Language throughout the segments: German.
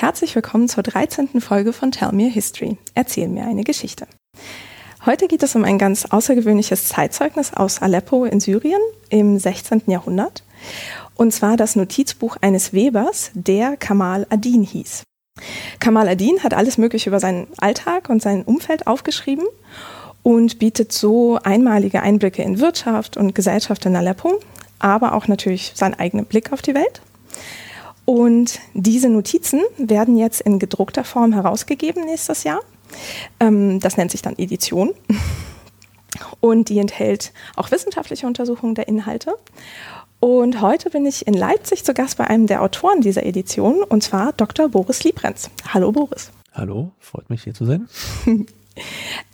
herzlich willkommen zur 13. Folge von Tell Me a History. Erzähl mir eine Geschichte. Heute geht es um ein ganz außergewöhnliches Zeitzeugnis aus Aleppo in Syrien im 16. Jahrhundert. Und zwar das Notizbuch eines Webers, der Kamal Adin hieß. Kamal Adin hat alles Mögliche über seinen Alltag und sein Umfeld aufgeschrieben und bietet so einmalige Einblicke in Wirtschaft und Gesellschaft in Aleppo, aber auch natürlich seinen eigenen Blick auf die Welt. Und diese Notizen werden jetzt in gedruckter Form herausgegeben nächstes Jahr. Ähm, das nennt sich dann Edition. Und die enthält auch wissenschaftliche Untersuchungen der Inhalte. Und heute bin ich in Leipzig zu Gast bei einem der Autoren dieser Edition, und zwar Dr. Boris Liebrenz. Hallo Boris. Hallo, freut mich hier zu sein.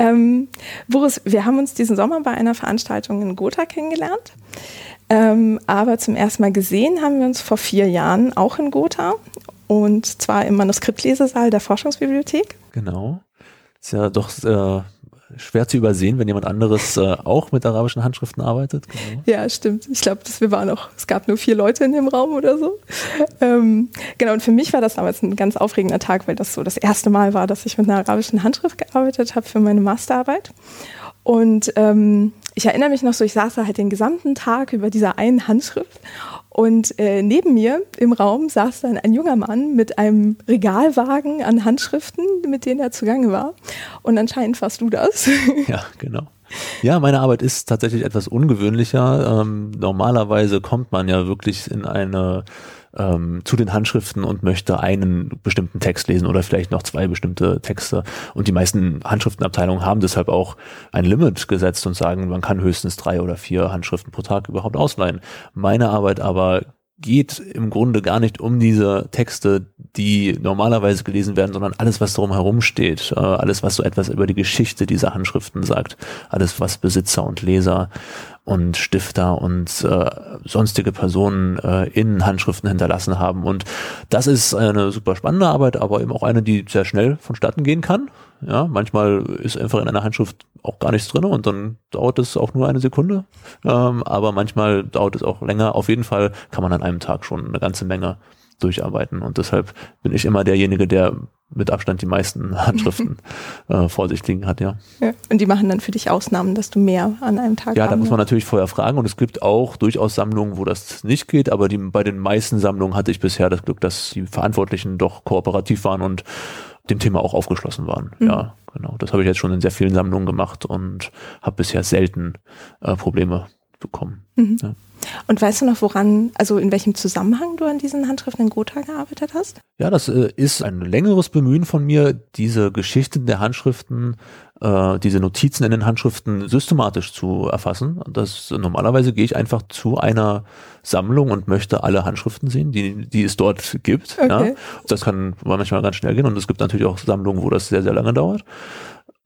ähm, Boris, wir haben uns diesen Sommer bei einer Veranstaltung in Gotha kennengelernt. Ähm, aber zum ersten Mal gesehen haben wir uns vor vier Jahren auch in Gotha und zwar im Manuskriptlesesaal der Forschungsbibliothek. Genau. Ist ja doch äh, schwer zu übersehen, wenn jemand anderes äh, auch mit arabischen Handschriften arbeitet. Genau. Ja, stimmt. Ich glaube, wir waren auch, es gab nur vier Leute in dem Raum oder so. Ähm, genau, und für mich war das damals ein ganz aufregender Tag, weil das so das erste Mal war, dass ich mit einer arabischen Handschrift gearbeitet habe für meine Masterarbeit. Und ähm, ich erinnere mich noch so, ich saß da halt den gesamten Tag über dieser einen Handschrift und äh, neben mir im Raum saß dann ein junger Mann mit einem Regalwagen an Handschriften, mit denen er zugange war. Und anscheinend warst du das. Ja, genau. Ja, meine Arbeit ist tatsächlich etwas ungewöhnlicher. Ähm, normalerweise kommt man ja wirklich in eine ähm, zu den Handschriften und möchte einen bestimmten Text lesen oder vielleicht noch zwei bestimmte Texte. Und die meisten Handschriftenabteilungen haben deshalb auch ein Limit gesetzt und sagen, man kann höchstens drei oder vier Handschriften pro Tag überhaupt ausleihen. Meine Arbeit aber geht im Grunde gar nicht um diese Texte, die normalerweise gelesen werden, sondern alles, was darum herum steht, äh, alles, was so etwas über die Geschichte dieser Handschriften sagt, alles, was Besitzer und Leser und Stifter und äh, sonstige Personen äh, in Handschriften hinterlassen haben. Und das ist eine super spannende Arbeit, aber eben auch eine, die sehr schnell vonstatten gehen kann. Ja, manchmal ist einfach in einer Handschrift auch gar nichts drin und dann dauert es auch nur eine Sekunde. Ähm, aber manchmal dauert es auch länger. Auf jeden Fall kann man an einem Tag schon eine ganze Menge durcharbeiten. Und deshalb bin ich immer derjenige, der mit Abstand die meisten Handschriften äh, vor sich liegen hat, ja. ja. Und die machen dann für dich Ausnahmen, dass du mehr an einem Tag Ja, da muss man natürlich vorher fragen und es gibt auch durchaus Sammlungen, wo das nicht geht, aber die, bei den meisten Sammlungen hatte ich bisher das Glück, dass die Verantwortlichen doch kooperativ waren und dem Thema auch aufgeschlossen waren. Mhm. Ja, genau. Das habe ich jetzt schon in sehr vielen Sammlungen gemacht und habe bisher selten äh, Probleme bekommen. Mhm. Ja. Und weißt du noch, woran, also in welchem Zusammenhang du an diesen Handschriften in Gotha gearbeitet hast? Ja, das äh, ist ein längeres Bemühen von mir, diese Geschichten der Handschriften, äh, diese Notizen in den Handschriften systematisch zu erfassen. Das normalerweise gehe ich einfach zu einer Sammlung und möchte alle Handschriften sehen, die, die es dort gibt. Okay. Ja. Das kann manchmal ganz schnell gehen und es gibt natürlich auch Sammlungen, wo das sehr, sehr lange dauert.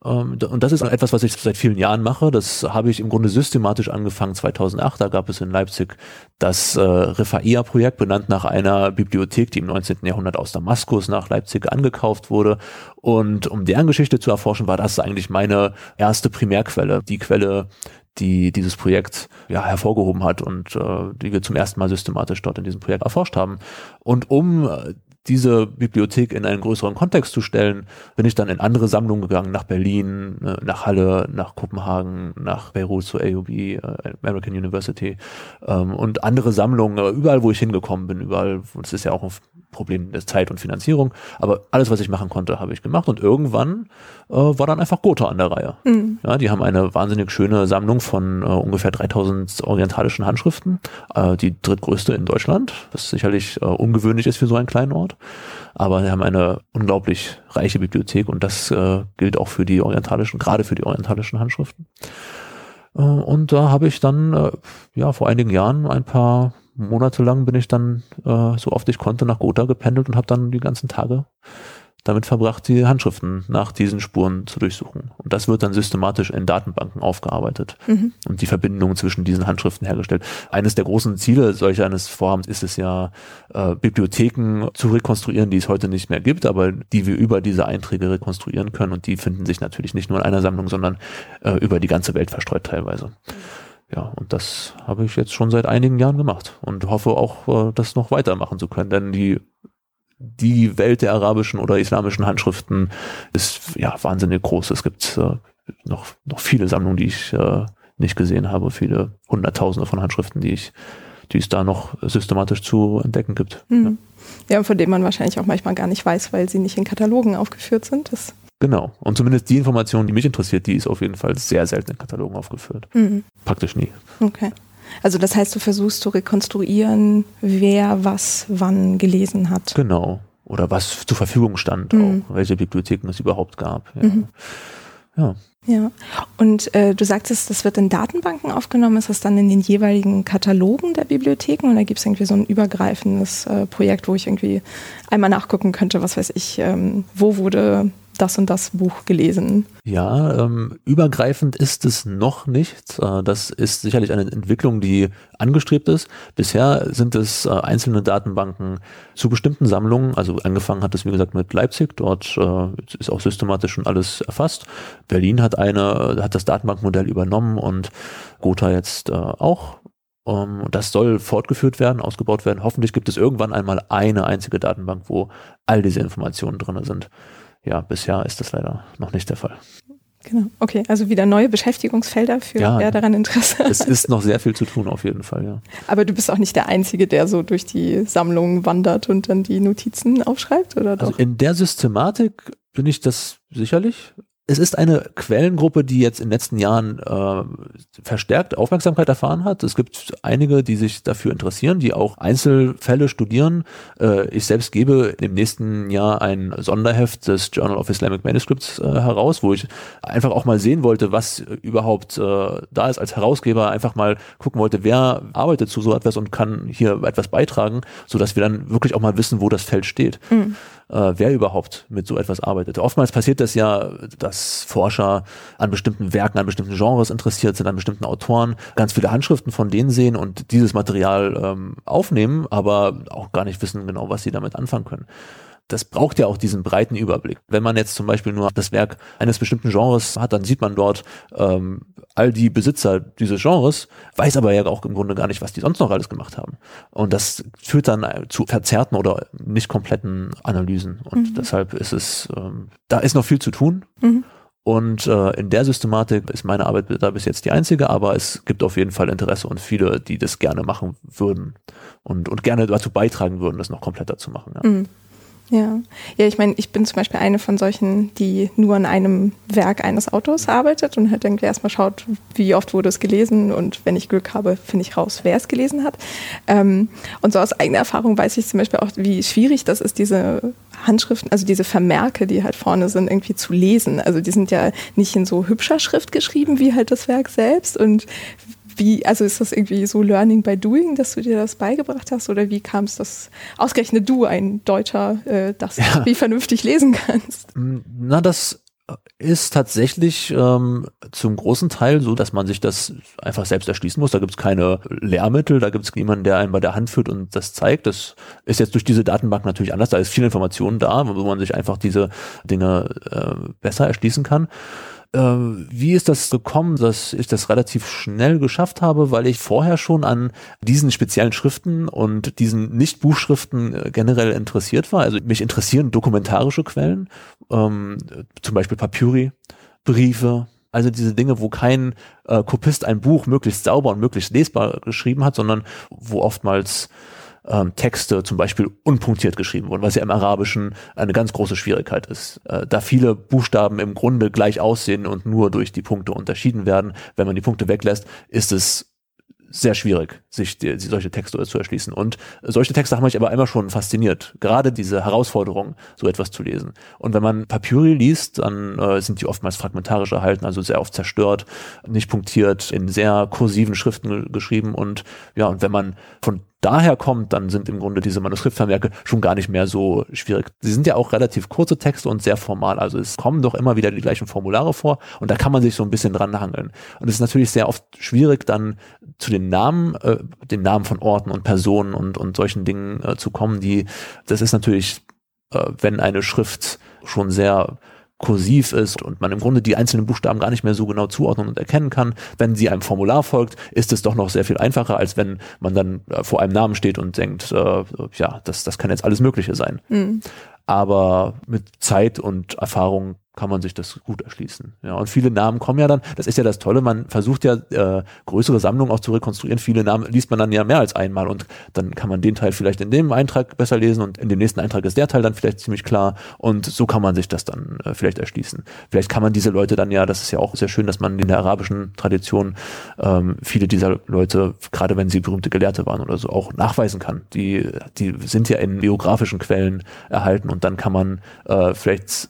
Ähm, und das ist etwas, was ich seit vielen Jahren mache. Das habe ich im Grunde systematisch angefangen 2008. Da gab es in Leipzig das äh, Refaia-Projekt, benannt nach einer Bibliothek, die im 19. Jahrhundert aus Damaskus nach Leipzig angekauft wurde. Und um deren Geschichte zu erforschen, war das eigentlich meine erste Primärquelle, die Quelle, die dieses Projekt ja hervorgehoben hat und äh, die wir zum ersten Mal systematisch dort in diesem Projekt erforscht haben. Und um äh, diese Bibliothek in einen größeren Kontext zu stellen, bin ich dann in andere Sammlungen gegangen, nach Berlin, äh, nach Halle, nach Kopenhagen, nach Beirut zur AUB, äh, American University ähm, und andere Sammlungen, überall, wo ich hingekommen bin, überall, das ist ja auch ein Problem der Zeit und Finanzierung, aber alles, was ich machen konnte, habe ich gemacht und irgendwann äh, war dann einfach Gotha an der Reihe. Mhm. Ja, die haben eine wahnsinnig schöne Sammlung von äh, ungefähr 3000 orientalischen Handschriften, äh, die drittgrößte in Deutschland, was sicherlich äh, ungewöhnlich ist für so einen kleinen Ort, aber sie haben eine unglaublich reiche Bibliothek und das äh, gilt auch für die orientalischen, gerade für die orientalischen Handschriften. Äh, und da habe ich dann äh, ja vor einigen Jahren ein paar monatelang bin ich dann, äh, so oft ich konnte, nach Gotha gependelt und habe dann die ganzen Tage damit verbracht, die Handschriften nach diesen Spuren zu durchsuchen. Und das wird dann systematisch in Datenbanken aufgearbeitet mhm. und die Verbindungen zwischen diesen Handschriften hergestellt. Eines der großen Ziele solch eines Vorhabens ist es ja, äh, Bibliotheken zu rekonstruieren, die es heute nicht mehr gibt, aber die wir über diese Einträge rekonstruieren können. Und die finden sich natürlich nicht nur in einer Sammlung, sondern äh, über die ganze Welt verstreut teilweise. Mhm. Ja, und das habe ich jetzt schon seit einigen Jahren gemacht und hoffe auch, äh, das noch weitermachen zu können, denn die die Welt der arabischen oder islamischen Handschriften ist ja wahnsinnig groß. Es gibt äh, noch, noch viele Sammlungen, die ich äh, nicht gesehen habe, viele Hunderttausende von Handschriften, die ich, die es da noch systematisch zu entdecken gibt. Mhm. Ja. ja, von denen man wahrscheinlich auch manchmal gar nicht weiß, weil sie nicht in Katalogen aufgeführt sind. Das Genau. Und zumindest die Information, die mich interessiert, die ist auf jeden Fall sehr selten in Katalogen aufgeführt. Mhm. Praktisch nie. Okay. Also das heißt, du versuchst zu rekonstruieren, wer was wann gelesen hat. Genau. Oder was zur Verfügung stand, mhm. auch welche Bibliotheken es überhaupt gab. Ja. Mhm. ja. Ja, und äh, du sagtest, das wird in Datenbanken aufgenommen. Ist das dann in den jeweiligen Katalogen der Bibliotheken oder gibt es irgendwie so ein übergreifendes äh, Projekt, wo ich irgendwie einmal nachgucken könnte, was weiß ich, ähm, wo wurde das und das Buch gelesen. Ja, ähm, übergreifend ist es noch nicht. Äh, das ist sicherlich eine Entwicklung, die angestrebt ist. Bisher sind es äh, einzelne Datenbanken zu bestimmten Sammlungen. Also angefangen hat es, wie gesagt, mit Leipzig. Dort äh, ist auch systematisch schon alles erfasst. Berlin hat eine, hat das Datenbankmodell übernommen und Gotha jetzt auch. Ähm, das soll fortgeführt werden, ausgebaut werden. Hoffentlich gibt es irgendwann einmal eine einzige Datenbank, wo all diese Informationen drin sind ja, bisher ist das leider noch nicht der Fall. Genau, okay, also wieder neue Beschäftigungsfelder für ja, wer daran Interesse hat. Es ist noch sehr viel zu tun, auf jeden Fall, ja. Aber du bist auch nicht der Einzige, der so durch die Sammlung wandert und dann die Notizen aufschreibt, oder also doch? Also in der Systematik bin ich das sicherlich es ist eine Quellengruppe, die jetzt in den letzten Jahren äh, verstärkt Aufmerksamkeit erfahren hat. Es gibt einige, die sich dafür interessieren, die auch Einzelfälle studieren. Äh, ich selbst gebe im nächsten Jahr ein Sonderheft des Journal of Islamic Manuscripts äh, heraus, wo ich einfach auch mal sehen wollte, was überhaupt äh, da ist als Herausgeber, einfach mal gucken wollte, wer arbeitet zu so etwas und kann hier etwas beitragen, so dass wir dann wirklich auch mal wissen, wo das Feld steht. Mhm äh, wer überhaupt mit so etwas arbeitet. Oftmals passiert das ja, dass Forscher an bestimmten Werken, an bestimmten Genres interessiert sind, an bestimmten Autoren, ganz viele Handschriften von denen sehen und dieses Material ähm, aufnehmen, aber auch gar nicht wissen genau, was sie damit anfangen können das braucht ja auch diesen breiten Überblick. Wenn man jetzt zum Beispiel nur das Werk eines bestimmten Genres hat, dann sieht man dort ähm, all die Besitzer dieses Genres, weiß aber ja auch im Grunde gar nicht, was die sonst noch alles gemacht haben. Und das führt dann zu verzerrten oder nicht kompletten Analysen. Und mhm. deshalb ist es, ähm, da ist noch viel zu tun. Mhm. Und äh, in der Systematik ist meine Arbeit da bis jetzt die einzige, aber es gibt auf jeden Fall Interesse und viele, die das gerne machen würden und, und gerne dazu beitragen würden, das noch kompletter zu machen. Ja. Mhm. Ja, ja, ich meine, ich bin zum Beispiel eine von solchen, die nur an einem Werk eines Autors arbeitet und halt irgendwie erstmal schaut, wie oft wurde es gelesen und wenn ich Glück habe, finde ich raus, wer es gelesen hat. Ähm, und so aus eigener Erfahrung weiß ich zum Beispiel auch, wie schwierig das ist, diese Handschriften, also diese Vermerke, die halt vorne sind, irgendwie zu lesen. Also die sind ja nicht in so hübscher Schrift geschrieben wie halt das Werk selbst und wie, also ist das irgendwie so Learning by Doing, dass du dir das beigebracht hast oder wie kam es, dass ausgerechnet du, ein Deutscher, äh, das ja. wie vernünftig lesen kannst? Na, das ist tatsächlich ähm, zum großen Teil so, dass man sich das einfach selbst erschließen muss. Da gibt es keine Lehrmittel, da gibt es niemanden, der einen bei der Hand führt und das zeigt. Das ist jetzt durch diese Datenbank natürlich anders. Da ist viel Information da, wo man sich einfach diese Dinge äh, besser erschließen kann. Ähm, wie ist das gekommen, dass ich das relativ schnell geschafft habe, weil ich vorher schon an diesen speziellen Schriften und diesen Nicht-Buchschriften äh, generell interessiert war? Also mich interessieren dokumentarische Quellen, ähm, zum Beispiel Papyri, Briefe, also diese Dinge, wo kein äh, Kopist ein Buch möglichst sauber und möglichst lesbar geschrieben hat, sondern wo oftmals ähm, Texte zum Beispiel unpunktiert geschrieben wurden, was ja im Arabischen eine ganz große Schwierigkeit ist. Äh, da viele Buchstaben im Grunde gleich aussehen und nur durch die Punkte unterschieden werden, wenn man die Punkte weglässt, ist es sehr schwierig, sich die, solche Texte zu erschließen. Und solche Texte haben mich aber immer schon fasziniert. Gerade diese Herausforderung, so etwas zu lesen. Und wenn man Papyri liest, dann äh, sind die oftmals fragmentarisch erhalten, also sehr oft zerstört, nicht punktiert, in sehr kursiven Schriften geschrieben. Und ja, und wenn man von daher kommt, dann sind im Grunde diese Manuskriptvermerke schon gar nicht mehr so schwierig. Sie sind ja auch relativ kurze Texte und sehr formal. Also es kommen doch immer wieder die gleichen Formulare vor und da kann man sich so ein bisschen dran hangeln. Und es ist natürlich sehr oft schwierig, dann zu den Namen, äh, den Namen von Orten und Personen und, und solchen Dingen äh, zu kommen, die, das ist natürlich, äh, wenn eine Schrift schon sehr kursiv ist und man im Grunde die einzelnen Buchstaben gar nicht mehr so genau zuordnen und erkennen kann. Wenn sie einem Formular folgt, ist es doch noch sehr viel einfacher, als wenn man dann äh, vor einem Namen steht und denkt, äh, ja, das, das kann jetzt alles Mögliche sein. Mhm. Aber mit Zeit und Erfahrung kann man sich das gut erschließen. Ja, und viele Namen kommen ja dann, das ist ja das Tolle, man versucht ja äh, größere Sammlungen auch zu rekonstruieren. Viele Namen liest man dann ja mehr als einmal und dann kann man den Teil vielleicht in dem Eintrag besser lesen und in dem nächsten Eintrag ist der Teil dann vielleicht ziemlich klar und so kann man sich das dann äh, vielleicht erschließen. Vielleicht kann man diese Leute dann ja, das ist ja auch sehr schön, dass man in der arabischen Tradition ähm, viele dieser Leute, gerade wenn sie berühmte Gelehrte waren oder so, auch nachweisen kann. Die, die sind ja in biografischen Quellen erhalten und dann kann man äh, vielleicht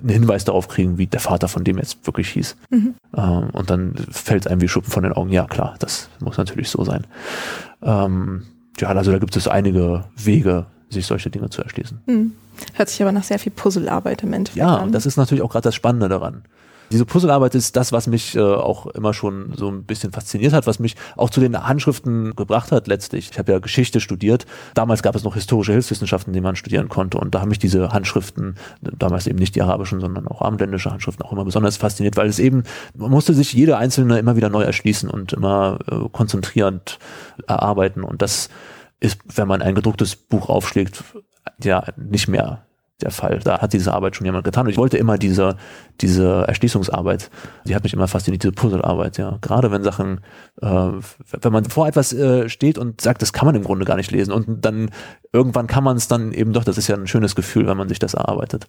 einen Hinweis darauf kriegen, wie der Vater von dem jetzt wirklich hieß. Mhm. Ähm, und dann fällt es einem wie Schuppen von den Augen, ja klar, das muss natürlich so sein. Ähm, ja, also da gibt es einige Wege, sich solche Dinge zu erschließen. Mhm. Hört sich aber nach sehr viel Puzzlearbeit im Endeffekt ja, an. Ja, das ist natürlich auch gerade das Spannende daran. Diese Puzzlearbeit ist das, was mich äh, auch immer schon so ein bisschen fasziniert hat, was mich auch zu den Handschriften gebracht hat letztlich. Ich habe ja Geschichte studiert. Damals gab es noch historische Hilfswissenschaften, die man studieren konnte. Und da haben mich diese Handschriften, damals eben nicht die arabischen, sondern auch abendländische Handschriften auch immer besonders fasziniert, weil es eben, man musste sich jede einzelne immer wieder neu erschließen und immer äh, konzentrierend erarbeiten. Und das ist, wenn man ein gedrucktes Buch aufschlägt, ja nicht mehr der Fall. Da hat diese Arbeit schon jemand getan. Und ich wollte immer diese, diese Erschließungsarbeit, die hat mich immer fasziniert, diese Puzzlearbeit, ja. Gerade wenn Sachen, äh, wenn man vor etwas äh, steht und sagt, das kann man im Grunde gar nicht lesen und dann irgendwann kann man es dann eben doch, das ist ja ein schönes Gefühl, wenn man sich das erarbeitet.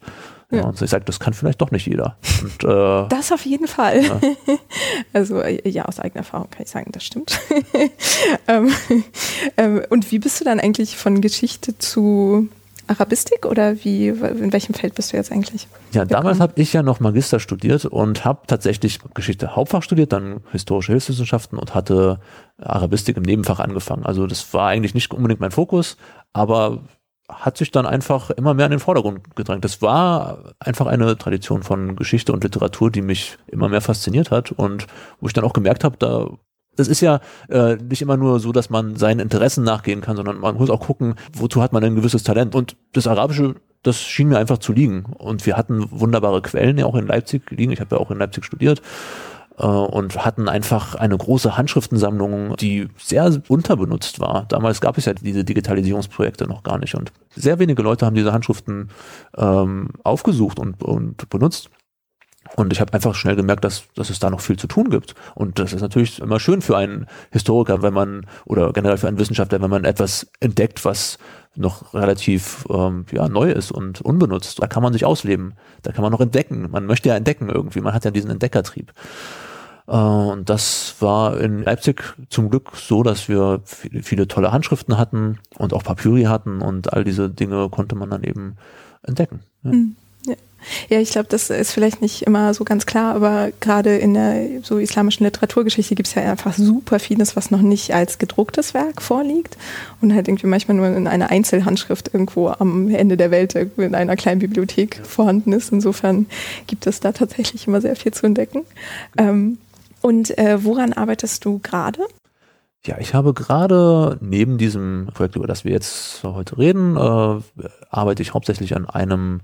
Ja. ja und ich sage, das kann vielleicht doch nicht jeder. Und, äh, das auf jeden Fall. Ja. Also ja, aus eigener Erfahrung kann ich sagen, das stimmt. ähm, ähm, und wie bist du dann eigentlich von Geschichte zu Arabistik oder wie, in welchem Feld bist du jetzt eigentlich? Ja, damals habe ich ja noch Magister studiert und habe tatsächlich Geschichte Hauptfach studiert, dann historische Hilfswissenschaften und hatte Arabistik im Nebenfach angefangen. Also das war eigentlich nicht unbedingt mein Fokus, aber hat sich dann einfach immer mehr in den Vordergrund gedrängt. Das war einfach eine Tradition von Geschichte und Literatur, die mich immer mehr fasziniert hat und wo ich dann auch gemerkt habe, da das ist ja äh, nicht immer nur so, dass man seinen Interessen nachgehen kann, sondern man muss auch gucken, wozu hat man ein gewisses Talent. Und das Arabische, das schien mir einfach zu liegen. Und wir hatten wunderbare Quellen ja auch in Leipzig liegen. Ich habe ja auch in Leipzig studiert äh, und hatten einfach eine große Handschriftensammlung, die sehr unterbenutzt war. Damals gab es ja diese Digitalisierungsprojekte noch gar nicht und sehr wenige Leute haben diese Handschriften ähm, aufgesucht und, und benutzt. Und ich habe einfach schnell gemerkt, dass, dass es da noch viel zu tun gibt. Und das ist natürlich immer schön für einen Historiker, wenn man, oder generell für einen Wissenschaftler, wenn man etwas entdeckt, was noch relativ ähm, ja, neu ist und unbenutzt. Da kann man sich ausleben. Da kann man noch entdecken. Man möchte ja entdecken irgendwie. Man hat ja diesen Entdeckertrieb. Äh, und das war in Leipzig zum Glück so, dass wir viele, tolle Handschriften hatten und auch Papyri hatten und all diese Dinge konnte man dann eben entdecken. Ja. Mhm. Ja, ich glaube, das ist vielleicht nicht immer so ganz klar, aber gerade in der so islamischen Literaturgeschichte gibt es ja einfach super vieles, was noch nicht als gedrucktes Werk vorliegt und halt irgendwie manchmal nur in einer Einzelhandschrift irgendwo am Ende der Welt in einer kleinen Bibliothek vorhanden ist. Insofern gibt es da tatsächlich immer sehr viel zu entdecken. Ähm, und äh, woran arbeitest du gerade? Ja, ich habe gerade neben diesem Projekt, über das wir jetzt heute reden, äh, arbeite ich hauptsächlich an einem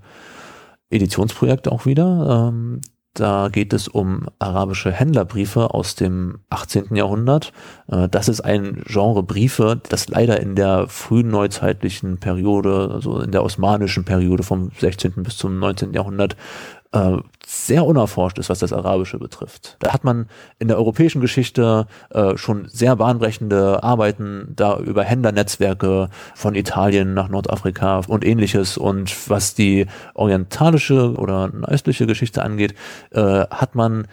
Editionsprojekt auch wieder. Ähm, da geht es um arabische Händlerbriefe aus dem 18. Jahrhundert. Äh, das ist ein Genre Briefe, das leider in der frühen neuzeitlichen Periode, also in der osmanischen Periode vom 16. bis zum 19. Jahrhundert äh, sehr unerforscht ist, was das Arabische betrifft. Da hat man in der europäischen Geschichte äh, schon sehr bahnbrechende Arbeiten da über Händlernetzwerke von Italien nach Nordafrika und ähnliches. Und was die orientalische oder östliche Geschichte angeht, äh, hat man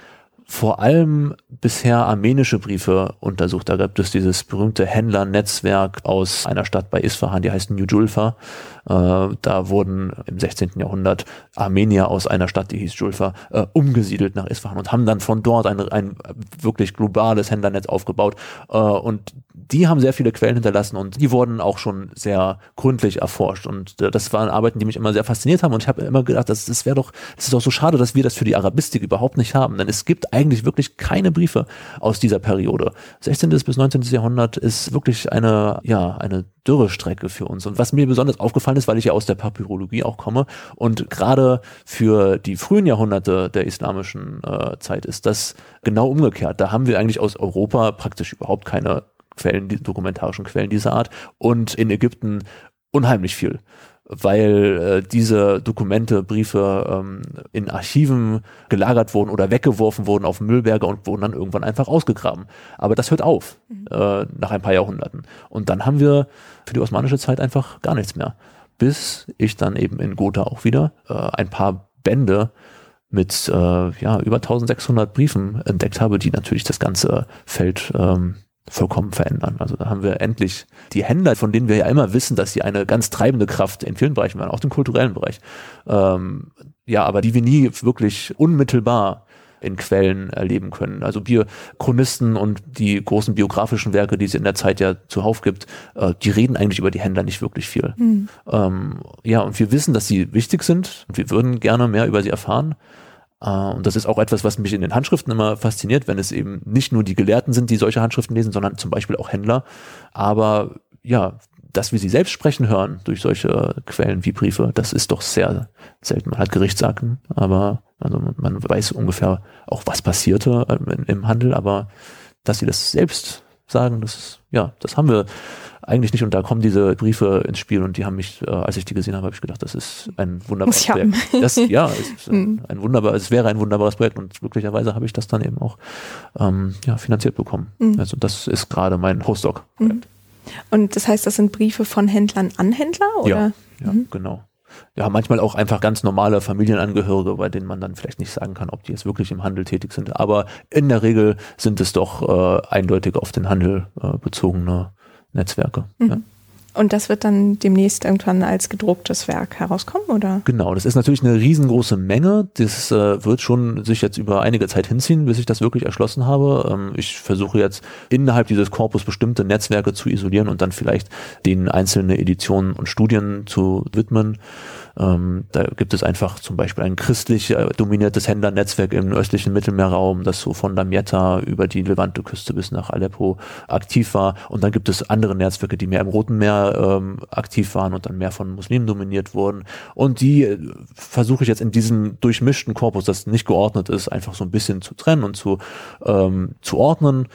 vor allem bisher armenische Briefe untersucht. Da gibt es dieses berühmte Händlernetzwerk aus einer Stadt bei Isfahan, die heißt New Julfa. Äh, da wurden im 16. Jahrhundert Armenier aus einer Stadt, die hieß Julfa, äh, umgesiedelt nach Isfahan und haben dann von dort ein, ein wirklich globales Händlernetz aufgebaut. Äh, und die haben sehr viele Quellen hinterlassen und die wurden auch schon sehr gründlich erforscht. Und das waren Arbeiten, die mich immer sehr fasziniert haben. Und ich habe immer gedacht, das, das wäre doch, es ist doch so schade, dass wir das für die Arabistik überhaupt nicht haben. Denn es gibt eigentlich wirklich keine Briefe aus dieser Periode. 16. bis 19. Jahrhundert ist wirklich eine, ja, eine Dürrestrecke für uns. Und was mir besonders aufgefallen ist, weil ich ja aus der Papyrologie auch komme und gerade für die frühen Jahrhunderte der islamischen äh, Zeit ist das genau umgekehrt. Da haben wir eigentlich aus Europa praktisch überhaupt keine Quellen, die dokumentarischen Quellen dieser Art und in Ägypten unheimlich viel weil äh, diese Dokumente, Briefe ähm, in Archiven gelagert wurden oder weggeworfen wurden auf Müllberge und wurden dann irgendwann einfach ausgegraben. Aber das hört auf mhm. äh, nach ein paar Jahrhunderten. Und dann haben wir für die osmanische Zeit einfach gar nichts mehr. Bis ich dann eben in Gotha auch wieder äh, ein paar Bände mit äh, ja, über 1600 Briefen entdeckt habe, die natürlich das ganze Feld ähm, vollkommen verändern. Also da haben wir endlich die Händler, von denen wir ja immer wissen, dass sie eine ganz treibende Kraft in vielen Bereichen waren, auch im kulturellen Bereich. Ähm, ja, aber die wir nie wirklich unmittelbar in Quellen erleben können. Also Biochronisten und die großen biografischen Werke, die es in der Zeit ja zuhauf gibt, äh, die reden eigentlich über die Händler nicht wirklich viel. Mhm. Ähm, ja, und wir wissen, dass sie wichtig sind und wir würden gerne mehr über sie erfahren. Äh, und das ist auch etwas, was mich in den Handschriften immer fasziniert, wenn es eben nicht nur die Gelehrten sind, die solche Handschriften lesen, sondern zum Beispiel auch Händler. Aber ja, dass wir sie selbst sprechen hören durch solche Quellen wie Briefe, das ist doch sehr selten. Man hat Gerichtsakten, aber also man weiß ungefähr auch, was passierte ähm, im Handel, aber dass sie das selbst sagen, das ja, das haben wir eigentlich nicht. Und da kommen diese Briefe ins Spiel und die haben mich, äh, als ich die gesehen habe, habe ich gedacht, das ist ein wunderbares Projekt. Das, ja, ist ein, ein wunderbar, es wäre ein wunderbares Projekt und glücklicherweise habe ich das dann eben auch ähm, ja, finanziert bekommen. Mhm. Also das ist gerade mein Postdoc-Projekt. Mhm. Und das heißt, das sind Briefe von Händlern an Händler? Oder? Ja, ja mhm. genau ja, manchmal auch einfach ganz normale Familienangehörige, bei denen man dann vielleicht nicht sagen kann, ob die jetzt wirklich im Handel tätig sind. Aber in der Regel sind es doch äh, eindeutig auf den Handel äh, bezogene Netzwerke. Mhm. Ja. Und das wird dann demnächst irgendwann als gedrucktes Werk herauskommen, oder? Genau, das ist natürlich eine riesengroße Menge. Das äh, wird schon sich jetzt über einige Zeit hinziehen, bis ich das wirklich erschlossen habe. Ähm, ich versuche jetzt innerhalb dieses Korpus bestimmte Netzwerke zu isolieren und dann vielleicht den einzelne Editionen und Studien zu widmen. Ähm, da gibt es einfach zum Beispiel ein christlich äh, dominiertes Händlernetzwerk im östlichen Mittelmeerraum, das so von Damietta über die Levante-Küste bis nach Aleppo aktiv war. Und dann gibt es andere Netzwerke, die mehr im Roten Meer ähm, aktiv waren und dann mehr von Muslimen dominiert wurden. Und die äh, versuche ich jetzt in diesem durchmischten Korpus, das nicht geordnet ist, einfach so ein bisschen zu trennen und zu, ähm, zu ordnen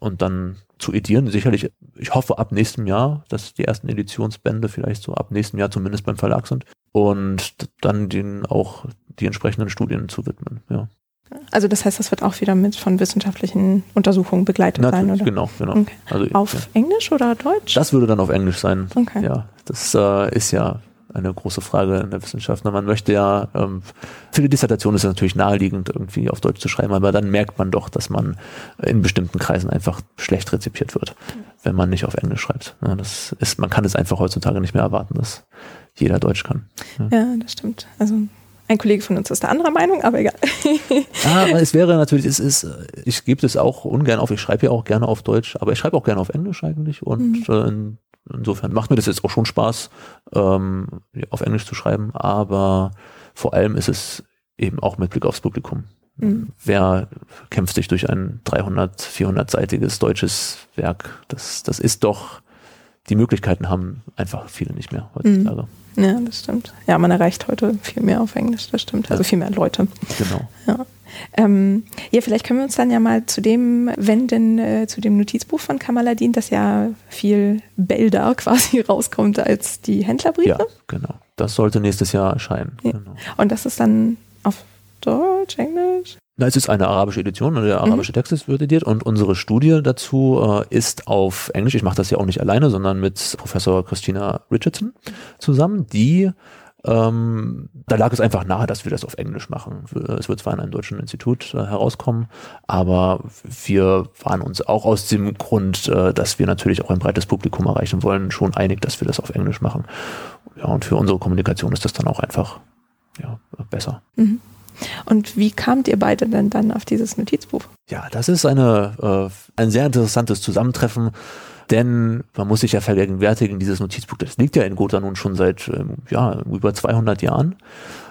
und dann zu edieren. Sicherlich, ich hoffe ab nächstem Jahr, dass die ersten Editionsbände vielleicht so ab nächstem Jahr zumindest beim Verlag sind und dann den auch die entsprechenden Studien zu widmen. Ja. Also das heißt, das wird auch wieder mit von wissenschaftlichen Untersuchungen begleitet Natürlich, sein, oder? Genau, genau. Okay. Also, auf ja. Englisch oder Deutsch? Das würde dann auf Englisch sein. Okay. Ja, das äh, ist ja eine große Frage in der Wissenschaft. Man möchte ja, ähm, für die Dissertation ist es natürlich naheliegend, irgendwie auf Deutsch zu schreiben, aber dann merkt man doch, dass man in bestimmten Kreisen einfach schlecht rezipiert wird, wenn man nicht auf Englisch schreibt. Ja, das ist, man kann es einfach heutzutage nicht mehr erwarten, dass jeder Deutsch kann. Ja, ja das stimmt. Also ein Kollege von uns ist der anderer Meinung, aber egal. ah, es wäre natürlich, es ist, ich gebe das auch ungern auf, ich schreibe ja auch gerne auf Deutsch, aber ich schreibe auch gerne auf Englisch eigentlich und mhm. Insofern macht mir das jetzt auch schon Spaß, ähm, auf Englisch zu schreiben, aber vor allem ist es eben auch mit Blick aufs Publikum. Mhm. Wer kämpft sich durch ein 300, 400-seitiges deutsches Werk? Das, das ist doch, die Möglichkeiten haben einfach viele nicht mehr heutzutage. Mhm. Ja, das stimmt. Ja, man erreicht heute viel mehr auf Englisch, das stimmt. Also viel mehr Leute. Genau. Ja. Ähm, ja, vielleicht können wir uns dann ja mal zu dem wenden, äh, zu dem Notizbuch von Kamaladin, das ja viel bälder quasi rauskommt als die Händlerbriefe. Ja, genau. Das sollte nächstes Jahr erscheinen. Ja. Genau. Und das ist dann auf Deutsch, Englisch? Na, es ist eine arabische Edition und der mhm. arabische mhm. Text wird ediert und unsere Studie dazu äh, ist auf Englisch. Ich mache das ja auch nicht alleine, sondern mit Professor Christina Richardson zusammen, die ähm, da lag es einfach nahe, dass wir das auf Englisch machen. Es wird zwar in einem deutschen Institut äh, herauskommen, aber wir waren uns auch aus dem Grund, äh, dass wir natürlich auch ein breites Publikum erreichen wollen, schon einig, dass wir das auf Englisch machen. Ja, und für unsere Kommunikation ist das dann auch einfach ja, besser. Mhm. Und wie kamt ihr beide denn dann auf dieses Notizbuch? Ja, das ist eine, äh, ein sehr interessantes Zusammentreffen denn man muss sich ja vergegenwärtigen, dieses Notizbuch, das liegt ja in Gotha nun schon seit ähm, ja, über 200 Jahren.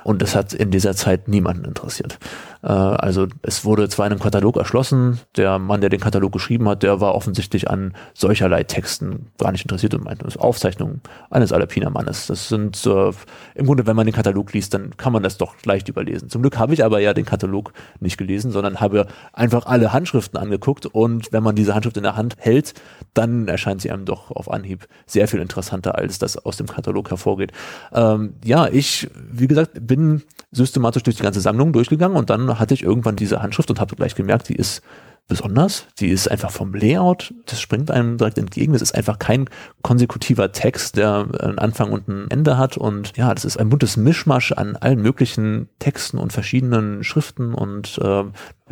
Und das hat in dieser Zeit niemanden interessiert. Äh, also es wurde zwar ein Katalog erschlossen, der Mann, der den Katalog geschrieben hat, der war offensichtlich an solcherlei Texten gar nicht interessiert und meinte, das ist Aufzeichnung eines Alpina-Mannes. Das sind äh, im Grunde, wenn man den Katalog liest, dann kann man das doch leicht überlesen. Zum Glück habe ich aber ja den Katalog nicht gelesen, sondern habe einfach alle Handschriften angeguckt und wenn man diese Handschrift in der Hand hält, dann erscheint sie einem doch auf Anhieb sehr viel interessanter, als das aus dem Katalog hervorgeht. Ähm, ja, ich, wie gesagt, bin bin systematisch durch die ganze Sammlung durchgegangen und dann hatte ich irgendwann diese Handschrift und habe gleich gemerkt, die ist besonders. Die ist einfach vom Layout, das springt einem direkt entgegen. Das ist einfach kein konsekutiver Text, der einen Anfang und ein Ende hat. Und ja, das ist ein buntes Mischmasch an allen möglichen Texten und verschiedenen Schriften und äh,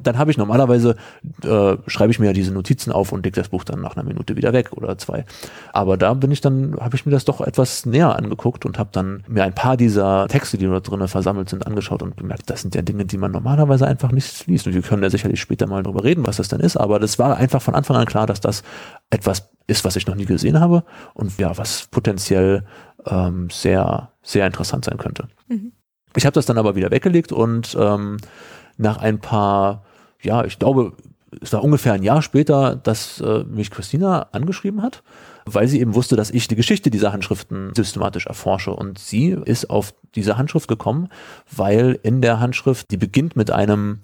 dann habe ich normalerweise, äh, schreibe ich mir ja diese Notizen auf und leg das Buch dann nach einer Minute wieder weg oder zwei. Aber da bin ich dann, habe ich mir das doch etwas näher angeguckt und habe dann mir ein paar dieser Texte, die dort drinnen versammelt sind, angeschaut und gemerkt, das sind ja Dinge, die man normalerweise einfach nicht liest. Und wir können ja sicherlich später mal darüber reden, was das denn ist. Aber das war einfach von Anfang an klar, dass das etwas ist, was ich noch nie gesehen habe und ja, was potenziell ähm, sehr, sehr interessant sein könnte. Mhm. Ich habe das dann aber wieder weggelegt und ähm, nach ein paar, ja, ich glaube, es war ungefähr ein Jahr später, dass äh, mich Christina angeschrieben hat, weil sie eben wusste, dass ich die Geschichte dieser Handschriften systematisch erforsche. Und sie ist auf diese Handschrift gekommen, weil in der Handschrift, die beginnt mit einem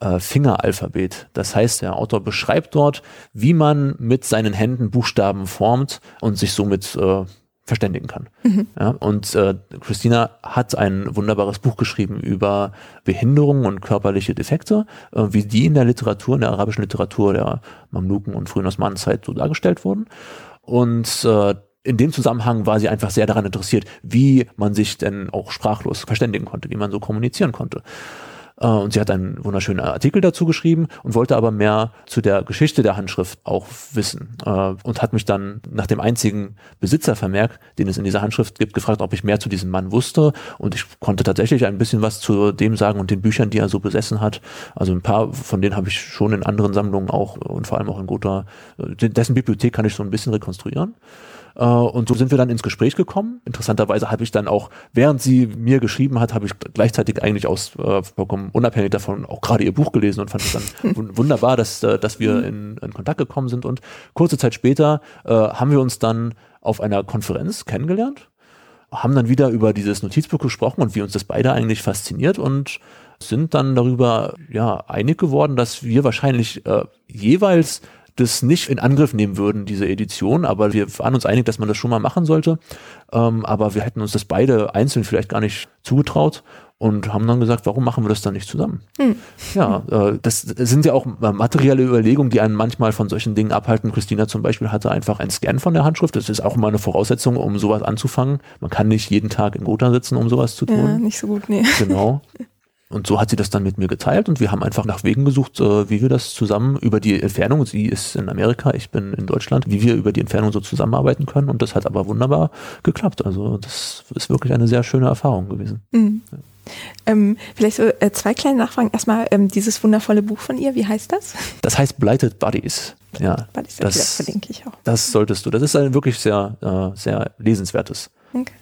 äh, Fingeralphabet. Das heißt, der Autor beschreibt dort, wie man mit seinen Händen Buchstaben formt und sich somit äh, verständigen kann. Mhm. Ja, und äh, Christina hat ein wunderbares Buch geschrieben über Behinderungen und körperliche Defekte, äh, wie die in der Literatur, in der arabischen Literatur der Mamluken und frühen Osmanenzeit so dargestellt wurden. Und äh, in dem Zusammenhang war sie einfach sehr daran interessiert, wie man sich denn auch sprachlos verständigen konnte, wie man so kommunizieren konnte. Äh, und sie hat einen wunderschönen Artikel dazu geschrieben und wollte aber mehr zu der Geschichte der Handschrift auch wissen. Äh, und hat mich dann nach dem einzigen Besitzervermerk, den es in dieser Handschrift gibt, gefragt, ob ich mehr zu diesem Mann wusste. Und ich konnte tatsächlich ein bisschen was zu dem sagen und den Büchern, die er so besessen hat. Also ein paar von denen habe ich schon in anderen Sammlungen auch und vor allem auch in Gotha, äh, dessen Bibliothek kann ich so ein bisschen rekonstruieren. Äh, und so sind wir dann ins Gespräch gekommen. Interessanterweise habe ich dann auch, während sie mir geschrieben hat, habe ich gleichzeitig eigentlich aus äh, vollkommen unabhängig davon auch gerade ihr Buch gelesen und fand es dann wunderbar, dass, äh, dass wir in, in Kontakt gekommen sind. Und kurze Zeit später äh, haben wir uns dann auf einer Konferenz kennengelernt, haben dann wieder über dieses Notizbuch gesprochen und wie uns das beide eigentlich fasziniert und sind dann darüber ja einig geworden, dass wir wahrscheinlich äh, jeweils das nicht in Angriff nehmen würden, diese Edition, aber wir waren uns einig, dass man das schon mal machen sollte. Ähm, aber wir hätten uns das beide einzeln vielleicht gar nicht zugetraut und haben dann gesagt, warum machen wir das dann nicht zusammen? Hm. Ja, äh, das sind ja auch materielle Überlegungen, die einen manchmal von solchen Dingen abhalten. Christina zum Beispiel hatte einfach einen Scan von der Handschrift. Das ist auch immer eine Voraussetzung, um sowas anzufangen. Man kann nicht jeden Tag in Gotha sitzen, um sowas zu tun. Ja, nicht so gut, nee. Genau. Und so hat sie das dann mit mir geteilt und wir haben einfach nach Wegen gesucht, äh, wie wir das zusammen über die Entfernung, sie ist in Amerika, ich bin in Deutschland, wie wir über die Entfernung so zusammenarbeiten können. Und das hat aber wunderbar geklappt. Also das ist wirklich eine sehr schöne Erfahrung gewesen. Mhm. Ja. Ähm, vielleicht so äh, zwei kleine Nachfragen. Erstmal ähm, dieses wundervolle Buch von ihr, wie heißt das? Das heißt Blighted Buddies. Ja, Buddies, das, das verlinke ich auch. Das solltest du. Das ist ein wirklich sehr, äh, sehr lesenswertes okay.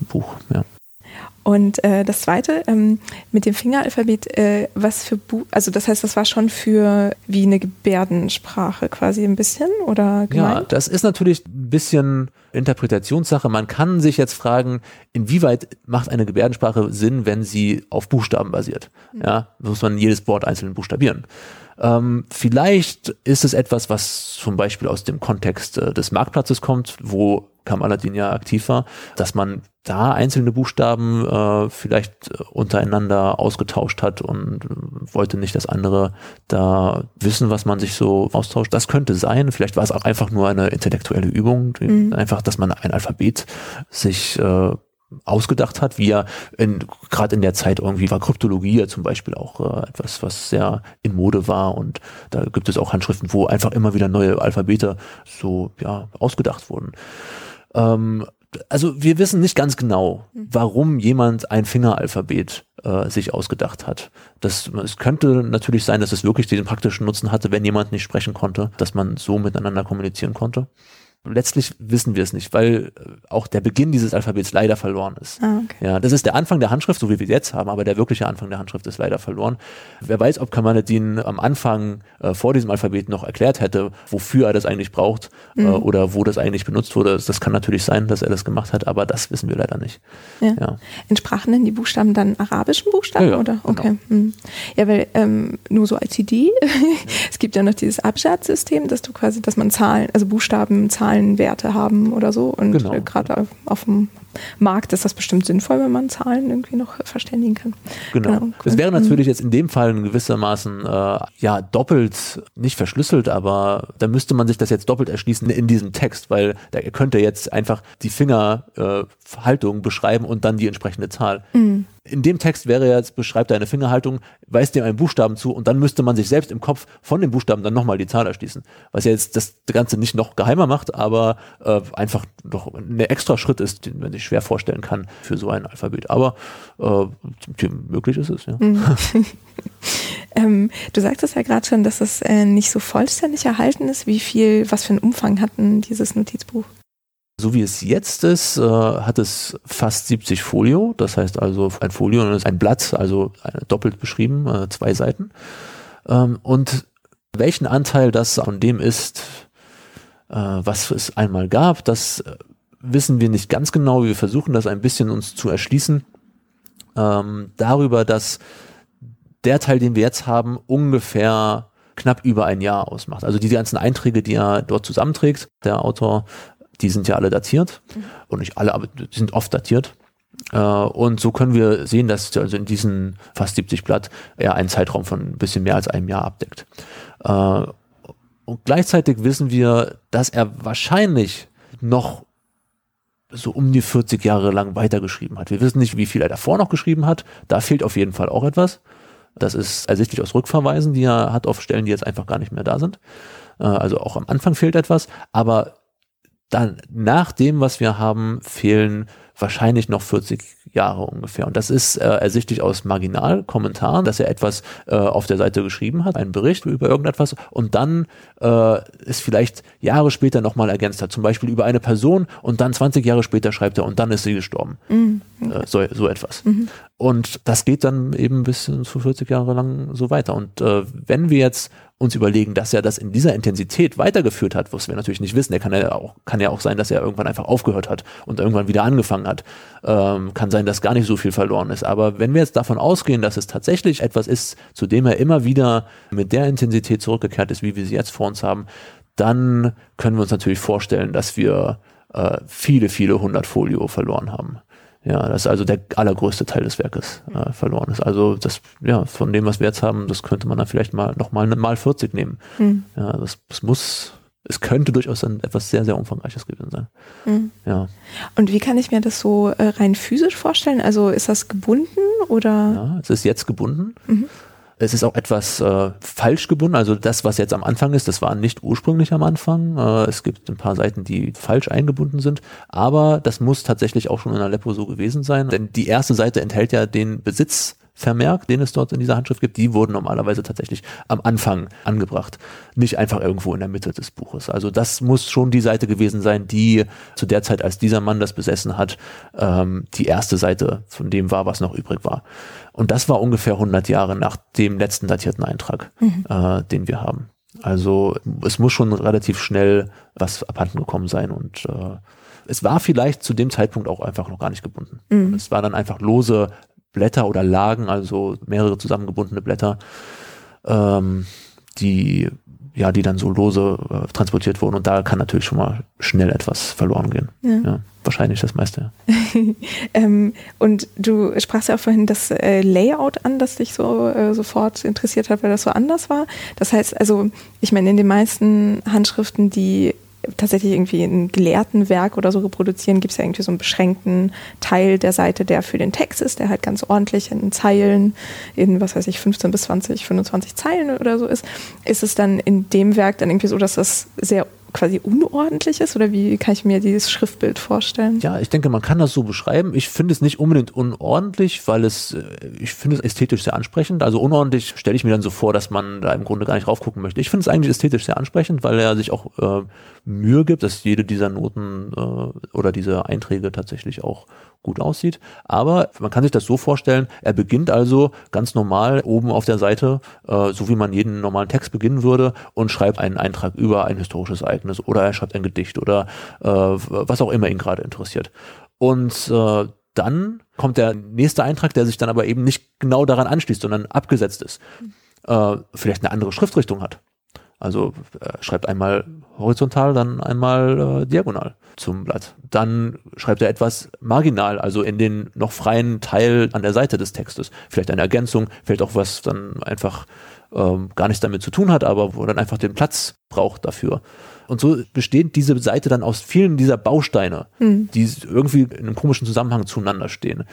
Buch. Ja. Und äh, das zweite, ähm, mit dem Fingeralphabet, äh, was für Buch, also das heißt, das war schon für wie eine Gebärdensprache quasi ein bisschen oder gemeint? Ja, das ist natürlich ein bisschen Interpretationssache. Man kann sich jetzt fragen, inwieweit macht eine Gebärdensprache Sinn, wenn sie auf Buchstaben basiert? Mhm. Ja, muss man jedes Wort einzeln buchstabieren. Ähm, vielleicht ist es etwas, was zum Beispiel aus dem Kontext äh, des Marktplatzes kommt, wo Kamaladin ja aktiv war, dass man da einzelne Buchstaben äh, vielleicht untereinander ausgetauscht hat und wollte nicht, dass andere da wissen, was man sich so austauscht. Das könnte sein. Vielleicht war es auch einfach nur eine intellektuelle Übung, mhm. einfach, dass man ein Alphabet sich äh, ausgedacht hat, wie ja gerade in der Zeit irgendwie war Kryptologie ja zum Beispiel auch äh, etwas, was sehr in Mode war und da gibt es auch Handschriften, wo einfach immer wieder neue Alphabete so ja ausgedacht wurden. Ähm, also wir wissen nicht ganz genau, warum jemand ein Fingeralphabet äh, sich ausgedacht hat. Das, es könnte natürlich sein, dass es wirklich den praktischen Nutzen hatte, wenn jemand nicht sprechen konnte, dass man so miteinander kommunizieren konnte letztlich wissen wir es nicht, weil äh, auch der Beginn dieses Alphabets leider verloren ist. Ah, okay. Ja, das ist der Anfang der Handschrift, so wie wir jetzt haben, aber der wirkliche Anfang der Handschrift ist leider verloren. Wer weiß, ob Kamaluddin am Anfang äh, vor diesem Alphabet noch erklärt hätte, wofür er das eigentlich braucht äh, mhm. äh, oder wo das eigentlich benutzt wurde. Das kann natürlich sein, dass er das gemacht hat, aber das wissen wir leider nicht. Ja. ja. Entsprachen denn die Buchstaben dann arabischen Buchstaben ja, oder? Genau. Okay. Genau. Mhm. Ja, weil ähm, nur so als Idee, es gibt ja noch dieses Abjad-System, dass du quasi, dass man Zahlen, also Buchstaben, Zahlen Zahlenwerte haben oder so. Und genau. gerade auf dem Markt ist das bestimmt sinnvoll, wenn man Zahlen irgendwie noch verständigen kann. Genau. genau. Es wäre natürlich jetzt in dem Fall gewissermaßen äh, ja doppelt nicht verschlüsselt, aber da müsste man sich das jetzt doppelt erschließen in diesem Text, weil da könnte jetzt einfach die Fingerhaltung äh, beschreiben und dann die entsprechende Zahl. Mhm in dem Text wäre jetzt, beschreibt er eine Fingerhaltung, weist dem einen Buchstaben zu und dann müsste man sich selbst im Kopf von dem Buchstaben dann nochmal die Zahl erschließen. Was ja jetzt das Ganze nicht noch geheimer macht, aber äh, einfach noch ein extra Schritt ist, den man sich schwer vorstellen kann für so ein Alphabet. Aber äh, möglich ist es, ja. Mhm. ähm, du sagtest ja gerade schon, dass es äh, nicht so vollständig erhalten ist. Wie viel, was für einen Umfang hat denn dieses Notizbuch? So wie es jetzt ist, äh, hat es fast 70 Folio. Das heißt also, ein Folio ist ein Blatt, also doppelt beschrieben, äh, zwei Seiten. Ähm, und welchen Anteil das von dem ist, äh, was es einmal gab, das äh, wissen wir nicht ganz genau. Wir versuchen das ein bisschen uns zu erschließen. Ähm, darüber, dass der Teil, den wir jetzt haben, ungefähr knapp über ein Jahr ausmacht. Also diese ganzen Einträge, die er dort zusammenträgt, der Autor, die sind ja alle datiert. Mhm. Und nicht alle, aber die sind oft datiert. Äh, und so können wir sehen, dass also in diesen fast 70 Blatt er einen Zeitraum von ein bisschen mehr als einem Jahr abdeckt. Äh, und gleichzeitig wissen wir, dass er wahrscheinlich noch so um die 40 Jahre lang weitergeschrieben hat. Wir wissen nicht, wie viel er davor noch geschrieben hat. Da fehlt auf jeden Fall auch etwas. Das ist ersichtlich aus Rückverweisen, die er hat auf Stellen, die jetzt einfach gar nicht mehr da sind. Äh, also auch am Anfang fehlt etwas, aber dann nach dem, was wir haben, fehlen wahrscheinlich noch 40 Jahre ungefähr. Und das ist äh, ersichtlich aus Marginalkommentaren, dass er etwas äh, auf der Seite geschrieben hat, einen Bericht über irgendetwas und dann äh, es vielleicht Jahre später nochmal ergänzt hat, zum Beispiel über eine Person und dann 20 Jahre später schreibt er und dann ist sie gestorben. Mhm. Äh, so, so etwas. Mhm. Und das geht dann eben bis zu 40 Jahre lang so weiter. Und äh, wenn wir jetzt uns überlegen, dass er das in dieser Intensität weitergeführt hat, was wir natürlich nicht wissen. Er kann ja auch, kann ja auch sein, dass er irgendwann einfach aufgehört hat und irgendwann wieder angefangen hat. Ähm, kann sein, dass gar nicht so viel verloren ist. Aber wenn wir jetzt davon ausgehen, dass es tatsächlich etwas ist, zu dem er immer wieder mit der Intensität zurückgekehrt ist, wie wir sie jetzt vor uns haben, dann können wir uns natürlich vorstellen, dass wir äh, viele, viele hundert Folio verloren haben. Ja, das ist also der allergrößte Teil des Werkes äh, verloren ist. Also das, ja, von dem, was wir jetzt haben, das könnte man dann vielleicht mal nochmal mal 40 nehmen. Mhm. Ja, das, das muss, es könnte durchaus ein etwas sehr, sehr umfangreiches gewesen sein. Mhm. Ja. Und wie kann ich mir das so äh, rein physisch vorstellen? Also ist das gebunden oder? Ja, es ist jetzt gebunden. Mhm. Es ist auch etwas äh, falsch gebunden. Also das, was jetzt am Anfang ist, das war nicht ursprünglich am Anfang. Äh, es gibt ein paar Seiten, die falsch eingebunden sind. Aber das muss tatsächlich auch schon in Aleppo so gewesen sein. Denn die erste Seite enthält ja den Besitz Vermerk, den es dort in dieser Handschrift gibt, die wurden normalerweise tatsächlich am Anfang angebracht, nicht einfach irgendwo in der Mitte des Buches. Also das muss schon die Seite gewesen sein, die zu der Zeit, als dieser Mann das besessen hat, ähm, die erste Seite von dem war, was noch übrig war. Und das war ungefähr 100 Jahre nach dem letzten datierten Eintrag, mhm. äh, den wir haben. Also es muss schon relativ schnell was abhanden gekommen sein und äh, es war vielleicht zu dem Zeitpunkt auch einfach noch gar nicht gebunden. Mhm. Es war dann einfach lose Blätter oder Lagen, also mehrere zusammengebundene Blätter, ähm, die ja, die dann so lose äh, transportiert wurden. Und da kann natürlich schon mal schnell etwas verloren gehen. Ja. ja wahrscheinlich das meiste. Ähm, und du sprachst ja auch vorhin das äh, Layout an, das dich so äh, sofort interessiert hat, weil das so anders war. Das heißt, also, ich meine, in den meisten Handschriften, die tatsächlich irgendwie ein gelehrten Werk oder so reproduzieren, gibt es ja irgendwie so einen beschränkten Teil der Seite, der für den Text ist, der halt ganz ordentlich in Zeilen, in was weiß ich, 15 bis 20, 25 Zeilen oder so ist. Ist es dann in dem Werk dann irgendwie so, dass das sehr quasi unordentlich ist oder wie kann ich mir dieses Schriftbild vorstellen? Ja, ich denke, man kann das so beschreiben. Ich finde es nicht unbedingt unordentlich, weil es, äh, ich finde es ästhetisch sehr ansprechend. Also unordentlich stelle ich mir dann so vor, dass man da im Grunde gar nicht raufgucken möchte. Ich finde es eigentlich ästhetisch sehr ansprechend, weil er sich auch äh, Mühe gibt, dass jede dieser Noten äh, oder diese Einträge tatsächlich auch gut aussieht. Aber man kann sich das so vorstellen, er beginnt also ganz normal oben auf der Seite, äh, so wie man jeden normalen Text beginnen würde und schreibt einen Eintrag über ein historisches Ereignis oder er schreibt ein Gedicht oder äh, was auch immer ihn gerade interessiert. Und äh, dann kommt der nächste Eintrag, der sich dann aber eben nicht genau daran anschließt, sondern abgesetzt ist. Äh, vielleicht eine andere Schriftrichtung hat. Also äh, schreibt einmal horizontal, dann einmal äh, diagonal zum Blatt. Dann schreibt er etwas marginal, also in den noch freien Teil an der Seite des Textes. Vielleicht eine Ergänzung, vielleicht auch was dann einfach ähm, gar nichts damit zu tun hat, aber wo dann einfach den Platz braucht dafür. Und so besteht diese Seite dann aus vielen dieser Bausteine, mhm. die irgendwie in einem komischen Zusammenhang zueinander stehen.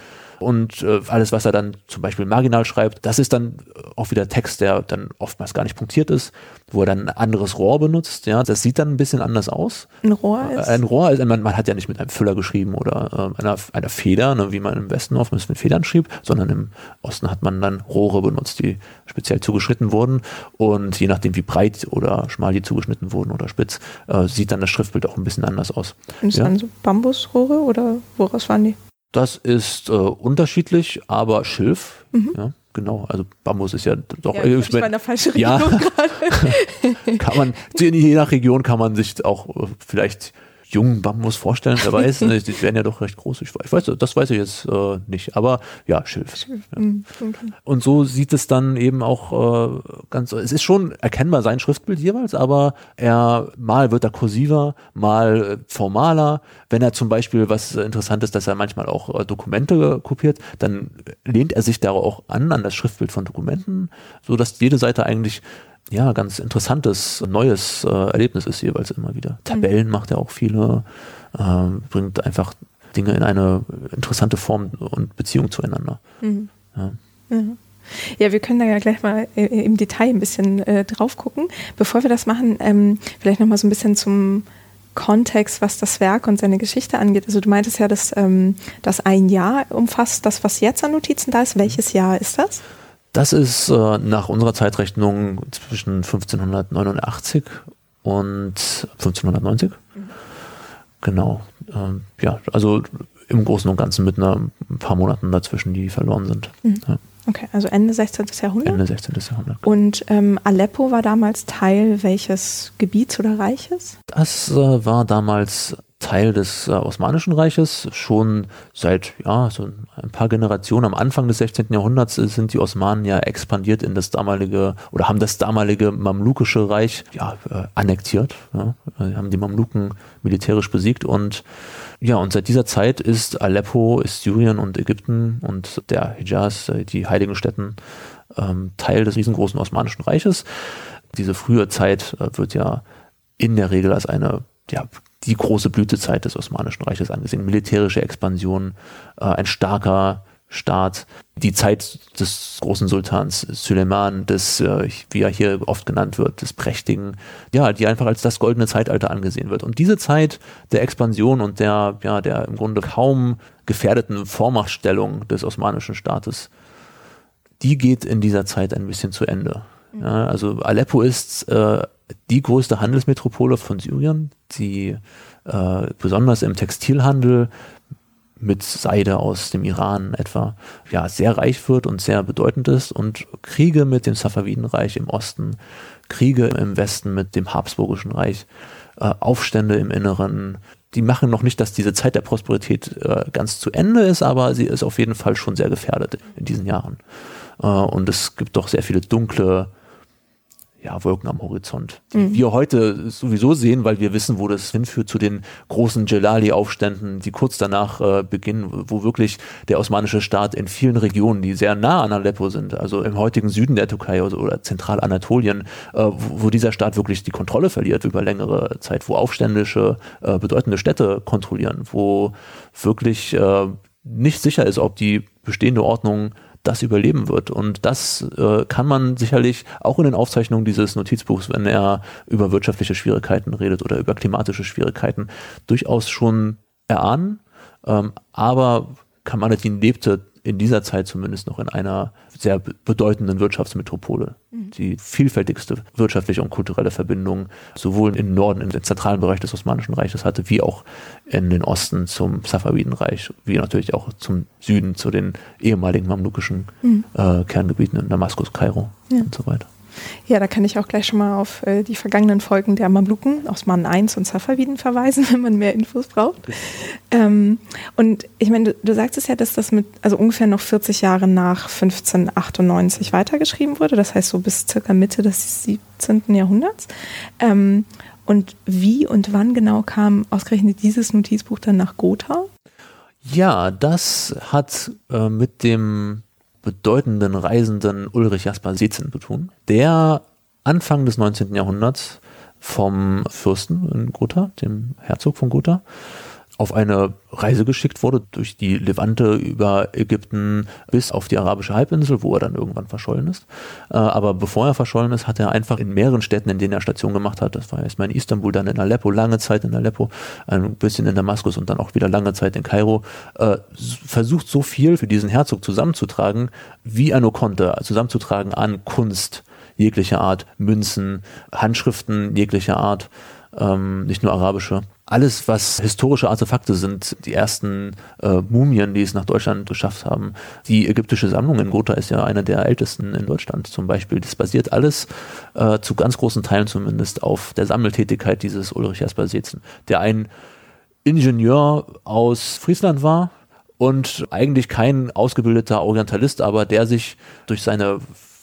Und äh, alles, was er dann zum Beispiel marginal schreibt, das ist dann auch wieder Text, der dann oftmals gar nicht punktiert ist, wo er dann ein anderes Rohr benutzt. Ja, das sieht dann ein bisschen anders aus. Ein Rohr ist? Ein Rohr ist, man, man hat ja nicht mit einem Füller geschrieben oder äh, einer, einer Feder, ne, wie man im Westen oftmals mit Federn schrieb, sondern im Osten hat man dann Rohre benutzt, die speziell zugeschnitten wurden. Und je nachdem, wie breit oder schmal die zugeschnitten wurden oder spitz, äh, sieht dann das Schriftbild auch ein bisschen anders aus. Und ist ja? dann so Bambusrohre oder woraus waren die? Das ist äh, unterschiedlich, aber Schilf, mhm. ja, genau. Also Bambus ist ja doch. Ja, ich war in der falschen Region ja, gerade. kann man, je nach Region kann man sich auch äh, vielleicht jungen Bambus vorstellen, wer weiß, ne, die werden ja doch recht groß. Ich, weiß, das weiß ich jetzt äh, nicht, aber ja, Schilf. Schilf. Ja. Mhm, okay. Und so sieht es dann eben auch äh, ganz, es ist schon erkennbar sein Schriftbild jeweils, aber er, mal wird er kursiver, mal äh, formaler. Wenn er zum Beispiel, was interessant ist, dass er manchmal auch äh, Dokumente kopiert, dann lehnt er sich da auch an, an das Schriftbild von Dokumenten, so dass jede Seite eigentlich ja, ganz interessantes, neues äh, Erlebnis ist jeweils immer wieder. Tabellen mhm. macht er auch viele, äh, bringt einfach Dinge in eine interessante Form und Beziehung zueinander. Mhm. Ja. Mhm. Ja, wir können da ja gleich mal im Detail ein bisschen äh, drauf gucken. Bevor wir das machen, ähm, vielleicht nochmal so ein bisschen zum Kontext, was das Werk und seine Geschichte angeht. Also du meintest ja, dass ähm, das ein Jahr umfasst, das, was jetzt an Notizen da ist. Welches Jahr ist das? Das ist äh, nach unserer Zeitrechnung zwischen 1589 und 1590. Mhm. Genau. Ähm, ja, also im Großen und Ganzen mit einer, ein paar Monaten dazwischen, die verloren sind. Mhm. Ja. Okay, also Ende 16. Jahrhundert. Ende 16. Jahrhundert. Und ähm, Aleppo war damals Teil welches Gebiets oder Reiches? Das äh, war damals Teil des äh, Osmanischen Reiches. Schon seit ja, so ein paar Generationen am Anfang des 16. Jahrhunderts sind die Osmanen ja expandiert in das damalige oder haben das damalige Mamlukische Reich ja, äh, annektiert. Ja. Haben die Mamluken militärisch besiegt und ja, und seit dieser Zeit ist Aleppo, ist Syrien und Ägypten und der Hijaz, äh, die heiligen Städten, ähm, Teil des riesengroßen Osmanischen Reiches. Diese frühe Zeit äh, wird ja in der Regel als eine ja, die große Blütezeit des Osmanischen Reiches angesehen. Militärische Expansion, äh, ein starker Staat, die Zeit des großen Sultans Suleiman, des, äh, wie er hier oft genannt wird, des Prächtigen, ja, die einfach als das goldene Zeitalter angesehen wird. Und diese Zeit der Expansion und der, ja, der im Grunde kaum gefährdeten Vormachtstellung des osmanischen Staates, die geht in dieser Zeit ein bisschen zu Ende. Ja, also Aleppo ist äh, die größte Handelsmetropole von Syrien, die äh, besonders im Textilhandel mit Seide aus dem Iran etwa ja sehr reich wird und sehr bedeutend ist und Kriege mit dem Safavidenreich im Osten, Kriege im Westen mit dem Habsburgischen Reich, äh, Aufstände im Inneren, die machen noch nicht, dass diese Zeit der Prosperität äh, ganz zu Ende ist, aber sie ist auf jeden Fall schon sehr gefährdet in diesen Jahren. Äh, und es gibt doch sehr viele dunkle ja, Wolken am Horizont, die mhm. wir heute sowieso sehen, weil wir wissen, wo das hinführt zu den großen Jelali-Aufständen, die kurz danach äh, beginnen, wo wirklich der osmanische Staat in vielen Regionen, die sehr nah an Aleppo sind, also im heutigen Süden der Türkei oder, oder Zentralanatolien, äh, wo, wo, dieser Staat wirklich die Kontrolle verliert über längere Zeit, wo aufständische, äh, bedeutende Städte kontrollieren, wo wirklich äh, nicht sicher ist, ob die bestehende Ordnung das überleben wird. Und das äh, kann man sicherlich auch in den Aufzeichnungen dieses Notizbuchs, wenn er über wirtschaftliche Schwierigkeiten redet oder über klimatische Schwierigkeiten, durchaus schon erahnen. Ähm, aber Kamaladin lebte in dieser Zeit zumindest noch in einer sehr bedeutenden Wirtschaftsmetropole. Mhm. Die vielfältigste wirtschaftliche und kulturelle Verbindung sowohl im Norden, im zentralen Bereich des Osmanischen Reiches hatte, wie auch in den Osten zum Safavidenreich, wie natürlich auch zum Süden zu den ehemaligen mamlukischen mhm. äh, Kerngebieten in Damaskus, Kairo ja. und so weiter. Ja, da kann ich auch gleich schon mal auf äh, die vergangenen Folgen der Mamluken, Osman 1 und Safaviden verweisen, wenn man mehr Infos braucht. Ähm, und ich meine, du, du sagtest ja, dass das mit, also ungefähr noch 40 Jahre nach 1598 weitergeschrieben wurde, das heißt so bis circa Mitte des 17. Jahrhunderts. Ähm, und wie und wann genau kam ausgerechnet dieses Notizbuch dann nach Gotha? Ja, das hat äh, mit dem bedeutenden Reisenden Ulrich Jasper Seetzen zu tun, der Anfang des 19. Jahrhunderts vom Fürsten in Gotha, dem Herzog von Gotha, auf eine Reise geschickt wurde durch die Levante über Ägypten bis auf die arabische Halbinsel, wo er dann irgendwann verschollen ist. Äh, aber bevor er verschollen ist, hat er einfach in mehreren Städten, in denen er Station gemacht hat, das war erstmal in Istanbul, dann in Aleppo, lange Zeit in Aleppo, ein bisschen in Damaskus und dann auch wieder lange Zeit in Kairo, äh, versucht so viel für diesen Herzog zusammenzutragen, wie er nur konnte, zusammenzutragen an Kunst jeglicher Art, Münzen, Handschriften jeglicher Art, ähm, nicht nur arabische alles, was historische Artefakte sind, die ersten äh, Mumien, die es nach Deutschland geschafft haben. Die ägyptische Sammlung in Gotha ist ja eine der ältesten in Deutschland zum Beispiel. Das basiert alles äh, zu ganz großen Teilen zumindest auf der Sammeltätigkeit dieses Ulrich Jasper Seetzen, der ein Ingenieur aus Friesland war und eigentlich kein ausgebildeter Orientalist, aber der sich durch seine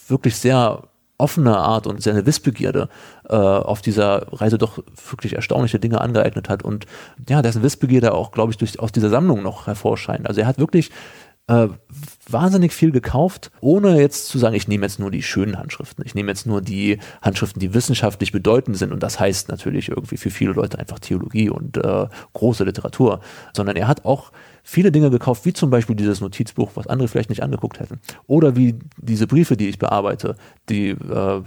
wirklich sehr offene Art und seine Wissbegierde äh, auf dieser Reise doch wirklich erstaunliche Dinge angeeignet hat. Und ja, dessen Wissbegierde auch, glaube ich, durch, aus dieser Sammlung noch hervorscheint. Also er hat wirklich äh, wahnsinnig viel gekauft, ohne jetzt zu sagen, ich nehme jetzt nur die schönen Handschriften, ich nehme jetzt nur die Handschriften, die wissenschaftlich bedeutend sind. Und das heißt natürlich irgendwie für viele Leute einfach Theologie und äh, große Literatur, sondern er hat auch viele Dinge gekauft, wie zum Beispiel dieses Notizbuch, was andere vielleicht nicht angeguckt hätten. Oder wie diese Briefe, die ich bearbeite, die äh,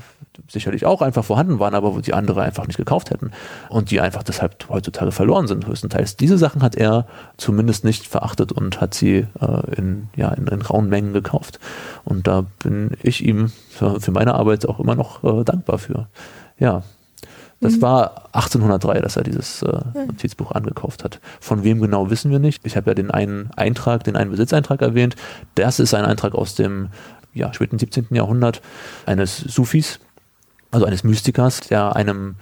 sicherlich auch einfach vorhanden waren, aber wo die andere einfach nicht gekauft hätten. Und die einfach deshalb heutzutage verloren sind, höchstenteils. Diese Sachen hat er zumindest nicht verachtet und hat sie äh, in, ja, in, in rauen Mengen gekauft. Und da bin ich ihm für, für meine Arbeit auch immer noch äh, dankbar für. Ja, das mhm. war 1803, dass er dieses äh, Notizbuch angekauft hat. Von wem genau wissen wir nicht. Ich habe ja den einen Eintrag, den einen Besitzeintrag erwähnt. Das ist ein Eintrag aus dem ja, späten 17. Jahrhundert eines Sufis, also eines Mystikers, der einem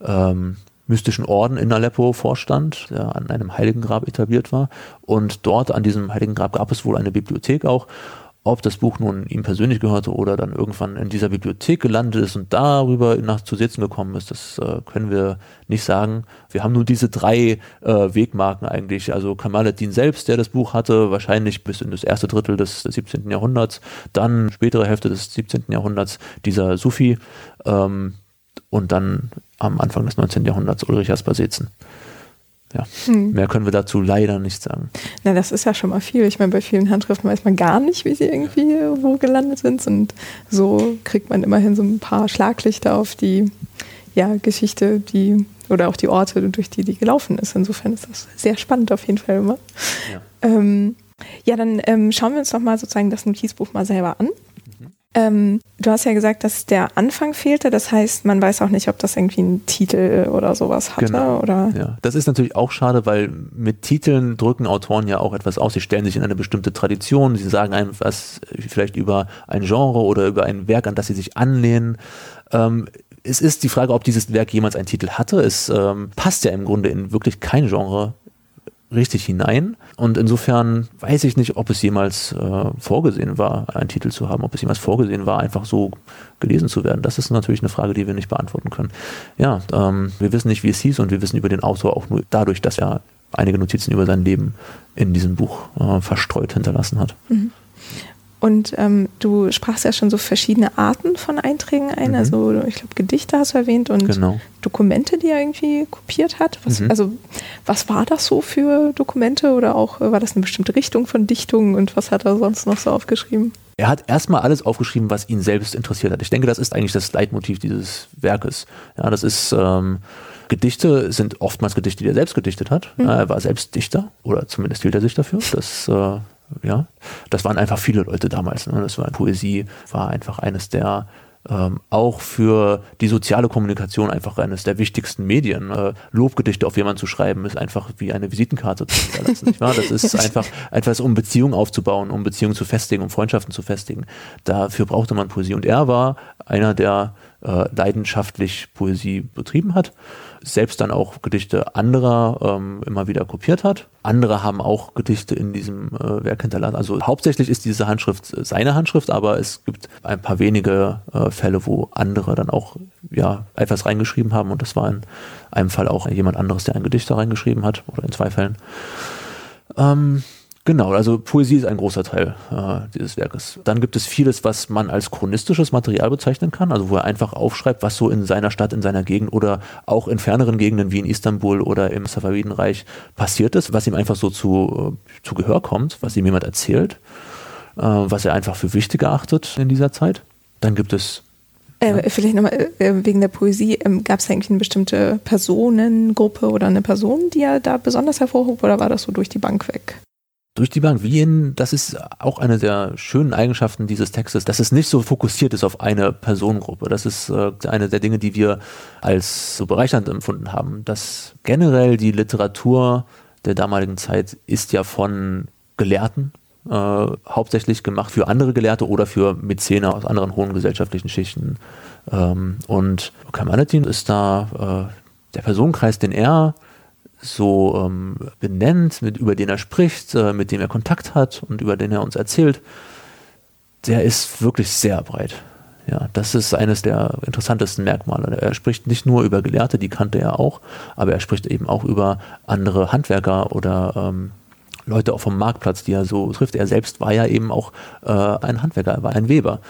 ähm, mystischen Orden in Aleppo vorstand, der an einem Heiligengrab etabliert war. Und dort an diesem Heiligengrab gab es wohl eine Bibliothek auch. Ob das Buch nun ihm persönlich gehörte oder dann irgendwann in dieser Bibliothek gelandet ist und darüber nach zu sitzen gekommen ist, das äh, können wir nicht sagen. Wir haben nur diese drei äh, Wegmarken eigentlich. Also Kamaluddin selbst, der das Buch hatte, wahrscheinlich bis in das erste Drittel des 17. Jahrhunderts, dann spätere Hälfte des 17. Jahrhunderts dieser Sufi ähm, und dann am Anfang des 19. Jahrhunderts Ulrich Aspersetzen. Ja, hm. mehr können wir dazu leider nicht sagen. Na, das ist ja schon mal viel. Ich meine, bei vielen Handschriften weiß man gar nicht, wie sie irgendwie wo gelandet sind. Und so kriegt man immerhin so ein paar Schlaglichter auf die ja, Geschichte, die oder auch die Orte, durch die die gelaufen ist. Insofern ist das sehr spannend auf jeden Fall immer. Ja, ähm, ja dann ähm, schauen wir uns doch mal sozusagen das Notizbuch mal selber an. Ähm, du hast ja gesagt, dass der Anfang fehlte. Das heißt, man weiß auch nicht, ob das irgendwie einen Titel oder sowas hatte. Genau. Oder? Ja, das ist natürlich auch schade, weil mit Titeln drücken Autoren ja auch etwas aus. Sie stellen sich in eine bestimmte Tradition. Sie sagen einem was vielleicht über ein Genre oder über ein Werk, an das sie sich anlehnen. Ähm, es ist die Frage, ob dieses Werk jemals einen Titel hatte. Es ähm, passt ja im Grunde in wirklich kein Genre richtig hinein. Und insofern weiß ich nicht, ob es jemals äh, vorgesehen war, einen Titel zu haben, ob es jemals vorgesehen war, einfach so gelesen zu werden. Das ist natürlich eine Frage, die wir nicht beantworten können. Ja, ähm, wir wissen nicht, wie es hieß und wir wissen über den Autor auch nur dadurch, dass er einige Notizen über sein Leben in diesem Buch äh, verstreut hinterlassen hat. Mhm. Und ähm, du sprachst ja schon so verschiedene Arten von Einträgen ein. Mhm. Also ich glaube, Gedichte hast du erwähnt und genau. Dokumente, die er irgendwie kopiert hat. Was, mhm. Also was war das so für Dokumente oder auch war das eine bestimmte Richtung von Dichtungen und was hat er sonst noch so aufgeschrieben? er hat erstmal alles aufgeschrieben, was ihn selbst interessiert hat. Ich denke, das ist eigentlich das Leitmotiv dieses Werkes. Ja, das ist ähm, Gedichte sind oftmals Gedichte, die er selbst gedichtet hat. Mhm. Er war selbst Dichter oder zumindest hielt er sich dafür. Das, äh, ja, das waren einfach viele Leute damals. Ne? Das war Poesie, war einfach eines der ähm, auch für die soziale Kommunikation einfach eines der wichtigsten Medien. Äh, Lobgedichte auf jemanden zu schreiben, ist einfach wie eine Visitenkarte zu hinterlassen. nicht wahr? Das ist einfach etwas, um Beziehungen aufzubauen, um Beziehungen zu festigen, um Freundschaften zu festigen. Dafür brauchte man Poesie. Und er war einer, der äh, leidenschaftlich Poesie betrieben hat selbst dann auch Gedichte anderer ähm, immer wieder kopiert hat. Andere haben auch Gedichte in diesem äh, Werk hinterlassen. Also hauptsächlich ist diese Handschrift seine Handschrift, aber es gibt ein paar wenige äh, Fälle, wo andere dann auch ja etwas reingeschrieben haben und das war in einem Fall auch jemand anderes, der ein Gedicht da reingeschrieben hat oder in zwei Fällen. Ähm, Genau, also Poesie ist ein großer Teil äh, dieses Werkes. Dann gibt es vieles, was man als chronistisches Material bezeichnen kann, also wo er einfach aufschreibt, was so in seiner Stadt, in seiner Gegend oder auch in ferneren Gegenden wie in Istanbul oder im Safavidenreich passiert ist, was ihm einfach so zu, äh, zu Gehör kommt, was ihm jemand erzählt, äh, was er einfach für wichtig erachtet in dieser Zeit. Dann gibt es äh, vielleicht nochmal äh, wegen der Poesie, ähm, gab es eigentlich eine bestimmte Personengruppe oder eine Person, die er da besonders hervorhob oder war das so durch die Bank weg? Durch die Bank. Wie in, das ist auch eine der schönen Eigenschaften dieses Textes, dass es nicht so fokussiert ist auf eine Personengruppe. Das ist äh, eine der Dinge, die wir als so bereichernd empfunden haben. Dass generell die Literatur der damaligen Zeit ist ja von Gelehrten äh, hauptsächlich gemacht für andere Gelehrte oder für Mäzene aus anderen hohen gesellschaftlichen Schichten. Ähm, und Kamalatin ist da äh, der Personenkreis, den er so ähm, benennt, mit, über den er spricht, äh, mit dem er Kontakt hat und über den er uns erzählt, der ist wirklich sehr breit. Ja, das ist eines der interessantesten Merkmale. Er spricht nicht nur über Gelehrte, die kannte er auch, aber er spricht eben auch über andere Handwerker oder ähm, Leute auch vom Marktplatz, die er so trifft. Er selbst war ja eben auch äh, ein Handwerker, er war ein Weber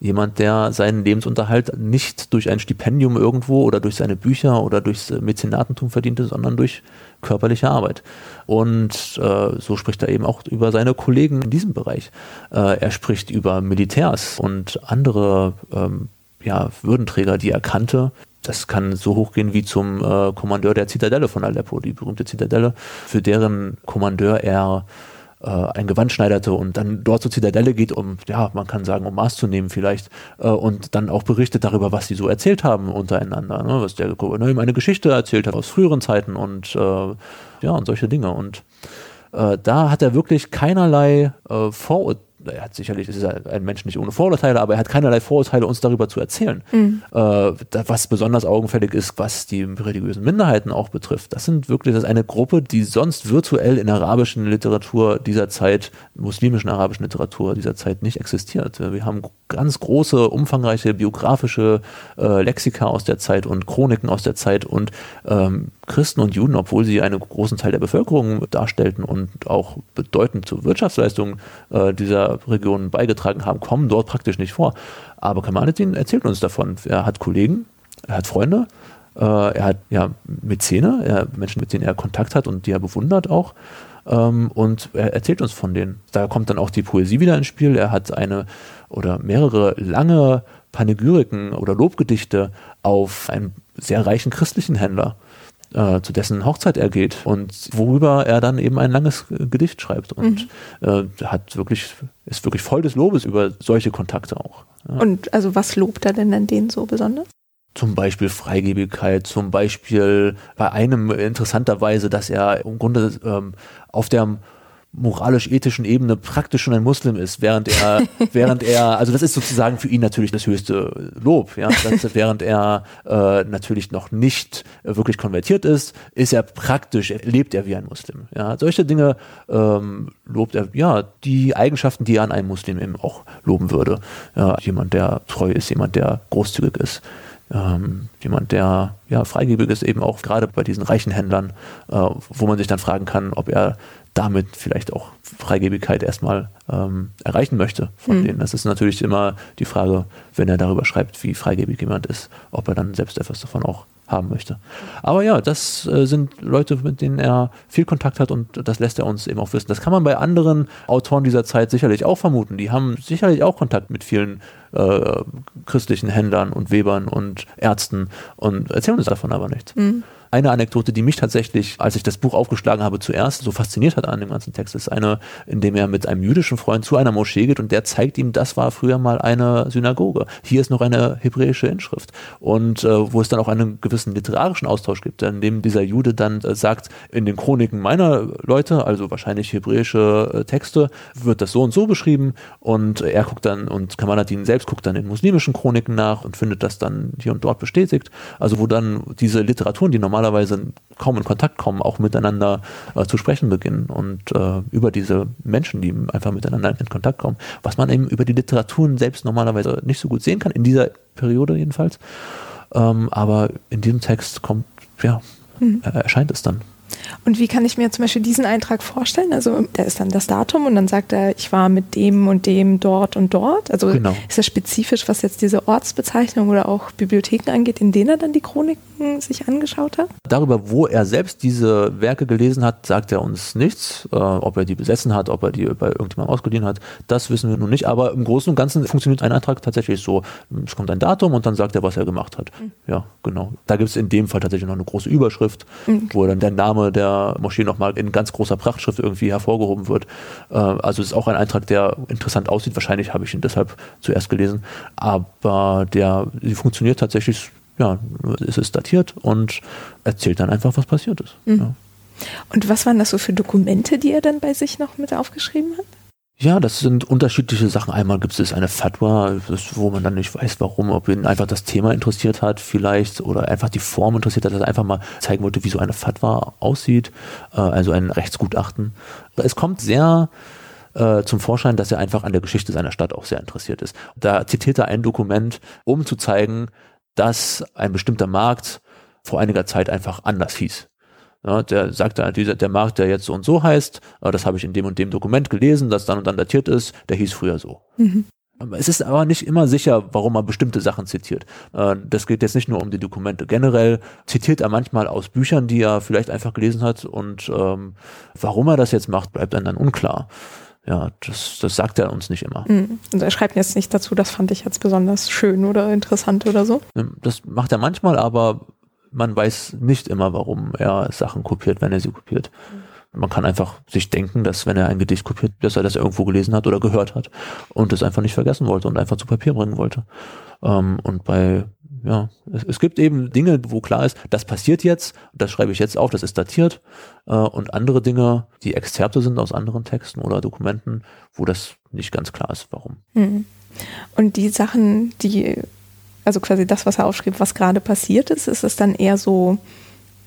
jemand, der seinen Lebensunterhalt nicht durch ein Stipendium irgendwo oder durch seine Bücher oder durchs Mäzenatentum verdiente, sondern durch körperliche Arbeit. Und äh, so spricht er eben auch über seine Kollegen in diesem Bereich. Äh, er spricht über Militärs und andere ähm, ja, Würdenträger, die er kannte. Das kann so hochgehen wie zum äh, Kommandeur der Zitadelle von Aleppo, die berühmte Zitadelle, für deren Kommandeur er äh, ein Gewand schneiderte und dann dort zur Zitadelle geht, um, ja, man kann sagen, um Maß zu nehmen vielleicht, äh, und dann auch berichtet darüber, was sie so erzählt haben untereinander, ne? was der Gouverneur ihm eine Geschichte erzählt hat aus früheren Zeiten und äh, ja, und solche Dinge. Und äh, da hat er wirklich keinerlei äh, Vorurteile er hat sicherlich, ist ein Mensch nicht ohne Vorurteile, aber er hat keinerlei Vorurteile, uns darüber zu erzählen. Mhm. Äh, was besonders augenfällig ist, was die religiösen Minderheiten auch betrifft. Das sind wirklich, das ist eine Gruppe, die sonst virtuell in arabischen Literatur dieser Zeit, muslimischen arabischen Literatur dieser Zeit nicht existiert. Wir haben ganz große, umfangreiche biografische äh, Lexika aus der Zeit und Chroniken aus der Zeit und ähm, Christen und Juden, obwohl sie einen großen Teil der Bevölkerung darstellten und auch bedeutend zur Wirtschaftsleistung äh, dieser Region beigetragen haben, kommen dort praktisch nicht vor. Aber Kamaluddin erzählt uns davon. Er hat Kollegen, er hat Freunde, äh, er hat ja Mäzene, er, Menschen, mit denen er Kontakt hat und die er bewundert auch. Ähm, und er erzählt uns von denen. Da kommt dann auch die Poesie wieder ins Spiel. Er hat eine oder mehrere lange Panegyriken oder Lobgedichte auf einen sehr reichen christlichen Händler äh, zu dessen Hochzeit er geht und worüber er dann eben ein langes Gedicht schreibt und mhm. äh, hat wirklich ist wirklich voll des Lobes über solche Kontakte auch. Ja. Und also was lobt er denn an denen so besonders? Zum Beispiel Freigebigkeit, zum Beispiel bei einem interessanterweise, dass er im Grunde ähm, auf der moralisch-ethischen Ebene praktisch schon ein Muslim ist, während er, während er, also das ist sozusagen für ihn natürlich das höchste Lob, ja, das, während er äh, natürlich noch nicht wirklich konvertiert ist, ist er praktisch, lebt er wie ein Muslim, ja, solche Dinge ähm, lobt er, ja, die Eigenschaften, die er an einem Muslim eben auch loben würde, ja, jemand, der treu ist, jemand, der großzügig ist, ähm, jemand, der ja freigebig ist, eben auch gerade bei diesen reichen Händlern, äh, wo man sich dann fragen kann, ob er damit vielleicht auch Freigebigkeit erstmal ähm, erreichen möchte von mhm. denen. Das ist natürlich immer die Frage, wenn er darüber schreibt, wie freigebig jemand ist, ob er dann selbst etwas davon auch haben möchte. Aber ja, das äh, sind Leute, mit denen er viel Kontakt hat und das lässt er uns eben auch wissen. Das kann man bei anderen Autoren dieser Zeit sicherlich auch vermuten. Die haben sicherlich auch Kontakt mit vielen äh, christlichen Händlern und Webern und Ärzten und erzählen uns davon aber nichts. Mhm. Eine Anekdote, die mich tatsächlich, als ich das Buch aufgeschlagen habe, zuerst so fasziniert hat an dem ganzen Text, ist eine, in dem er mit einem jüdischen Freund zu einer Moschee geht und der zeigt ihm, das war früher mal eine Synagoge. Hier ist noch eine hebräische Inschrift. Und äh, wo es dann auch einen gewissen literarischen Austausch gibt, in dem dieser Jude dann äh, sagt, in den Chroniken meiner Leute, also wahrscheinlich hebräische äh, Texte, wird das so und so beschrieben und er guckt dann und Kamalatin selbst guckt dann in muslimischen Chroniken nach und findet das dann hier und dort bestätigt. Also wo dann diese Literaturen, die normal normalerweise kaum in Kontakt kommen, auch miteinander äh, zu sprechen beginnen und äh, über diese Menschen, die einfach miteinander in Kontakt kommen, was man eben über die Literaturen selbst normalerweise nicht so gut sehen kann, in dieser Periode jedenfalls. Ähm, aber in diesem Text kommt, ja, mhm. erscheint es dann. Und wie kann ich mir zum Beispiel diesen Eintrag vorstellen? Also da ist dann das Datum und dann sagt er, ich war mit dem und dem dort und dort. Also genau. ist das spezifisch, was jetzt diese Ortsbezeichnung oder auch Bibliotheken angeht, in denen er dann die Chroniken sich angeschaut hat? Darüber, wo er selbst diese Werke gelesen hat, sagt er uns nichts. Äh, ob er die besessen hat, ob er die bei irgendjemandem ausgeliehen hat, das wissen wir nun nicht. Aber im Großen und Ganzen funktioniert ein Eintrag tatsächlich so. Es kommt ein Datum und dann sagt er, was er gemacht hat. Mhm. Ja, genau. Da gibt es in dem Fall tatsächlich noch eine große Überschrift, mhm. wo dann der Name der der Moschee nochmal in ganz großer Prachtschrift irgendwie hervorgehoben wird. Äh, also es ist auch ein Eintrag, der interessant aussieht. Wahrscheinlich habe ich ihn deshalb zuerst gelesen. Aber der, funktioniert tatsächlich, ja, es ist datiert und erzählt dann einfach, was passiert ist. Mhm. Ja. Und was waren das so für Dokumente, die er dann bei sich noch mit aufgeschrieben hat? Ja, das sind unterschiedliche Sachen. Einmal gibt es eine Fatwa, wo man dann nicht weiß, warum, ob ihn einfach das Thema interessiert hat, vielleicht, oder einfach die Form interessiert hat, dass er einfach mal zeigen wollte, wie so eine Fatwa aussieht, äh, also ein Rechtsgutachten. Es kommt sehr äh, zum Vorschein, dass er einfach an der Geschichte seiner Stadt auch sehr interessiert ist. Da zitiert er ein Dokument, um zu zeigen, dass ein bestimmter Markt vor einiger Zeit einfach anders hieß. Ja, der sagt da, dieser, der Markt, der jetzt so und so heißt, äh, das habe ich in dem und dem Dokument gelesen, das dann und dann datiert ist, der hieß früher so. Mhm. Es ist aber nicht immer sicher, warum er bestimmte Sachen zitiert. Äh, das geht jetzt nicht nur um die Dokumente. Generell zitiert er manchmal aus Büchern, die er vielleicht einfach gelesen hat und ähm, warum er das jetzt macht, bleibt einem dann unklar. Ja, das, das sagt er uns nicht immer. Mhm. Und er schreibt jetzt nicht dazu, das fand ich jetzt besonders schön oder interessant oder so. Das macht er manchmal, aber man weiß nicht immer, warum er Sachen kopiert, wenn er sie kopiert. Man kann einfach sich denken, dass wenn er ein Gedicht kopiert, dass er das irgendwo gelesen hat oder gehört hat und es einfach nicht vergessen wollte und einfach zu Papier bringen wollte. Ähm, und bei, ja, es, es, gibt eben Dinge, wo klar ist, das passiert jetzt, das schreibe ich jetzt auf, das ist datiert. Äh, und andere Dinge, die Exzerpte sind aus anderen Texten oder Dokumenten, wo das nicht ganz klar ist, warum. Hm. Und die Sachen, die also quasi das, was er aufschrieb, was gerade passiert ist, ist es dann eher so,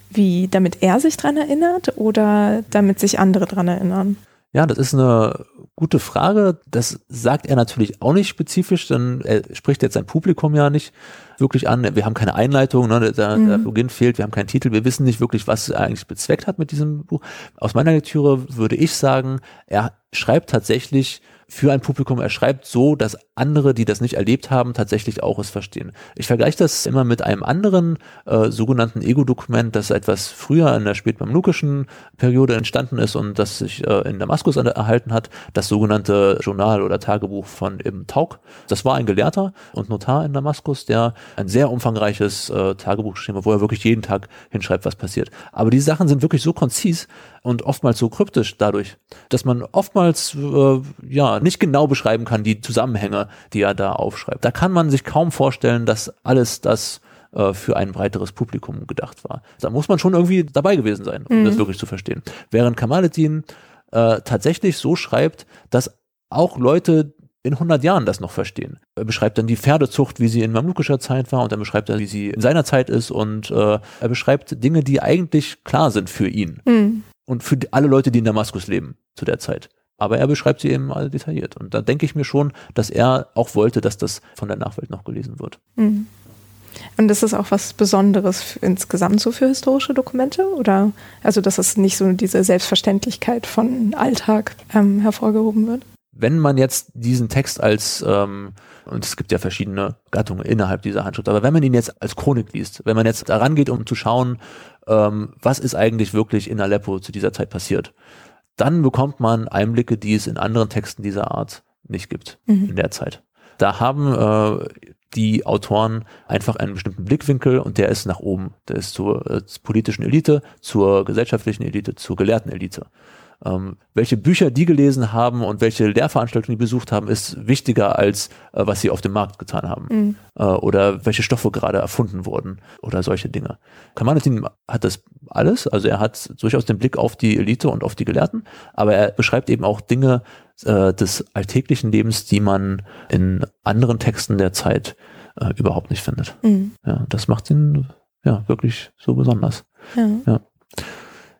wie damit er sich dran erinnert oder damit sich andere dran erinnern? Ja, das ist eine gute Frage. Das sagt er natürlich auch nicht spezifisch, denn er spricht jetzt sein Publikum ja nicht wirklich an. Wir haben keine Einleitung, ne, der, mhm. der Beginn fehlt, wir haben keinen Titel, wir wissen nicht wirklich, was er eigentlich bezweckt hat mit diesem Buch. Aus meiner Lektüre würde ich sagen, er schreibt tatsächlich für ein Publikum. Er schreibt so, dass andere, die das nicht erlebt haben, tatsächlich auch es verstehen. Ich vergleiche das immer mit einem anderen äh, sogenannten Ego-Dokument, das etwas früher in der spätmamlukischen Periode entstanden ist und das sich äh, in Damaskus erhalten hat, das sogenannte Journal oder Tagebuch von Ibn Tauk. Das war ein Gelehrter und Notar in Damaskus, der ein sehr umfangreiches äh, Tagebuch geschrieben hat, wo er wirklich jeden Tag hinschreibt, was passiert. Aber die Sachen sind wirklich so konzis und oftmals so kryptisch dadurch, dass man oftmals äh, ja nicht genau beschreiben kann, die Zusammenhänge, die er da aufschreibt. Da kann man sich kaum vorstellen, dass alles das äh, für ein breiteres Publikum gedacht war. Da muss man schon irgendwie dabei gewesen sein, um mhm. das wirklich zu verstehen. Während Kamaluddin äh, tatsächlich so schreibt, dass auch Leute in 100 Jahren das noch verstehen. Er beschreibt dann die Pferdezucht, wie sie in mamlukischer Zeit war und er beschreibt dann, wie sie in seiner Zeit ist und äh, er beschreibt Dinge, die eigentlich klar sind für ihn mhm. Und für alle Leute, die in Damaskus leben zu der Zeit. Aber er beschreibt sie eben mal detailliert. Und da denke ich mir schon, dass er auch wollte, dass das von der Nachwelt noch gelesen wird. Mhm. Und ist das auch was Besonderes insgesamt so für historische Dokumente? Oder also, dass es nicht so diese Selbstverständlichkeit von Alltag ähm, hervorgehoben wird? wenn man jetzt diesen Text als, ähm, und es gibt ja verschiedene Gattungen innerhalb dieser Handschrift, aber wenn man ihn jetzt als Chronik liest, wenn man jetzt daran geht, um zu schauen, ähm, was ist eigentlich wirklich in Aleppo zu dieser Zeit passiert, dann bekommt man Einblicke, die es in anderen Texten dieser Art nicht gibt mhm. in der Zeit. Da haben äh, die Autoren einfach einen bestimmten Blickwinkel und der ist nach oben. Der ist zur, äh, zur politischen Elite, zur gesellschaftlichen Elite, zur gelehrten Elite. Ähm, welche Bücher die gelesen haben und welche Lehrveranstaltungen die besucht haben, ist wichtiger als äh, was sie auf dem Markt getan haben mhm. äh, oder welche Stoffe gerade erfunden wurden oder solche Dinge. Kamaluddin hat das alles, also er hat durchaus den Blick auf die Elite und auf die Gelehrten, aber er beschreibt eben auch Dinge äh, des alltäglichen Lebens, die man in anderen Texten der Zeit äh, überhaupt nicht findet. Mhm. Ja, das macht ihn ja wirklich so besonders. Ja. ja.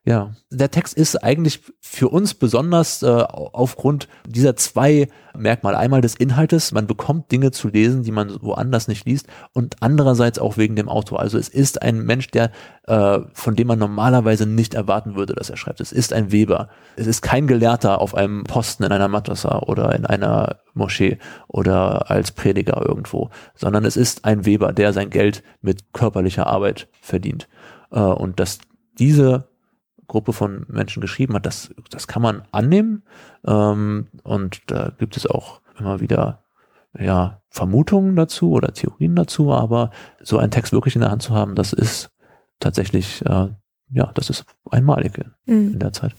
Ja, der Text ist eigentlich für uns besonders äh, aufgrund dieser zwei Merkmale. Einmal des Inhaltes, man bekommt Dinge zu lesen, die man woanders nicht liest und andererseits auch wegen dem Autor. Also es ist ein Mensch, der äh, von dem man normalerweise nicht erwarten würde, dass er schreibt. Es ist ein Weber. Es ist kein Gelehrter auf einem Posten in einer Madrasa oder in einer Moschee oder als Prediger irgendwo, sondern es ist ein Weber, der sein Geld mit körperlicher Arbeit verdient. Äh, und dass diese Gruppe von Menschen geschrieben hat, das, das kann man annehmen. Ähm, und da gibt es auch immer wieder ja, Vermutungen dazu oder Theorien dazu, aber so einen Text wirklich in der Hand zu haben, das ist tatsächlich, äh, ja, das ist einmalig in, mhm. der Zeit.